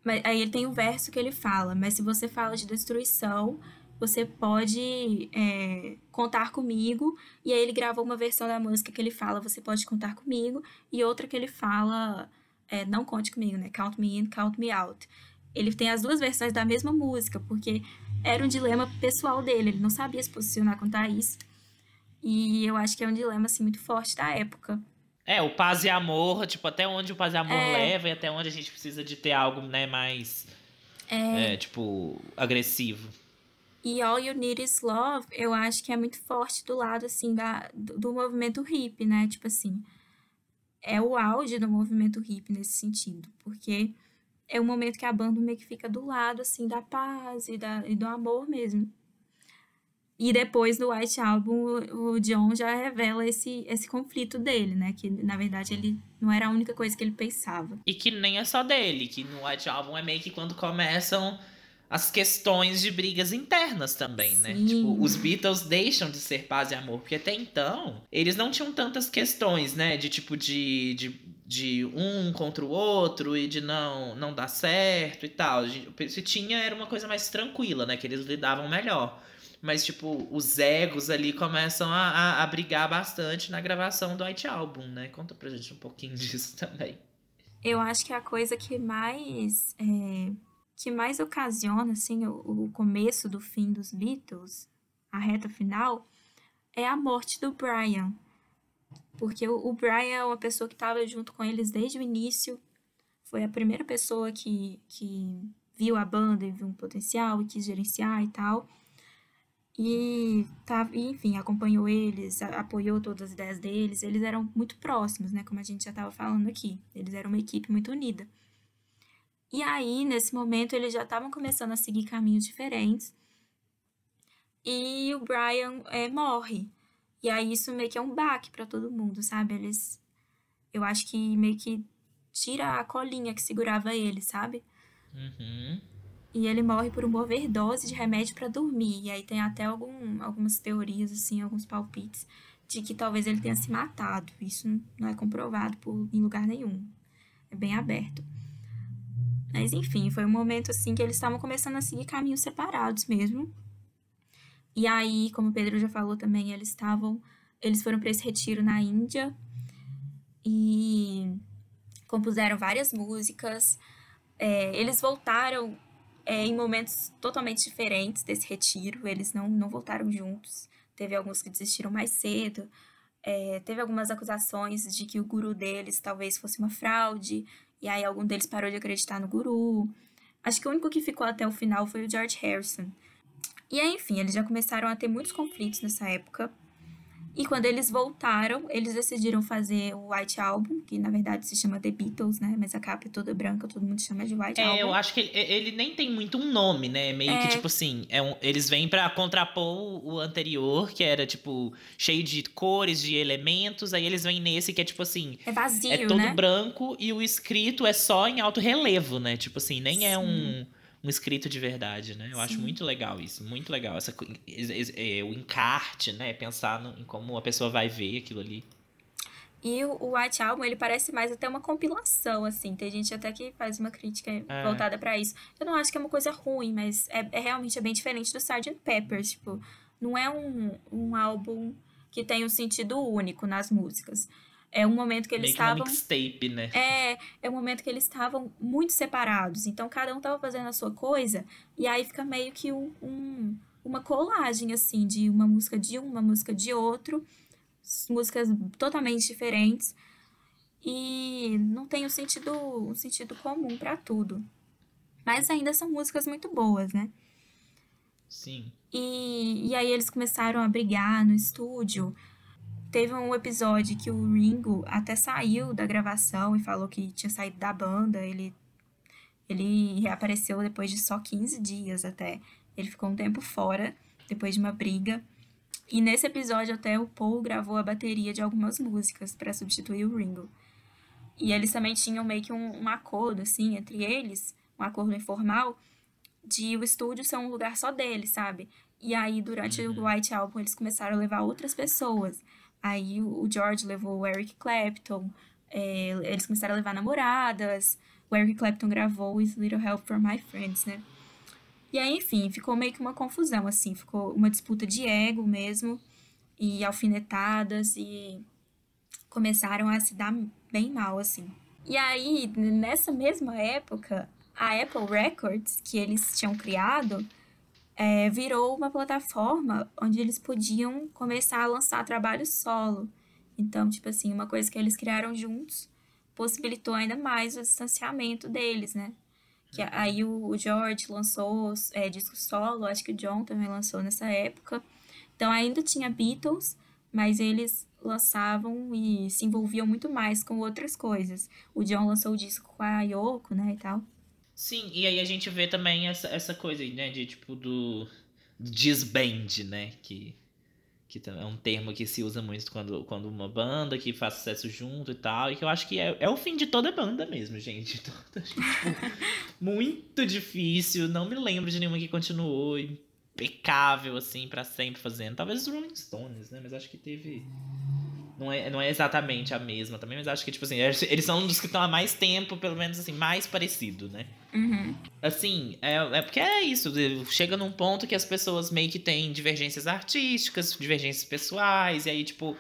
Mas aí ele tem um verso que ele fala, mas se você fala de destruição, você pode é, contar comigo. E aí ele gravou uma versão da música que ele fala, você pode contar comigo, e outra que ele fala, é, não conte comigo, né? Count me in, count me out. Ele tem as duas versões da mesma música, porque era um dilema pessoal dele, ele não sabia se posicionar contra isso. E eu acho que é um dilema, assim, muito forte da época. É, o paz e amor, tipo, até onde o paz e amor é... leva e até onde a gente precisa de ter algo, né, mais, é... É, tipo, agressivo. E All You Need Is Love, eu acho que é muito forte do lado, assim, da, do, do movimento hip, né, tipo assim, é o auge do movimento hip nesse sentido, porque é o momento que a banda meio que fica do lado, assim, da paz e, da, e do amor mesmo. E depois do White Album, o John já revela esse, esse conflito dele, né? Que na verdade ele não era a única coisa que ele pensava. E que nem é só dele, que no White Album é meio que quando começam as questões de brigas internas também, né? Sim. né? Tipo, os Beatles deixam de ser paz e amor, porque até então eles não tinham tantas questões, né? De tipo de, de, de um contra o outro e de não não dar certo e tal. Se tinha, era uma coisa mais tranquila, né? Que eles lidavam melhor. Mas, tipo, os egos ali começam a, a, a brigar bastante na gravação do White Album, né? Conta pra gente um pouquinho <laughs> disso também. Eu acho que a coisa que mais. É, que mais ocasiona, assim, o, o começo do fim dos Beatles, a reta final, é a morte do Brian. Porque o, Brian é uma pessoa que estava junto com eles desde o início. Foi a primeira pessoa que, que viu a banda e viu um potencial e quis gerenciar e tal. E, tá, enfim, acompanhou eles, apoiou todas as ideias deles. Eles eram muito próximos, né? Como a gente já estava falando aqui. Eles eram uma equipe muito unida. E aí, nesse momento, eles já estavam começando a seguir caminhos diferentes. E o Brian é, morre. E aí, isso meio que é um baque para todo mundo, sabe? Eles. Eu acho que meio que tira a colinha que segurava ele, sabe? Uhum e ele morre por uma overdose de remédio para dormir. E aí tem até algum, algumas teorias, assim, alguns palpites, de que talvez ele tenha se matado. Isso não é comprovado por, em lugar nenhum. É bem aberto. Mas enfim, foi um momento assim que eles estavam começando a seguir caminhos separados mesmo. E aí, como o Pedro já falou também, eles estavam. Eles foram para esse retiro na Índia e compuseram várias músicas. É, eles voltaram é, em momentos totalmente diferentes desse retiro. Eles não, não voltaram juntos. Teve alguns que desistiram mais cedo. É, teve algumas acusações de que o guru deles talvez fosse uma fraude. E aí algum deles parou de acreditar no guru. Acho que o único que ficou até o final foi o George Harrison. E aí, enfim, eles já começaram a ter muitos conflitos nessa época. E quando eles voltaram, eles decidiram fazer o White Album, que na verdade se chama The Beatles, né? Mas a capa é toda branca, todo mundo chama de White é, Album. É, eu acho que ele, ele, nem tem muito um nome, né? Meio é... que tipo assim, é um, eles vêm para contrapor o anterior, que era tipo cheio de cores, de elementos, aí eles vêm nesse que é tipo assim. É vazio, É todo né? branco e o escrito é só em alto relevo, né? Tipo assim, nem é Sim. é um um escrito de verdade, né? Eu Sim. acho muito legal isso, muito legal. Essa, é, o encarte, né? Pensar no, em como a pessoa vai ver aquilo ali. E o White Album, ele parece mais até uma compilação, assim. Tem gente até que faz uma crítica é. voltada para isso. Eu não acho que é uma coisa ruim, mas é, é realmente é bem diferente do Sgt. Peppers. Tipo, não é um, um álbum que tem um sentido único nas músicas. É um momento que eles estavam. mixtape, né? É, é um momento que eles estavam muito separados. Então, cada um tava fazendo a sua coisa. E aí fica meio que um, um- uma colagem, assim, de uma música de um, uma música de outro. Músicas totalmente diferentes. E não tem um sentido, um sentido comum pra tudo. Mas ainda são músicas muito boas, né? Sim. E, e aí eles começaram a brigar no estúdio. Teve um episódio que o Ringo até saiu da gravação e falou que tinha saído da banda. Ele, ele reapareceu depois de só 15 dias até. Ele ficou um tempo fora, depois de uma briga. E nesse episódio até o Paul gravou a bateria de algumas músicas para substituir o Ringo. E eles também tinham meio que um, um acordo, assim, entre eles, um acordo informal, de o estúdio ser um lugar só deles, sabe? E aí, durante Uhum. o White Album, eles começaram a levar outras pessoas. Aí o George levou o Eric Clapton, é, eles começaram a levar namoradas, o Eric Clapton gravou With Little Help from My Friends, né? E aí, enfim, ficou meio que uma confusão, assim, ficou uma disputa de ego mesmo, e alfinetadas, e começaram a se dar bem mal, assim. E aí, nessa mesma época, a Apple Records, que eles tinham criado, é, virou uma plataforma onde eles podiam começar a lançar trabalho solo. Então, tipo assim, uma coisa que eles criaram juntos possibilitou ainda mais o distanciamento deles, né? Que aí o, o George lançou é, disco solo, acho que o John também lançou nessa época. Então ainda tinha Beatles, mas eles lançavam e se envolviam muito mais com outras coisas. O John lançou o disco com a Yoko, né, e tal. Sim, e aí a gente vê também essa, essa coisa né, de tipo do disband, né, que, que é um termo que se usa muito quando, quando uma banda que faz sucesso junto e tal, e que eu acho que é, é o fim de toda banda mesmo, gente. <laughs> Toda- tipo, muito difícil, não me lembro de nenhuma que continuou impecável, assim, pra sempre fazendo. Talvez os Rolling Stones, né, mas acho que teve... Não é, não é exatamente a mesma também, mas acho que, tipo assim, eles são um dos que estão há mais tempo, pelo menos assim, mais parecido, né? Uhum. Assim, é, é porque é isso. Chega num ponto que as pessoas meio que têm divergências artísticas, divergências pessoais, e aí, tipo,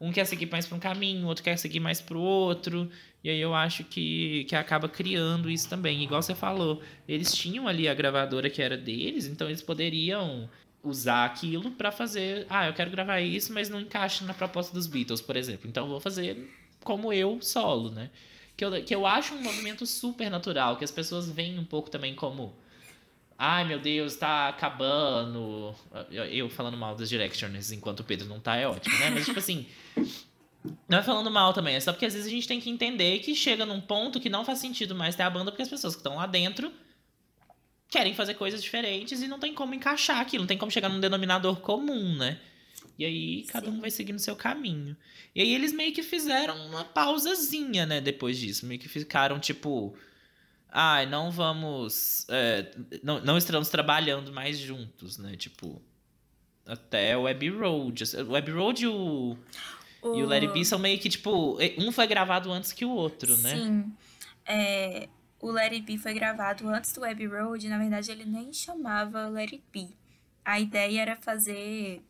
um quer seguir mais pra um caminho, o outro quer seguir mais pro outro. E aí eu acho que, que acaba criando isso também. Igual você falou, eles tinham ali a gravadora que era deles, então eles poderiam usar aquilo pra fazer. Ah, eu quero gravar isso, mas não encaixa na proposta dos Beatles, por exemplo. Então vou fazer como eu solo, né? Que eu, que eu acho um movimento super natural, que as pessoas veem um pouco também como. Ai meu Deus, tá acabando. Eu, eu falando mal das Directioners enquanto o Pedro não tá, é ótimo, né? Mas tipo assim. Não é falando mal também, é só porque às vezes a gente tem que entender que chega num ponto que não faz sentido mais ter a banda, porque as pessoas que estão lá dentro querem fazer coisas diferentes e não tem como encaixar aquilo, não tem como chegar num denominador comum, né? E aí cada um Sim. vai seguindo seu caminho. E aí eles meio que fizeram uma pausazinha, né, depois disso. Meio que ficaram tipo. Ai, não vamos. é, não, não estamos trabalhando mais juntos, né? Tipo. Até o Web Road. O Web Road e o, e o It Be são meio que, tipo, um foi gravado antes que o outro, né? Sim. É, o It Be foi gravado antes do Abbey Road. Na verdade, ele nem chamava It Be. A ideia era fazer.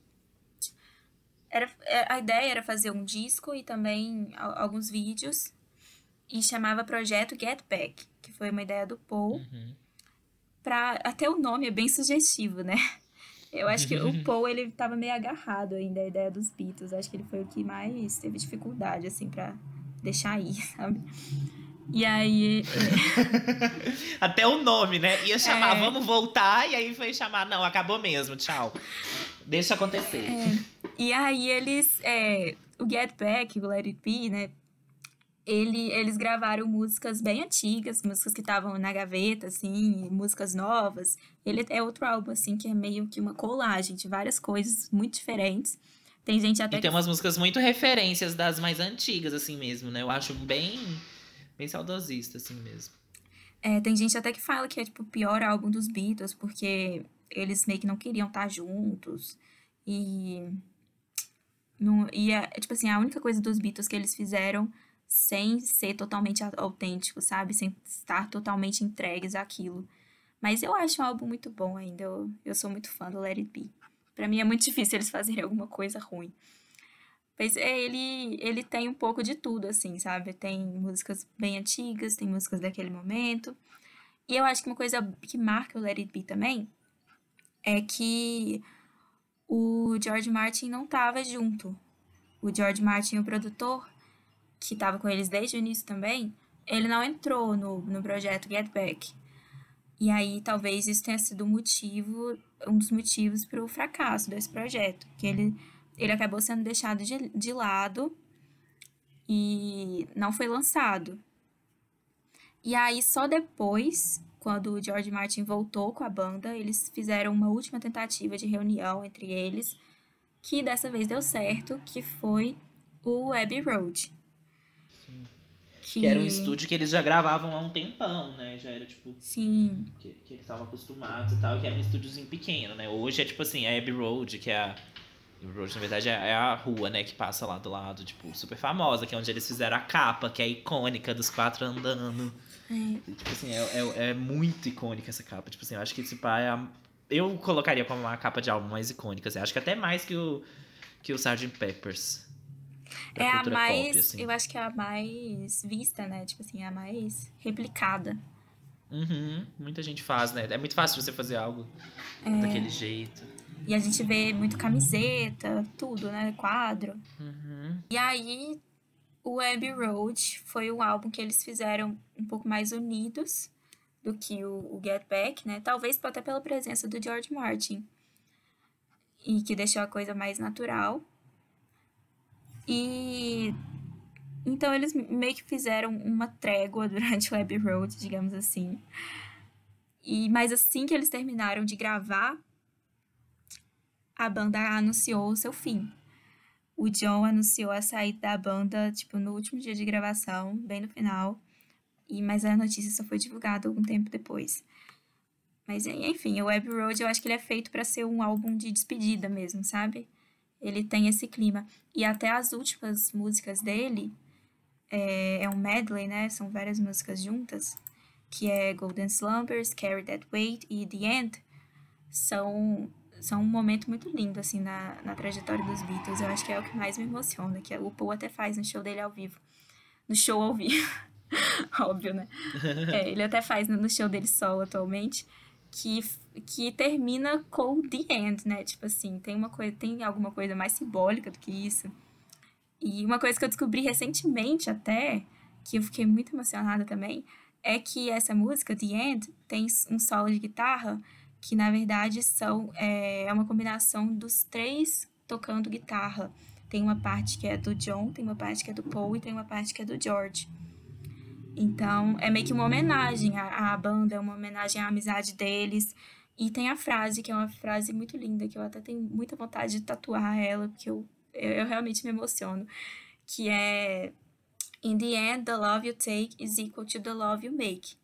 Era, é, a ideia era fazer um disco e também alguns vídeos. E chamava Projeto Get Back, que foi uma ideia do Paul. Uhum. Pra, até o nome é bem sugestivo, né? Eu acho que o <laughs> Paul, ele tava meio agarrado ainda à ideia dos Beatles. Acho que ele foi o que mais teve dificuldade, assim, pra deixar ir, <laughs> sabe? E aí, <laughs> Até o nome, né? Ia chamar, É. vamos voltar, e aí foi chamar, não, acabou mesmo, tchau. Deixa acontecer. E aí eles. é, o Get Back, o Let It Be, né? Ele, eles gravaram músicas bem antigas, músicas que estavam na gaveta, assim, músicas novas. Ele é outro álbum, assim, que é meio que uma colagem de várias coisas muito diferentes. Tem gente até E tem umas músicas muito referências das mais antigas, assim mesmo, né? Eu acho bem, bem saudosista, assim mesmo. É, tem gente até que fala que é tipo o pior álbum dos Beatles, porque eles meio que não queriam estar juntos. E. Não, e é, tipo assim, a única coisa dos Beatles que eles fizeram sem ser totalmente autêntico, sabe? Sem estar totalmente entregues àquilo. Mas eu acho um álbum muito bom ainda. Eu, eu sou muito fã do Let It Be. Pra mim é muito <laughs> difícil eles fazerem alguma coisa ruim. Pois é, ele, ele tem um pouco de tudo, assim, sabe? Tem músicas bem antigas, tem músicas daquele momento. E eu acho que uma coisa que marca o Let It Be também é que o George Martin não estava junto. O George Martin, o produtor, que estava com eles desde o início também, ele não entrou no, no projeto Get Back. E aí talvez isso tenha sido um motivo, um dos motivos para o fracasso desse projeto, que ele, ele acabou sendo deixado de, de lado e não foi lançado. E aí só depois, quando o George Martin voltou com a banda, eles fizeram uma última tentativa de reunião entre eles, que dessa vez deu certo, que foi o Abbey Road. Que... que... era um estúdio que eles já gravavam há um tempão, né? Já era tipo. Sim. Que, que eles estavam acostumados e tal, que era um estúdiozinho pequeno, né? Hoje é tipo assim, a Abbey Road, que é a. Abbey Road, na verdade, é a rua, né, que passa lá do lado, tipo, super famosa, que é onde eles fizeram a capa, que é icônica dos quatro andando. É. Tipo assim, é, é, é, muito icônica essa capa. Tipo assim, eu acho que esse pai é a... Eu colocaria como uma capa de álbum mais icônica. Assim. Acho que até mais que o, que o Sgt. Peppers. É a mais. Pop, assim. Eu acho que é a mais vista, né? Tipo assim, é a mais replicada. Uhum, muita gente faz, né? É muito fácil você fazer algo é. daquele jeito. E a gente vê muito camiseta, tudo, né? Quadro. Uhum. E aí, o Abbey Road foi um álbum que eles fizeram um pouco mais unidos do que o, o Get Back, né? Talvez até pela presença do George Martin. E que deixou a coisa mais natural. E então eles meio que fizeram uma trégua <laughs> durante o Abbey Road, digamos assim. E mas assim que eles terminaram de gravar, a banda anunciou o seu fim. O John anunciou a saída da banda, tipo, no último dia de gravação, bem no final. E mas a notícia só foi divulgada algum tempo depois. Mas enfim, o Abbey Road eu acho que ele é feito para ser um álbum de despedida mesmo, sabe? ele tem esse clima. E até as últimas músicas dele é, é um medley, né? São várias músicas juntas, que é Golden Slumbers, Carry That Weight e The End. São, são um momento muito lindo, assim, na, na trajetória dos Beatles. Eu acho que é o que mais me emociona, que o Paul até faz no show dele ao vivo. No show ao vivo. <laughs> Óbvio, né? <laughs> É, ele até faz no show dele solo atualmente que, que termina com the end, né? Tipo assim, tem uma coisa, tem alguma coisa mais simbólica do que isso. E uma coisa que eu descobri recentemente até, que eu fiquei muito emocionada também, é que essa música, The End, tem um solo de guitarra que na verdade são é, é uma combinação dos três tocando guitarra. Tem uma parte que é do John, tem uma parte que é do Paul e tem uma parte que é do George. Então, é meio que uma homenagem à, à banda, é uma homenagem à amizade deles. E tem a frase, que é uma frase muito linda, que eu até tenho muita vontade de tatuar ela, porque eu, eu, eu realmente me emociono. Que é In the end, the love you take is equal to the love you make.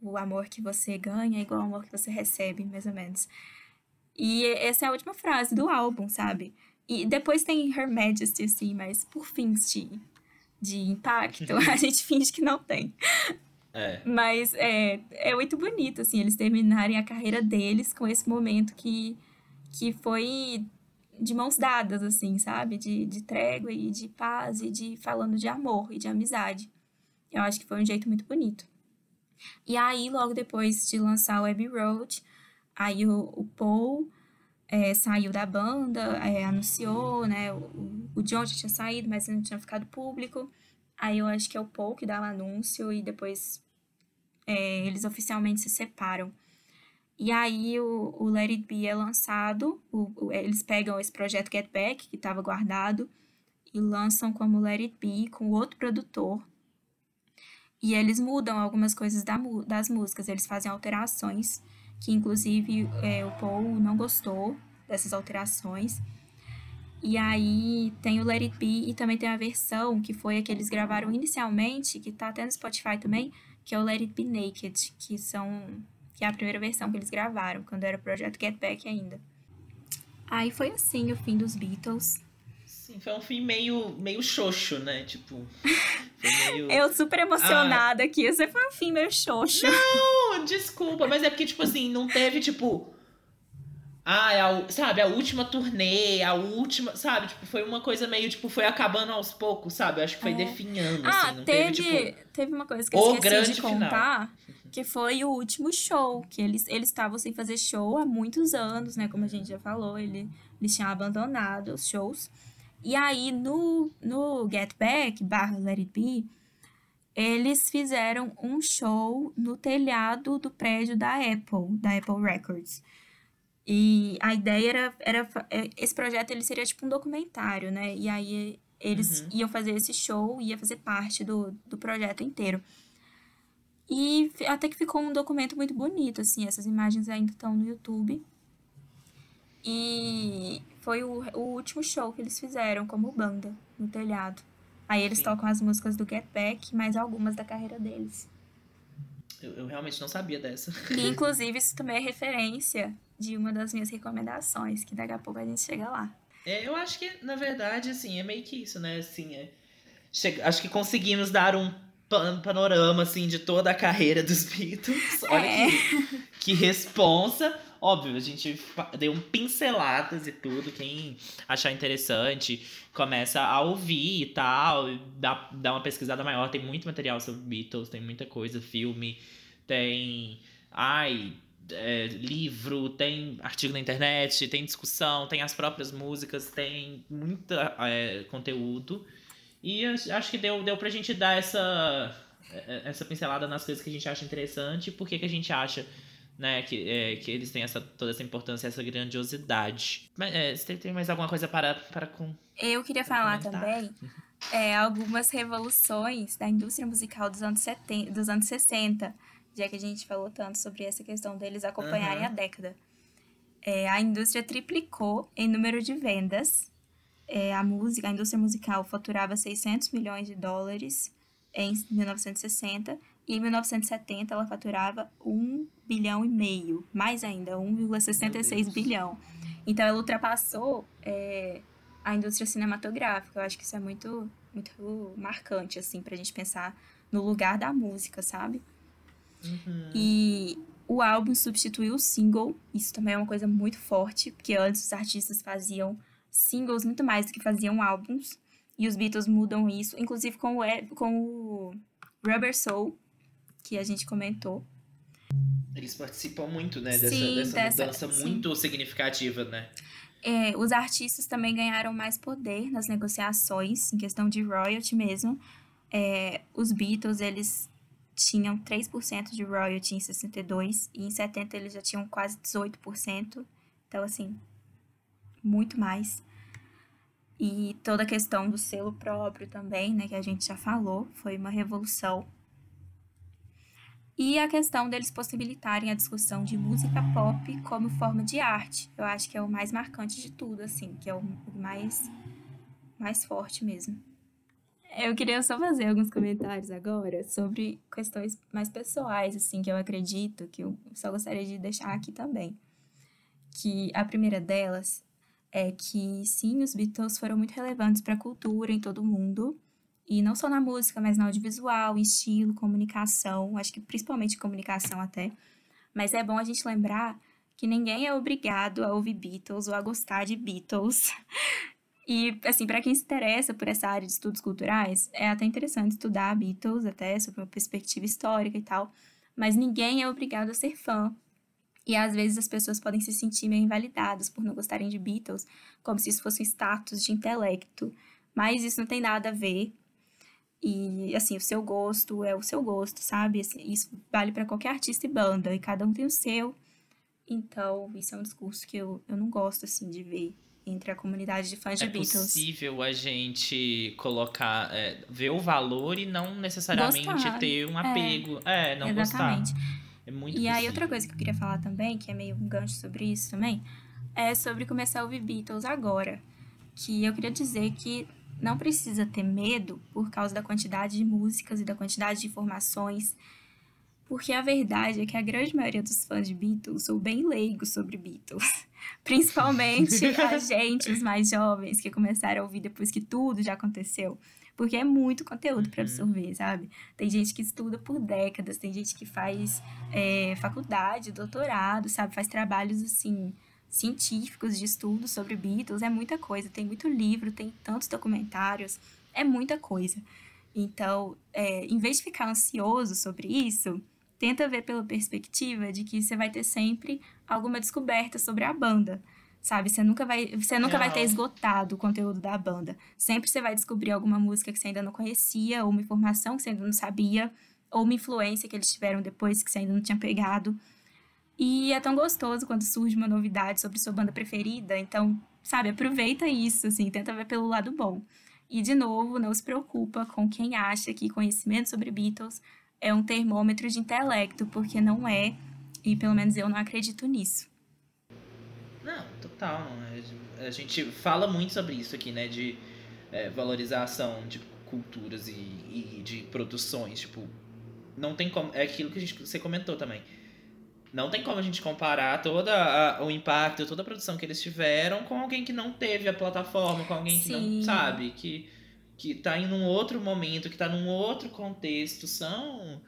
O amor que você ganha é igual ao amor que você recebe, mais ou menos. E essa é a última frase do álbum, sabe? E depois tem Her Majesty, assim, mas por fim, de de impacto, <laughs> a <laughs> gente finge que não tem. É. Mas é, é muito bonito, assim, eles terminarem a carreira deles com esse momento que, que foi de mãos dadas, assim, sabe? De, de trégua e de paz e de falando de amor e de amizade. Eu acho que foi um jeito muito bonito. E aí, logo depois de lançar o Abbey Road, aí o, o Paul é, saiu da banda, é, anunciou, né? O, o John já tinha saído, mas não tinha ficado público. Aí eu acho que é o Paul que dá o anúncio e depois é, eles oficialmente se separam. E aí o, o Let It Be é lançado, o, o, eles pegam esse projeto Get Back, que estava guardado, e lançam como Let It Be com outro produtor. E eles mudam algumas coisas da, das músicas, eles fazem alterações que inclusive é, o Paul não gostou dessas alterações. E aí tem o Let It Be e também tem a versão que foi a que eles gravaram inicialmente, que tá até no Spotify também, que é o Let It Be Naked, que são que é a primeira versão que eles gravaram, quando era o projeto Get Back ainda. Aí foi assim o fim dos Beatles. Sim, foi um fim meio, meio xoxo, né? Tipo. Meio... <laughs> Eu super emocionada ah. aqui. Você foi um fim meio xoxo. Não, desculpa, mas é porque, tipo assim, não teve, tipo. Ah, é a, sabe, a última turnê, a última, sabe? Tipo, foi uma coisa meio, tipo, foi acabando aos poucos, sabe? Eu acho que foi É. definhando, Ah, assim. Não teve, teve, tipo... teve uma coisa que eu esqueci de final. contar, que foi o último show, que eles eles estavam sem fazer show há muitos anos, né? Como a gente já falou, ele, eles tinham abandonado os shows. E aí, no, no Get Back, barra Let It Be, eles fizeram um show no telhado do prédio da Apple, da Apple Records. E a ideia era, era é, esse projeto ele seria tipo um documentário, né? E aí eles Uhum. iam fazer esse show, ia fazer parte do, do projeto inteiro. E até que ficou um documento muito bonito, assim, essas imagens ainda estão no YouTube. E foi o, o último show que eles fizeram como banda no telhado. Aí eles Sim. tocam as músicas do Get Back, mais algumas da carreira deles. Eu, eu realmente não sabia dessa. E <laughs> inclusive isso também é referência de uma das minhas recomendações, que daqui a pouco a gente chega lá. É, eu acho que, na verdade, assim, é meio que isso, né? Assim, é... chega- Acho que conseguimos dar um pan- panorama, assim, de toda a carreira dos Beatles. Olha É. que, que responsa. Óbvio, a gente deu um pinceladas e tudo. Quem achar interessante, começa a ouvir e tal. Dá, dá uma pesquisada maior. Tem muito material sobre Beatles, tem muita coisa, filme, tem. Ai, é, livro, tem artigo na internet, tem discussão, tem as próprias músicas, tem muito conteúdo. E acho que deu, deu pra gente dar essa, é, essa pincelada nas coisas que a gente acha interessante e por que a gente acha né, que, é, que eles têm essa, toda essa importância, essa grandiosidade. Mas é, você tem- tem mais alguma coisa para, para com. Eu queria falar comentar. também <laughs> é, algumas revoluções da indústria musical dos anos, 70, dos anos 60, já que a gente falou tanto sobre essa questão deles acompanharem Aham. a década. É, a indústria triplicou em número de vendas. É, a música, a indústria musical faturava 600 milhões de dólares em 1960 e em 1970 ela faturava 1 bilhão e meio, mais ainda, 1,66 Deus. bilhão. Então ela ultrapassou é, a indústria cinematográfica. Eu acho que isso é muito, muito marcante, assim, pra gente pensar no lugar da música, sabe? Uhum. E o álbum substituiu o single. Isso também é uma coisa muito forte, porque antes os artistas faziam singles muito mais do que faziam álbuns. E os Beatles mudam isso, inclusive com o, com o Rubber Soul, que a gente comentou. Eles participam muito, né, dessa, Sim, dessa, dessa- mudança sim. muito significativa, né? É, os artistas também ganharam mais poder nas negociações, em questão de royalty mesmo. É, os Beatles, eles tinham 3% de royalty em 62 e em 70 eles já tinham quase 18%. Então, assim, muito mais. E toda a questão do selo próprio também, né, que a gente já falou, foi uma revolução. E a questão deles possibilitarem a discussão de música pop como forma de arte. Eu acho que é o mais marcante de tudo, assim, que é o mais, mais forte mesmo. Eu queria só fazer alguns comentários agora sobre questões mais pessoais, assim, que eu acredito, que eu só gostaria de deixar aqui também. Que a primeira delas é que, sim, os Beatles foram muito relevantes para a cultura em todo o mundo. E não só na música, mas no audiovisual, estilo, comunicação, acho que principalmente comunicação até. Mas é bom a gente lembrar que ninguém é obrigado a ouvir Beatles ou a gostar de Beatles. <laughs> E, assim, para quem se interessa por essa área de estudos culturais, é até interessante estudar Beatles, até sob uma perspectiva histórica e tal. Mas ninguém é obrigado a ser fã. E às vezes as pessoas podem se sentir meio invalidadas por não gostarem de Beatles, como se isso fosse um status de intelecto. Mas isso não tem nada a ver. E, assim, o seu gosto é o seu gosto, sabe? Assim, Isso vale para qualquer artista e banda, e cada um tem o seu. Então, isso é um discurso que eu, eu não gosto, assim, de ver entre a comunidade de fãs É de Beatles. possível a gente colocar, é, ver o valor e não necessariamente Gostar, ter um apego. É, não Exatamente. gostar. É muito E aí, possível. outra coisa que eu queria falar também, que é meio um gancho sobre isso também, é sobre começar a ouvir Beatles agora. Que eu queria dizer que não precisa ter medo por causa da quantidade de músicas e da quantidade de informações. Porque a verdade é que a grande maioria dos fãs de Beatles são bem leigos sobre Beatles. <laughs> Principalmente a <laughs> gente, os mais jovens, que começaram a ouvir depois que tudo já aconteceu. Porque é muito conteúdo para Uhum. absorver, sabe? Tem gente que estuda por décadas, tem gente que faz é, faculdade, doutorado, sabe? Faz trabalhos assim científicos de estudos sobre Beatles, é muita coisa. Tem muito livro, tem tantos documentários, é muita coisa. Então, é, em vez de ficar ansioso sobre isso, tenta ver pela perspectiva de que você vai ter sempre alguma descoberta sobre a banda. Sabe, você nunca vai, você nunca vai ter esgotado o conteúdo da banda. Sempre você vai descobrir alguma música que você ainda não conhecia, ou uma informação que você ainda não sabia, ou uma influência que eles tiveram depois que você ainda não tinha pegado. E é tão gostoso quando surge uma novidade sobre sua banda preferida. Então, sabe, aproveita isso, assim, tenta ver pelo lado bom. E, de novo, não se preocupa com quem acha que conhecimento sobre Beatles é um termômetro de intelecto, porque não é, e pelo menos eu não acredito nisso. Não, total. A gente fala muito sobre isso aqui, né? De é, valorização de culturas e, e, de produções. Tipo, não tem como. É aquilo que a gente, você comentou também. Não tem como a gente comparar todo o impacto, toda a produção que eles tiveram com alguém que não teve a plataforma, com alguém Sim. que não sabe, que, que tá em um outro momento, que tá num outro contexto. São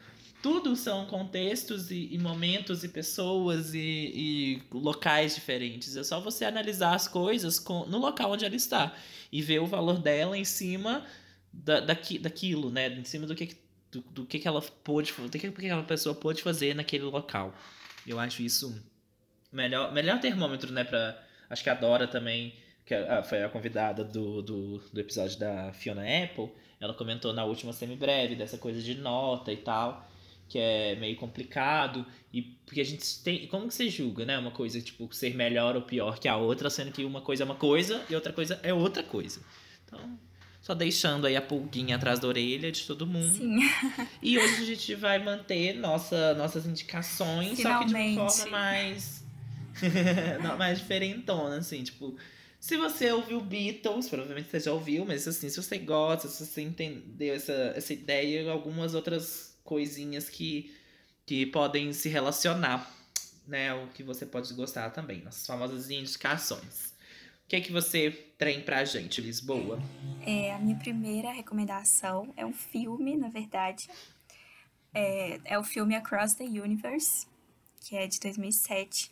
tudo são contextos e, e momentos e pessoas e, e, locais diferentes. É só você analisar as coisas com, no local onde ela está e ver o valor dela em cima da, daqui, daquilo, né? Em cima do que, do, do que, que ela pôde do que, que aquela pessoa pôde fazer naquele local. Eu acho isso melhor, melhor termômetro, né? Pra, acho que a Dora também, que foi a convidada do, do, do episódio da Fiona Apple, ela comentou na última semi-breve dessa coisa de nota e tal que é meio complicado e porque a gente tem como que você julga né uma coisa tipo ser melhor ou pior que a outra sendo que uma coisa é uma coisa e outra coisa é outra coisa então só deixando aí a pulguinha atrás da orelha de todo mundo Sim. <laughs> e hoje a gente vai manter nossa nossas indicações Finalmente. só que de uma forma mais <laughs> mais diferentona assim tipo se você ouviu Beatles, provavelmente você já ouviu, mas assim, se você gosta, se você entendeu essa, essa ideia, algumas outras coisinhas que, que podem se relacionar, né? O que você pode gostar também, nossas famosas indicações. O que é que você tem pra gente, Lisboa? É, a minha primeira recomendação é um filme, na verdade. É, é o filme Across the Universe, que é de 2007,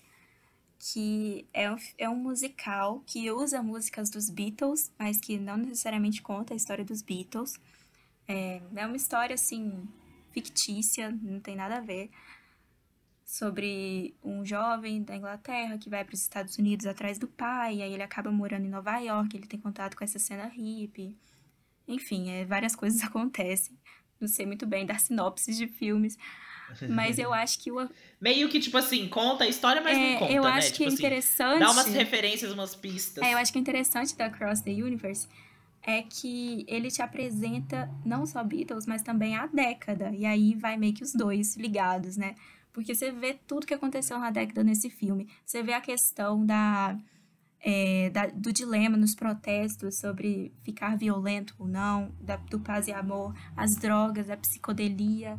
que é um, é um musical que usa músicas dos Beatles, mas que não necessariamente conta a história dos Beatles. É, é uma história, assim, fictícia, não tem nada a ver, sobre um jovem da Inglaterra que vai para os Estados Unidos atrás do pai, e aí ele acaba morando em Nova York, ele tem contato com essa cena hippie. Enfim, é, várias <laughs> coisas acontecem. Não sei muito bem dar sinopses de filmes. Mas eu <laughs> acho que o. Meio que, tipo assim, conta a história, mas é, não conta. Eu né? acho tipo que é assim, interessante. Dá umas referências, umas pistas. É, eu acho que o interessante da Cross the Universe é que ele te apresenta não só Beatles, mas também a década. E aí vai meio que os dois ligados, né? Porque você vê tudo que aconteceu na década nesse filme. Você vê a questão da, é, da do dilema nos protestos sobre ficar violento ou não, da, do paz e amor, as drogas, a psicodelia,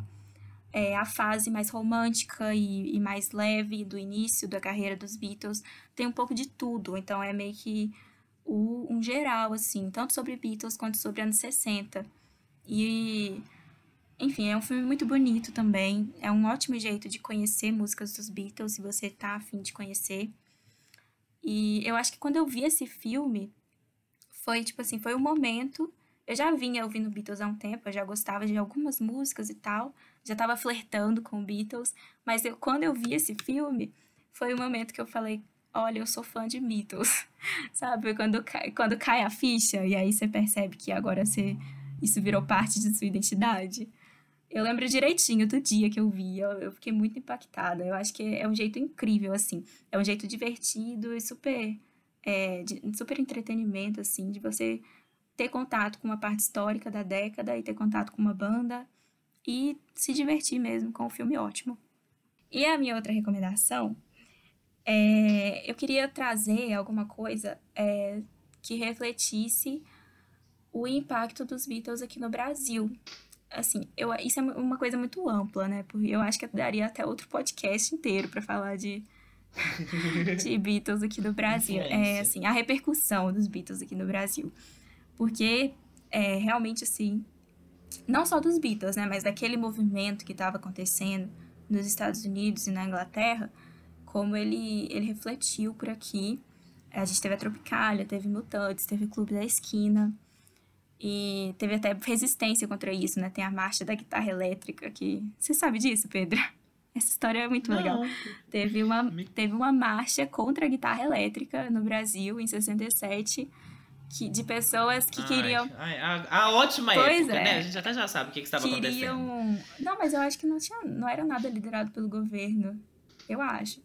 é, a fase mais romântica e, e mais leve do início da carreira dos Beatles. Tem um pouco de tudo. Então é meio que o, um geral, assim, tanto sobre Beatles quanto sobre anos 60. E, enfim, é um filme muito bonito também. É um ótimo jeito de conhecer músicas dos Beatles, se você tá afim de conhecer. E eu acho que quando eu vi esse filme, foi tipo assim, foi um momento. Eu já vinha ouvindo Beatles há um tempo, eu já gostava de algumas músicas e tal, já tava flertando com Beatles, mas eu, quando eu vi esse filme, foi o momento que eu falei, olha, eu sou fã de Beatles, <laughs> sabe? Quando cai, quando cai a ficha e aí você percebe que agora você, isso virou parte de sua identidade. Eu lembro direitinho do dia que eu vi, eu, eu fiquei muito impactada. Eu acho que é um jeito incrível, assim. É um jeito divertido e super, é, de, super entretenimento, assim, de você ter contato com uma parte histórica da década e ter contato com uma banda e se divertir mesmo com o filme ótimo. E a minha outra recomendação é, eu queria trazer alguma coisa é, que refletisse o impacto dos Beatles aqui no Brasil. Assim, eu, isso é uma coisa muito ampla, né? Porque eu acho que daria até outro podcast inteiro para falar de, <laughs> de Beatles aqui no Brasil. É, assim, a repercussão dos Beatles aqui no Brasil. Porque, é, realmente, assim, não só dos Beatles, né? Mas daquele movimento que estava acontecendo nos Estados Unidos e na Inglaterra, como ele, ele refletiu por aqui. A gente teve a Tropicália, teve Mutantes, teve Clube da Esquina. E teve até resistência contra isso, né? Tem a marcha da guitarra elétrica que. Você sabe disso, Pedro? <laughs> Essa história é muito legal. Não. Teve uma, teve uma marcha contra a guitarra elétrica no Brasil, em 67, que, de pessoas que Ai, queriam. ai, a, a ótima Pois época, é. né? A gente até já sabe o que, que estava acontecendo. queriam. Não, mas eu acho que não, tinha, não era nada liderado pelo governo. Eu acho.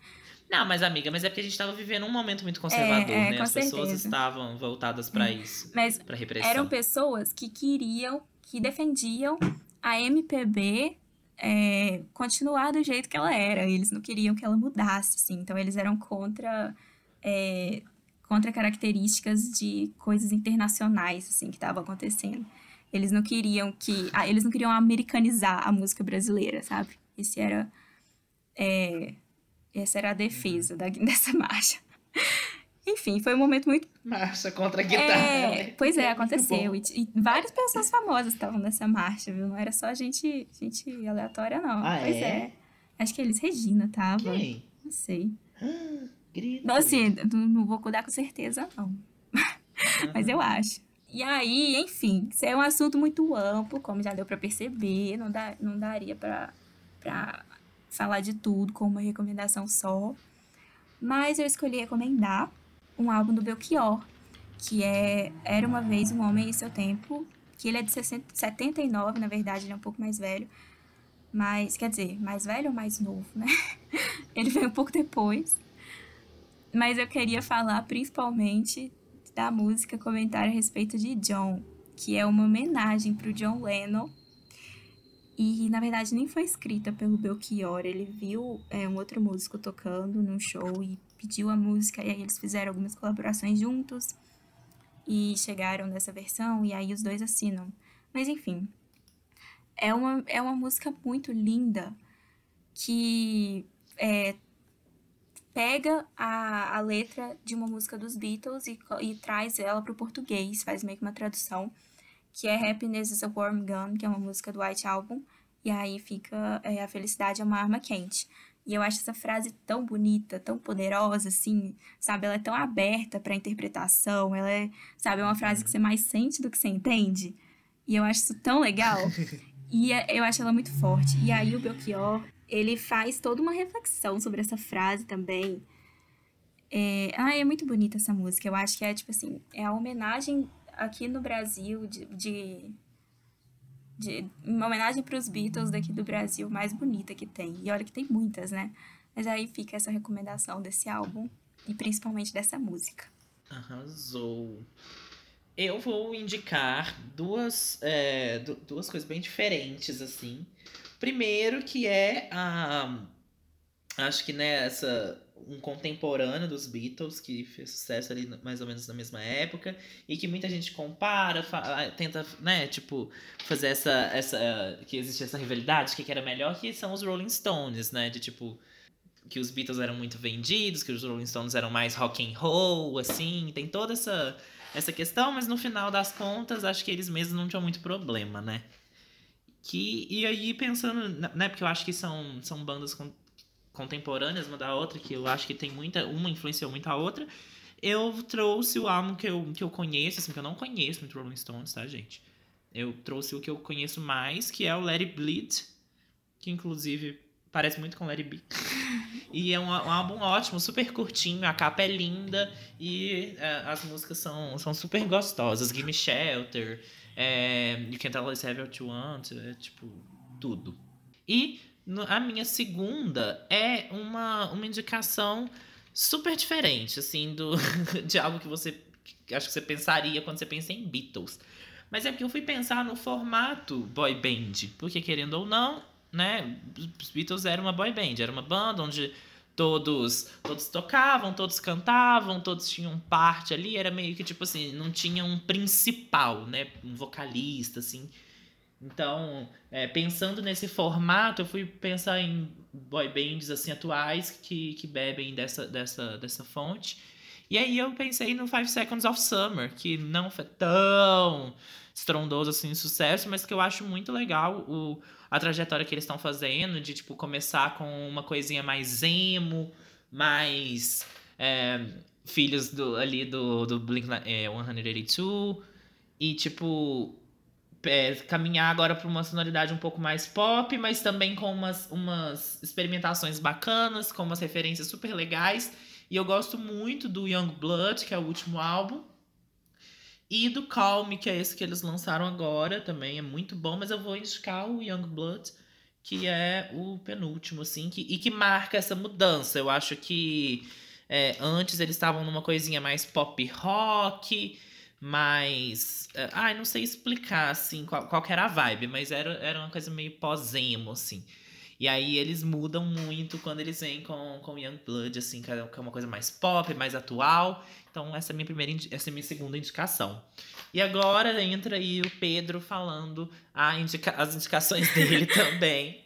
Não, mas amiga, mas é porque a gente tava vivendo um momento muito conservador, É, é, né? As pessoas certeza. estavam voltadas pra isso, Mas pra repressão. eram pessoas que queriam, que defendiam a MPB é, continuar do jeito que ela era. Eles não queriam que ela mudasse, assim. Então eles eram contra é, contra características de coisas internacionais, assim, que estavam acontecendo. Eles não queriam que, ah, eles não queriam americanizar a música brasileira, sabe? Esse era é, essa era a defesa da- <laughs> dessa marcha. Enfim, foi um momento muito Marcha contra a guitarra. é, né? pois é, aconteceu. E, e várias pessoas famosas estavam nessa marcha, viu? Não era só gente, gente aleatória, não. Ah, pois é? é? Acho que eles Regina tava. Quem? Não sei. Grito. Não, assim, não, não vou cuidar com certeza, não. <laughs> Mas eu acho. E aí, enfim, isso é um assunto muito amplo, como já deu pra perceber. Não, dá, não daria pra falar de tudo com uma recomendação só. Mas eu escolhi recomendar um álbum do Belchior, que é Era Uma Vez um Homem em Seu Tempo, que ele é de 60 79, na verdade, ele é um pouco mais velho. Mas, quer dizer, mais velho ou mais novo, né? <laughs> Ele veio um pouco depois. Mas eu queria falar principalmente da música Comentário a respeito de John, que é uma homenagem para o John Lennon. E, na verdade, nem foi escrita pelo Belchior. Ele viu é, um outro músico tocando num show e pediu a música, e aí eles fizeram algumas colaborações juntos e chegaram nessa versão, e aí os dois assinam. Mas, enfim, é uma, é uma música muito linda que é, pega a, a letra de uma música dos Beatles e, e traz ela para o português, faz meio que uma tradução, que é Happiness is a Warm Gun, que é uma música do White Album, e aí fica é, A Felicidade é uma Arma Quente. E eu acho essa frase tão bonita, tão poderosa, assim, sabe? Ela é tão aberta para interpretação, ela é, sabe, é uma frase que você mais sente do que você entende. E eu acho isso tão legal. <laughs> E é- eu acho ela muito forte. E aí o Belchior, ele faz toda uma reflexão sobre essa frase também. É... Ah, é muito bonita essa música. Eu acho que é, tipo assim, é a homenagem aqui no Brasil de... de... de- Uma homenagem para os Beatles daqui do Brasil mais bonita que tem. E olha que tem muitas, né? Mas aí fica essa recomendação desse álbum e principalmente dessa música. Arrasou. Eu vou indicar duas, é, du- duas coisas bem diferentes, assim. Primeiro que é a. Acho que né, essa, um contemporâneo dos Beatles, que fez sucesso ali mais ou menos na mesma época, e que muita gente compara, fa- tenta, né, tipo, fazer essa. essa que existe essa rivalidade, que era melhor, que são os Rolling Stones, né? De tipo, que os Beatles eram muito vendidos, que os Rolling Stones eram mais rock and roll, assim, tem toda essa, essa questão, mas no final das contas, acho que eles mesmos não tinham muito problema, né? Que, e aí, pensando, né, porque eu acho que são, são bandas con- contemporâneas uma da outra, que eu acho que tem muita, uma influenciou muito a outra, eu trouxe o álbum que eu, que eu conheço, assim, que eu não conheço muito Rolling Stones, tá, gente? Eu trouxe o que eu conheço mais, que é o Let It Bleed, que inclusive parece muito com Let It Be. <laughs> E é um, um álbum ótimo, super curtinho, a capa é linda e é, as músicas são, são super gostosas. Give Me Shelter, é, You Can't Always Have What You Want, é tipo, tudo. E a minha segunda é uma, uma indicação super diferente, assim, do, <laughs> de algo que você acho que você pensaria quando você pensa em Beatles. Mas é porque eu fui pensar no formato boy band, porque querendo ou não, né, os Beatles era uma boy band, era uma banda onde todos todos tocavam, todos cantavam, todos tinham parte ali, era meio que tipo assim, não tinha um principal, né, um vocalista assim. Então, é, pensando nesse formato, eu fui pensar em boy bands assim atuais que, que bebem dessa, dessa, dessa fonte. E aí eu pensei no Five Seconds of Summer, que não foi tão estrondoso assim sucesso, mas que eu acho muito legal o, a trajetória que eles estão fazendo, de tipo começar com uma coisinha mais emo, mais é, filhos do, ali do, do Blink é, 182 e tipo é, caminhar agora para uma sonoridade um pouco mais pop, mas também com umas, umas experimentações bacanas, com umas referências super legais. E eu gosto muito do Young Blood, que é o último álbum. E do Calm, que é esse que eles lançaram agora, também é muito bom, mas eu vou indicar o Young Blood, que é o penúltimo, assim, que, e que marca essa mudança. Eu acho que é, antes eles estavam numa coisinha mais pop rock, mais. É, ai, não sei explicar, assim, qual, qual era a vibe, mas era, era uma coisa meio pós-emo, assim. E aí eles mudam muito quando eles vêm com, com Young Blood, assim, que é uma coisa mais pop, mais atual. Então, essa é a minha primeira, essa é minha segunda indicação. E agora entra aí o Pedro falando a indica as indicações <laughs> dele também.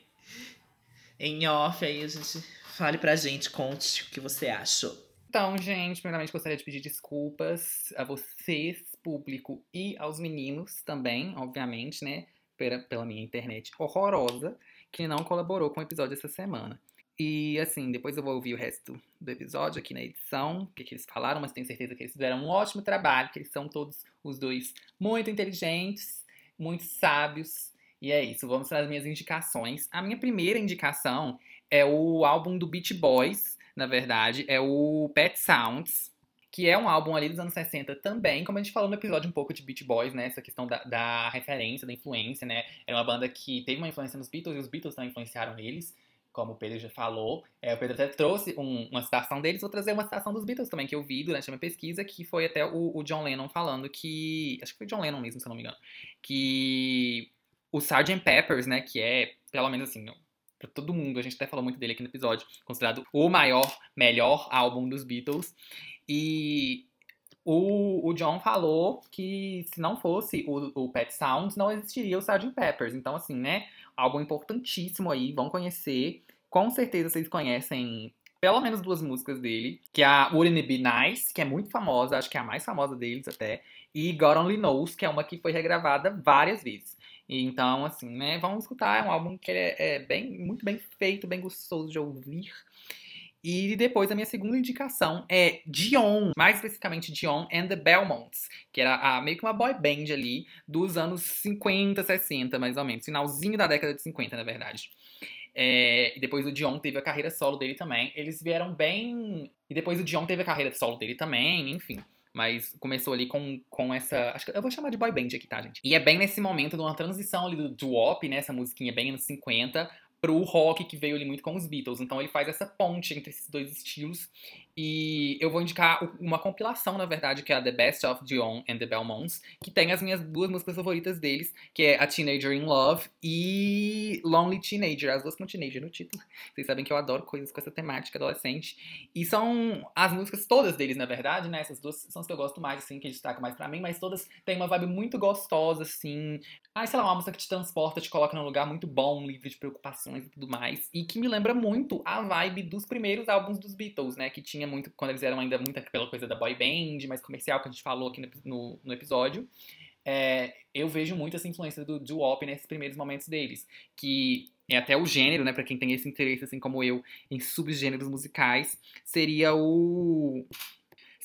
Em off, aí a gente fale pra gente, conte o que você achou. Então, gente, primeiramente gostaria de pedir desculpas a vocês, público, e aos meninos também, obviamente, né? Pela, pela minha internet horrorosa, que não colaborou com o episódio essa semana. E assim, depois eu vou ouvir o resto do episódio aqui na edição, o que, que eles falaram, mas tenho certeza que eles fizeram um ótimo trabalho, que eles são todos os dois muito inteligentes, muito sábios. E é isso, vamos para as minhas indicações. A minha primeira indicação é o álbum do Beach Boys, na verdade, é o Pet Sounds, que é um álbum ali dos anos 60 também, como a gente falou no episódio um pouco de Beach Boys, né? Essa questão da, da referência, da influência, né? Era uma banda que teve uma influência nos Beatles e os Beatles também influenciaram eles, como o Pedro já falou. É, o Pedro até trouxe um, uma citação deles, vou trazer uma citação dos Beatles também, que eu vi durante a minha pesquisa, que foi até o, o John Lennon falando que. Acho que foi John Lennon mesmo, se eu não me engano. Que o Sgt. Peppers, né? Que é, pelo menos assim, para todo mundo. A gente até falou muito dele aqui no episódio, considerado o maior, melhor álbum dos Beatles. E o, o John falou que se não fosse o, o Pet Sounds, não existiria o Sgt. Peppers. Então, assim, né? Álbum importantíssimo aí, vão conhecer. Com certeza vocês conhecem pelo menos duas músicas dele, que é a Wouldn't It Be Nice, que é muito famosa, acho que é a mais famosa deles até, e God Only Knows, que é uma que foi regravada várias vezes. Então, assim, né, vamos escutar, é um álbum que é, é bem, muito bem feito, bem gostoso de ouvir. E depois a minha segunda indicação é Dion, mais especificamente Dion and the Belmonts, que era a, meio que uma boy band ali dos anos 50, 60, mais ou menos, finalzinho da década de 50, na verdade. É, e depois o Dion teve a carreira solo dele também. Eles vieram bem. E depois o Dion teve a carreira solo dele também, enfim. Mas começou ali com, com essa. Acho que eu vou chamar de boy band aqui, tá, gente? E é bem nesse momento de uma transição ali do doo-wop, né? Essa musiquinha bem anos 50, pro rock que veio ali muito com os Beatles. Então ele faz essa ponte entre esses dois estilos. E eu vou indicar uma compilação, na verdade, que é a The Best of Dion and the Belmonts, que tem as minhas duas músicas favoritas deles, que é A Teenager in Love e Lonely Teenager, as duas com Teenager no título. Vocês sabem que eu adoro coisas com essa temática adolescente. E são as músicas todas deles, na verdade, né? Essas duas são as que eu gosto mais, assim, que destaca mais para mim, mas todas têm uma vibe muito gostosa, assim. Ah, sei lá, uma música que te transporta, te coloca num lugar muito bom, livre de preocupações e tudo mais. E que me lembra muito a vibe dos primeiros álbuns dos Beatles, né? Que tinha muito, quando eles eram ainda muito pela coisa da boy band, mais comercial, que a gente falou aqui no, no, no episódio. É, eu vejo muito essa influência do doo-wop nesses primeiros momentos deles, que é até o gênero, né, para quem tem esse interesse, assim como eu, em subgêneros musicais, seria o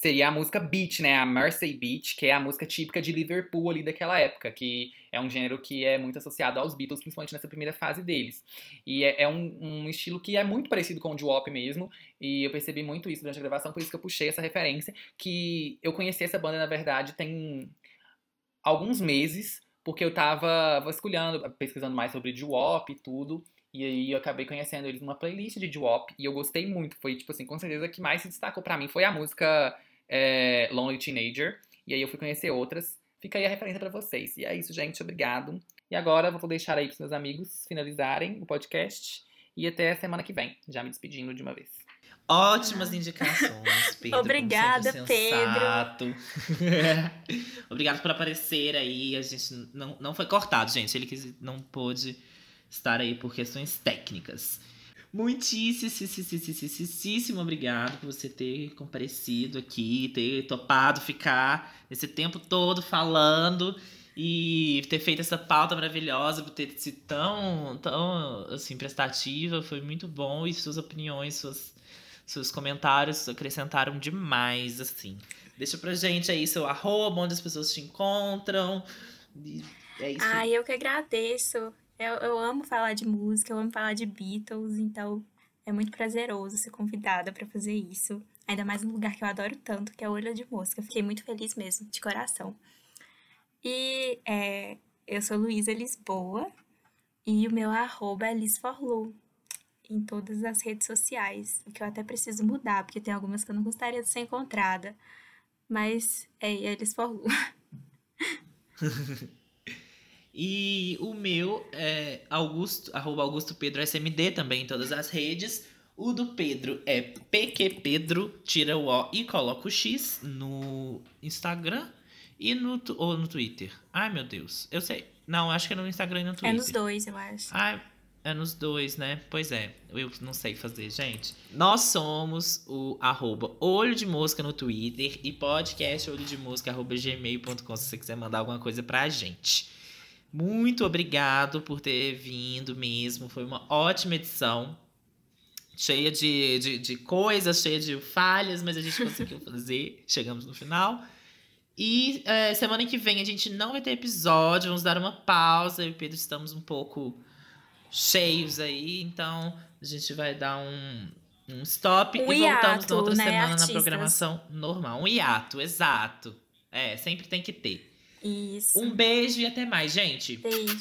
seria a música beat, né, a Mersey Beat, que é a música típica de Liverpool ali daquela época, que é um gênero que é muito associado aos Beatles, principalmente nessa primeira fase deles. E é, é um, um, estilo que é muito parecido com o doo-wop mesmo, e eu percebi muito isso durante a gravação, por isso que eu puxei essa referência, que eu conheci essa banda, na verdade, tem alguns meses, porque eu tava vasculhando, pesquisando mais sobre doo-wop e tudo, e aí eu acabei conhecendo eles numa playlist de doo-wop, e eu gostei muito, foi, tipo assim, com certeza que mais se destacou para mim foi a música é, Lonely Teenager. E aí eu fui conhecer outras. Fica aí a referência para vocês. E é isso, gente. Obrigado. E agora vou deixar aí pros meus amigos finalizarem o podcast. E até a semana que vem. Já me despedindo de uma vez. Ótimas indicações, <laughs> Pedro. Obrigada, Pedro. <laughs> Obrigado por aparecer aí. A gente não, não foi cortado, gente. Ele quis, não pôde estar aí por questões técnicas. Muitíssimo obrigado por você ter comparecido aqui, ter topado ficar esse tempo todo falando e ter feito essa pauta maravilhosa, por ter sido tão, tão assim, prestativa. Foi muito bom e suas opiniões, suas, Seus comentários acrescentaram demais, assim. Deixa pra gente aí seu arroba, onde as pessoas te encontram. É isso. Ai, eu que agradeço. Eu, eu amo falar de música, eu amo falar de Beatles, então é muito prazeroso ser convidada pra fazer isso. Ainda mais num lugar que eu adoro tanto, que é o Olho de Mosca. Fiquei muito feliz mesmo, de coração. E é, eu sou Luísa Lisboa e o meu arroba é lisforlu em todas as redes sociais. O que eu até preciso mudar, porque tem algumas que eu não gostaria de ser encontrada. Mas é, é lisforlu. <laughs> E o meu é Augusto, arroba Augusto Pedro SMD também em todas as redes. O do Pedro é PQ Pedro, tira o O e coloca o X no Instagram e no, ou no Twitter. Ai, meu Deus. Eu sei. Não, acho que é no Instagram e no Twitter. É nos dois, eu acho. Ai, é nos dois, né? Pois é, eu não sei fazer, gente. Nós somos o arroba Olho de Mosca no Twitter e podcast olho de mosca arroba gmail.com se você quiser mandar alguma coisa pra gente. Muito obrigado por ter vindo mesmo. Foi uma ótima edição. Cheia de, de, de coisas, cheia de falhas, mas a gente <laughs> conseguiu fazer. Chegamos no final. E é, semana que vem a gente não vai ter episódio, vamos dar uma pausa. Eu e Pedro estamos um pouco cheios aí, então a gente vai dar um, um stop Um e voltamos na outra né, semana na artistas? programação normal. Um hiato, exato. É, sempre tem que ter. Isso. Um beijo e até mais, gente. Beijo.